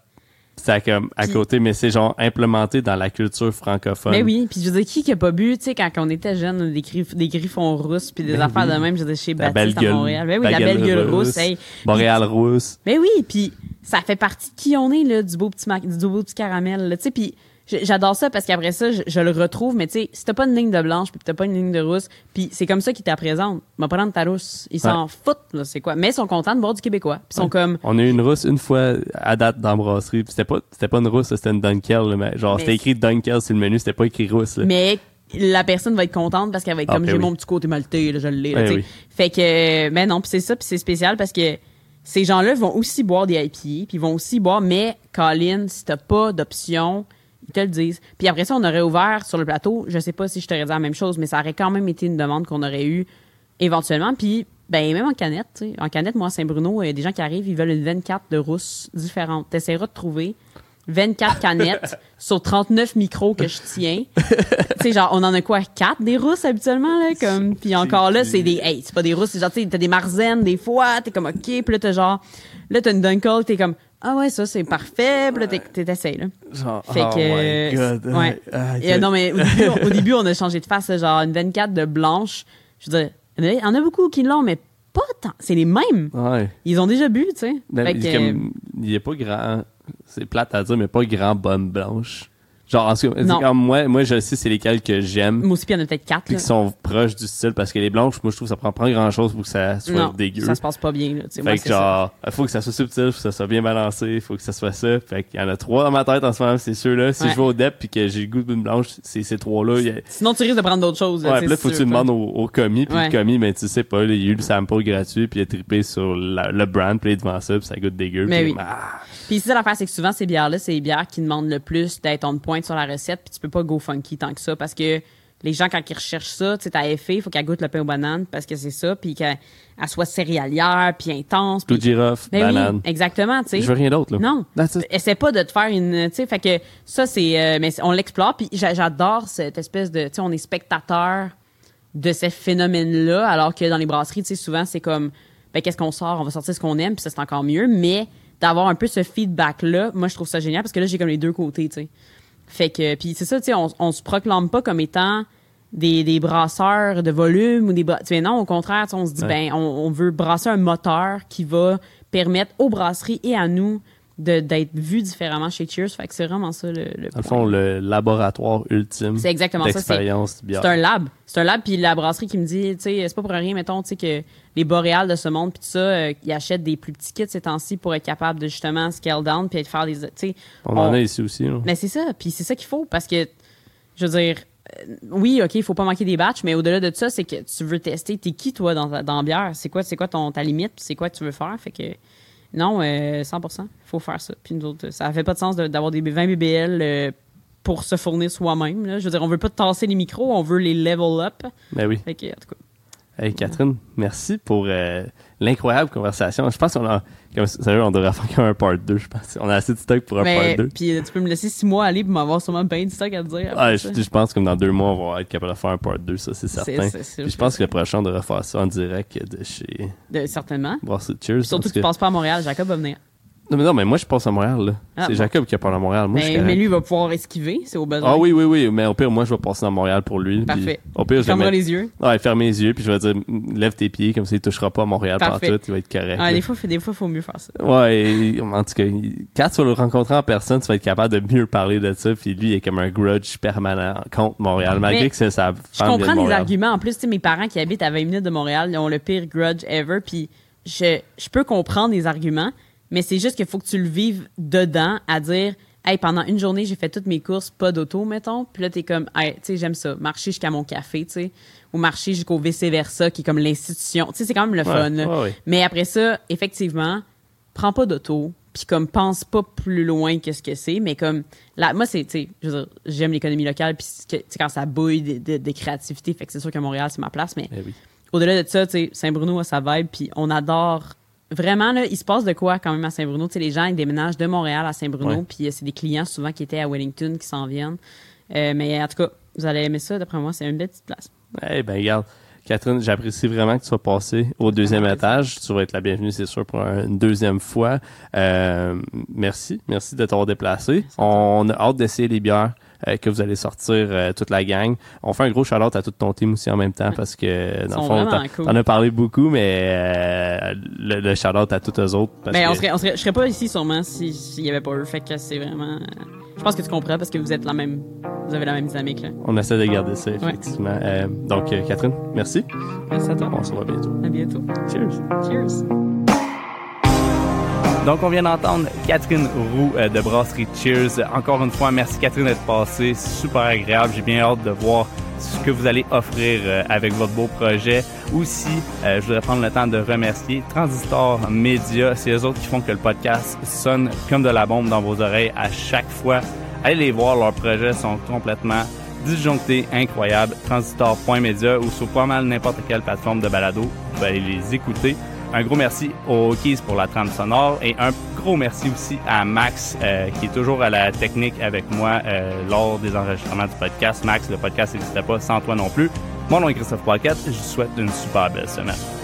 ça comme à côté mais c'est genre implémenté dans la culture francophone Mais oui, puis je veux dire, qui qui a pas bu, tu sais, quand on était jeune, des, griff- des griffons russes puis des Ben affaires oui. de même, je veux dire, chez la Baptiste belle à Montréal. Ben oui, la belle gueule rousse, hey. Boréal rousse Ben oui, puis ça fait partie de qui on est là, du beau petit ma- du beau petit caramel, tu sais, puis j'adore ça parce qu'après ça, je, je le retrouve, mais tu sais, si t'as pas une ligne de blanche puis t'as pas une ligne de rousse, puis c'est comme ça qu'ils te la présentent. Va prendre ta rousse, ils s'en foutent, là, c'est quoi? Mais ils sont contents de boire du québécois, ils sont Ouais. comme On a eu une rousse une fois à date dans la brasserie. puis C'était pas, c'était pas une rousse, c'était une Dunkel. là, mais genre, Mais c'était écrit Dunkel sur le menu, c'était pas écrit rousse. là. mais la personne va être contente parce qu'elle va être Ah, comme ben j'ai oui. mon petit côté maltais, là, je l'ai, là, Ben oui. Fait que mais non, puis c'est ça, puis c'est spécial parce que ces gens-là vont aussi boire des IPA, puis ils vont aussi boire mais Colin, si t'as pas d'option, ils te le disent. Puis après ça, on aurait ouvert sur le plateau, je sais pas si je t'aurais dit la même chose, mais ça aurait quand même été une demande qu'on aurait eue éventuellement puis ben même en canette, tu sais. En canette, moi à Saint-Bruno, il y a des gens qui arrivent, ils veulent une 24 de rousse différente. T'essaieras de trouver 24 canettes sur 39 micros que je tiens. tu sais, genre, on en a quoi? 4 des rousses habituellement, là? Comme, puis encore là, c'est des, hey, c'est pas des rousses, c'est genre, tu sais, t'as des marzaines des fois, t'es comme, ok, puis là, t'as genre, là, t'as une Dunkel, t'es comme, ah ouais, ça, c'est parfait, puis là, t'es- t'es- t'essayes, là. Genre, Fait oh que, my god. ouais. Ah, Et, non, mais au début, on, au début, on a changé de face, genre, une 24 de blanche. Je veux dire, il y en a- beaucoup qui l'ont, mais pas tant. C'est les mêmes. Ouais. Ils ont déjà bu, tu sais. Ben, comme- il est pas grand. C'est plate à dire, mais pas grand bonne blanche. Genre, en tout cas, Non. comme moi, moi, je sais c'est lesquels que j'aime. moi aussi, puis il y en a peut-être 4, Puis là. qui sont proches du style parce que les blanches, moi, je trouve que ça prend pas grand chose pour que ça soit Non, dégueu. ça se passe pas bien, là. Fait Moi, que ça. genre, il faut que ça soit subtil, faut que ça soit bien balancé, il faut que ça soit ça. Fait qu'il y en a trois dans ma tête en ce moment, c'est ceux-là. Si Ouais. je vais au dep puis que j'ai le goût d'une blanche, c'est ces trois-là. A- Sinon, tu risques de prendre d'autres choses. là, Ouais, puis là, faut que tu demandes au, au commis, puis Ouais. le commis, ben, tu sais pas, il y a eu le sample gratuit, puis il a trippé sur la- le brand, puis devant ça, puis ça goûte dégueu. Mais puis, oui. ah, Puis ça l'affaire, c'est que souvent ces bières-là, c'est les bières qui demandent le plus d'être on point sur la recette, puis tu peux pas go funky tant que ça parce que les gens quand ils recherchent ça, tu sais ta effet, il faut qu'elle goûte le pain aux bananes parce que c'est ça, puis qu'elle elle soit céréalière, puis intense. De girofle, Ben oui, banane. exactement, tu sais. Je veux rien d'autre, là. Non. Essaie pas de te faire une, tu sais, fait que ça c'est, euh, mais on l'explore puis j'a- j'adore cette espèce de, tu sais, on est spectateur de ces phénomènes-là, alors que dans les brasseries, tu sais, souvent c'est comme, ben qu'est-ce qu'on sort, on va sortir ce qu'on aime, puis ça c'est encore mieux, mais d'avoir un peu ce feedback-là, moi je trouve ça génial parce que là j'ai comme les deux côtés, tu sais. Fait que, puis c'est ça, tu sais, on, on se proclame pas comme étant des, des brasseurs de volume ou des sais, non au contraire on se dit Ouais. ben on, on veut brasser un moteur qui va permettre aux brasseries et à nous d'être vus différemment chez Cheers fait que c'est vraiment ça le, le point. fond, le laboratoire ultime c'est exactement ça c'est d'expérience bière. c'est un lab c'est un lab puis la brasserie qui me dit tu sais c'est pas pour rien mettons tu sais que les boréales de ce monde puis tout ça euh, ils achètent des plus petits kits ces temps-ci pour être capable de justement scale down puis de faire des tu sais On en a ici aussi, là. mais c'est ça, puis c'est ça qu'il faut parce que je veux dire euh, oui, OK, il faut pas manquer des batchs, mais au-delà de ça, c'est que tu veux tester t'es qui toi dans dans la bière, c'est quoi c'est quoi ton ta limite, c'est quoi que tu veux faire, fait que non, euh, 100%, faut faire ça. Puis nous autres, ça fait pas de sens de- d'avoir des 20 BBL euh, pour se fournir soi-même. Je veux dire, on veut pas tasser les micros, on veut les level up. Ben oui. Fait que en tout cas, Hey, Catherine, merci pour euh, l'incroyable conversation. Je pense qu'on a, comme, sérieux, on devrait faire un part 2, je pense. On a assez de stock pour un mais part 2. puis tu peux me laisser six mois aller pour m'avoir sûrement bien du stock à te dire. Ah, je, je pense que dans deux mois, on va être capable de faire un part 2, ça, c'est certain. c'est Puis je pense que le prochain, on devrait faire ça en direct de chez De- certainement. Brasserie Cheers. Surtout que tu passes pas à Montréal, Jacob va venir. Non, mais non, mais moi, je passe à Montréal, là. Ah, c'est bon. Jacob qui a parlé à Montréal. Moi, je suis mais, lui il va pouvoir esquiver, c'est au besoin. Ah oui, oui, oui. Mais au pire, moi, je vais passer à Montréal pour lui. puis Parfait. Au pire, je Fermera les yeux. Ouais, ferme les yeux, puis je vais dire, lève tes pieds, comme ça, il touchera pas à Montréal Parfait. partout, il va être correct. Ah, des fois, des fois, faut mieux faire ça. Ouais, et- en tout cas, quand tu vas le rencontrer en personne, tu vas être capable de mieux parler de ça. Puis lui, il est comme un grudge permanent contre Montréal, malgré Mais que c'est sa Je comprends les arguments. En plus, tu sais, mes parents qui habitent à 20 minutes de Montréal, ils ont le pire grudge ever. Puis je, je peux comprendre les arguments, mais c'est juste qu'il faut que tu le vives dedans à dire, hey, pendant une journée, j'ai fait toutes mes courses, pas d'auto, mettons. Puis là, t'es comme, hey, tu sais, j'aime ça. Marcher jusqu'à mon café, tu sais. Ou marcher jusqu'au vice-versa, qui est comme l'institution. Tu sais, c'est quand même le Ouais, fun. là. ouais, ouais. Mais après ça, effectivement, prends pas d'auto, puis comme pense pas plus loin que ce que c'est, mais comme là, moi c'est, tu sais, je veux dire, j'aime l'économie locale, puis quand ça bouille de, de, de créativité, fait que c'est sûr que Montréal c'est ma place, mais Eh oui. au-delà de ça, tu sais, Saint-Bruno a sa vibe, puis on adore. Vraiment, là, il se passe de quoi quand même à Saint-Bruno? Tu sais, les gens, ils déménagent de Montréal à Saint-Bruno, puis euh, c'est des clients souvent qui étaient à Wellington qui s'en viennent. Euh, mais en tout cas, vous allez aimer ça, d'après moi, c'est une belle petite place. Eh ben, regarde. Catherine, j'apprécie vraiment que tu sois passée au deuxième Ah, étage. Tu vas être la bienvenue, c'est sûr, pour un- une deuxième fois. Euh, merci. Merci de t'avoir déplacé. On a hâte d'essayer les bières que vous allez sortir euh, toute la gang. On fait un gros shout-out à tout ton team aussi en même temps parce que, dans le fond, t'en cool. as parlé beaucoup, mais euh, le, le shout-out à tous eux autres. Parce Ben, on serait, on serait, je serais pas ici sûrement si- s'il y avait pas eux. Fait que c'est vraiment. euh, Je pense que tu comprends parce que vous êtes la même. Vous avez la même dynamique là. On essaie de garder ça, effectivement. Euh, donc, euh, Catherine, merci. Merci à toi. On se revoit bientôt. À bientôt. Cheers. Cheers. Donc, on vient d'entendre Catherine Roux euh, de Brasserie Cheers. Encore une fois, merci Catherine d'être passée. Super agréable. J'ai bien hâte de voir ce que vous allez offrir euh, avec votre beau projet. Aussi, euh, je voudrais prendre le temps de remercier Transistor Media. C'est eux autres qui font que le podcast sonne comme de la bombe dans vos oreilles à chaque fois. Allez les voir, leurs projets sont complètement disjonctés, incroyables. Transistor.media ou sur pas mal n'importe quelle plateforme de balado. Vous allez les écouter. Un gros merci aux Keys pour la trame sonore et un gros merci aussi à Max, euh, qui est toujours à la technique avec moi euh, lors des enregistrements du podcast. Max, le podcast n'existait pas sans toi non plus. Mon nom est Christophe Pocket. Je vous souhaite une super belle semaine.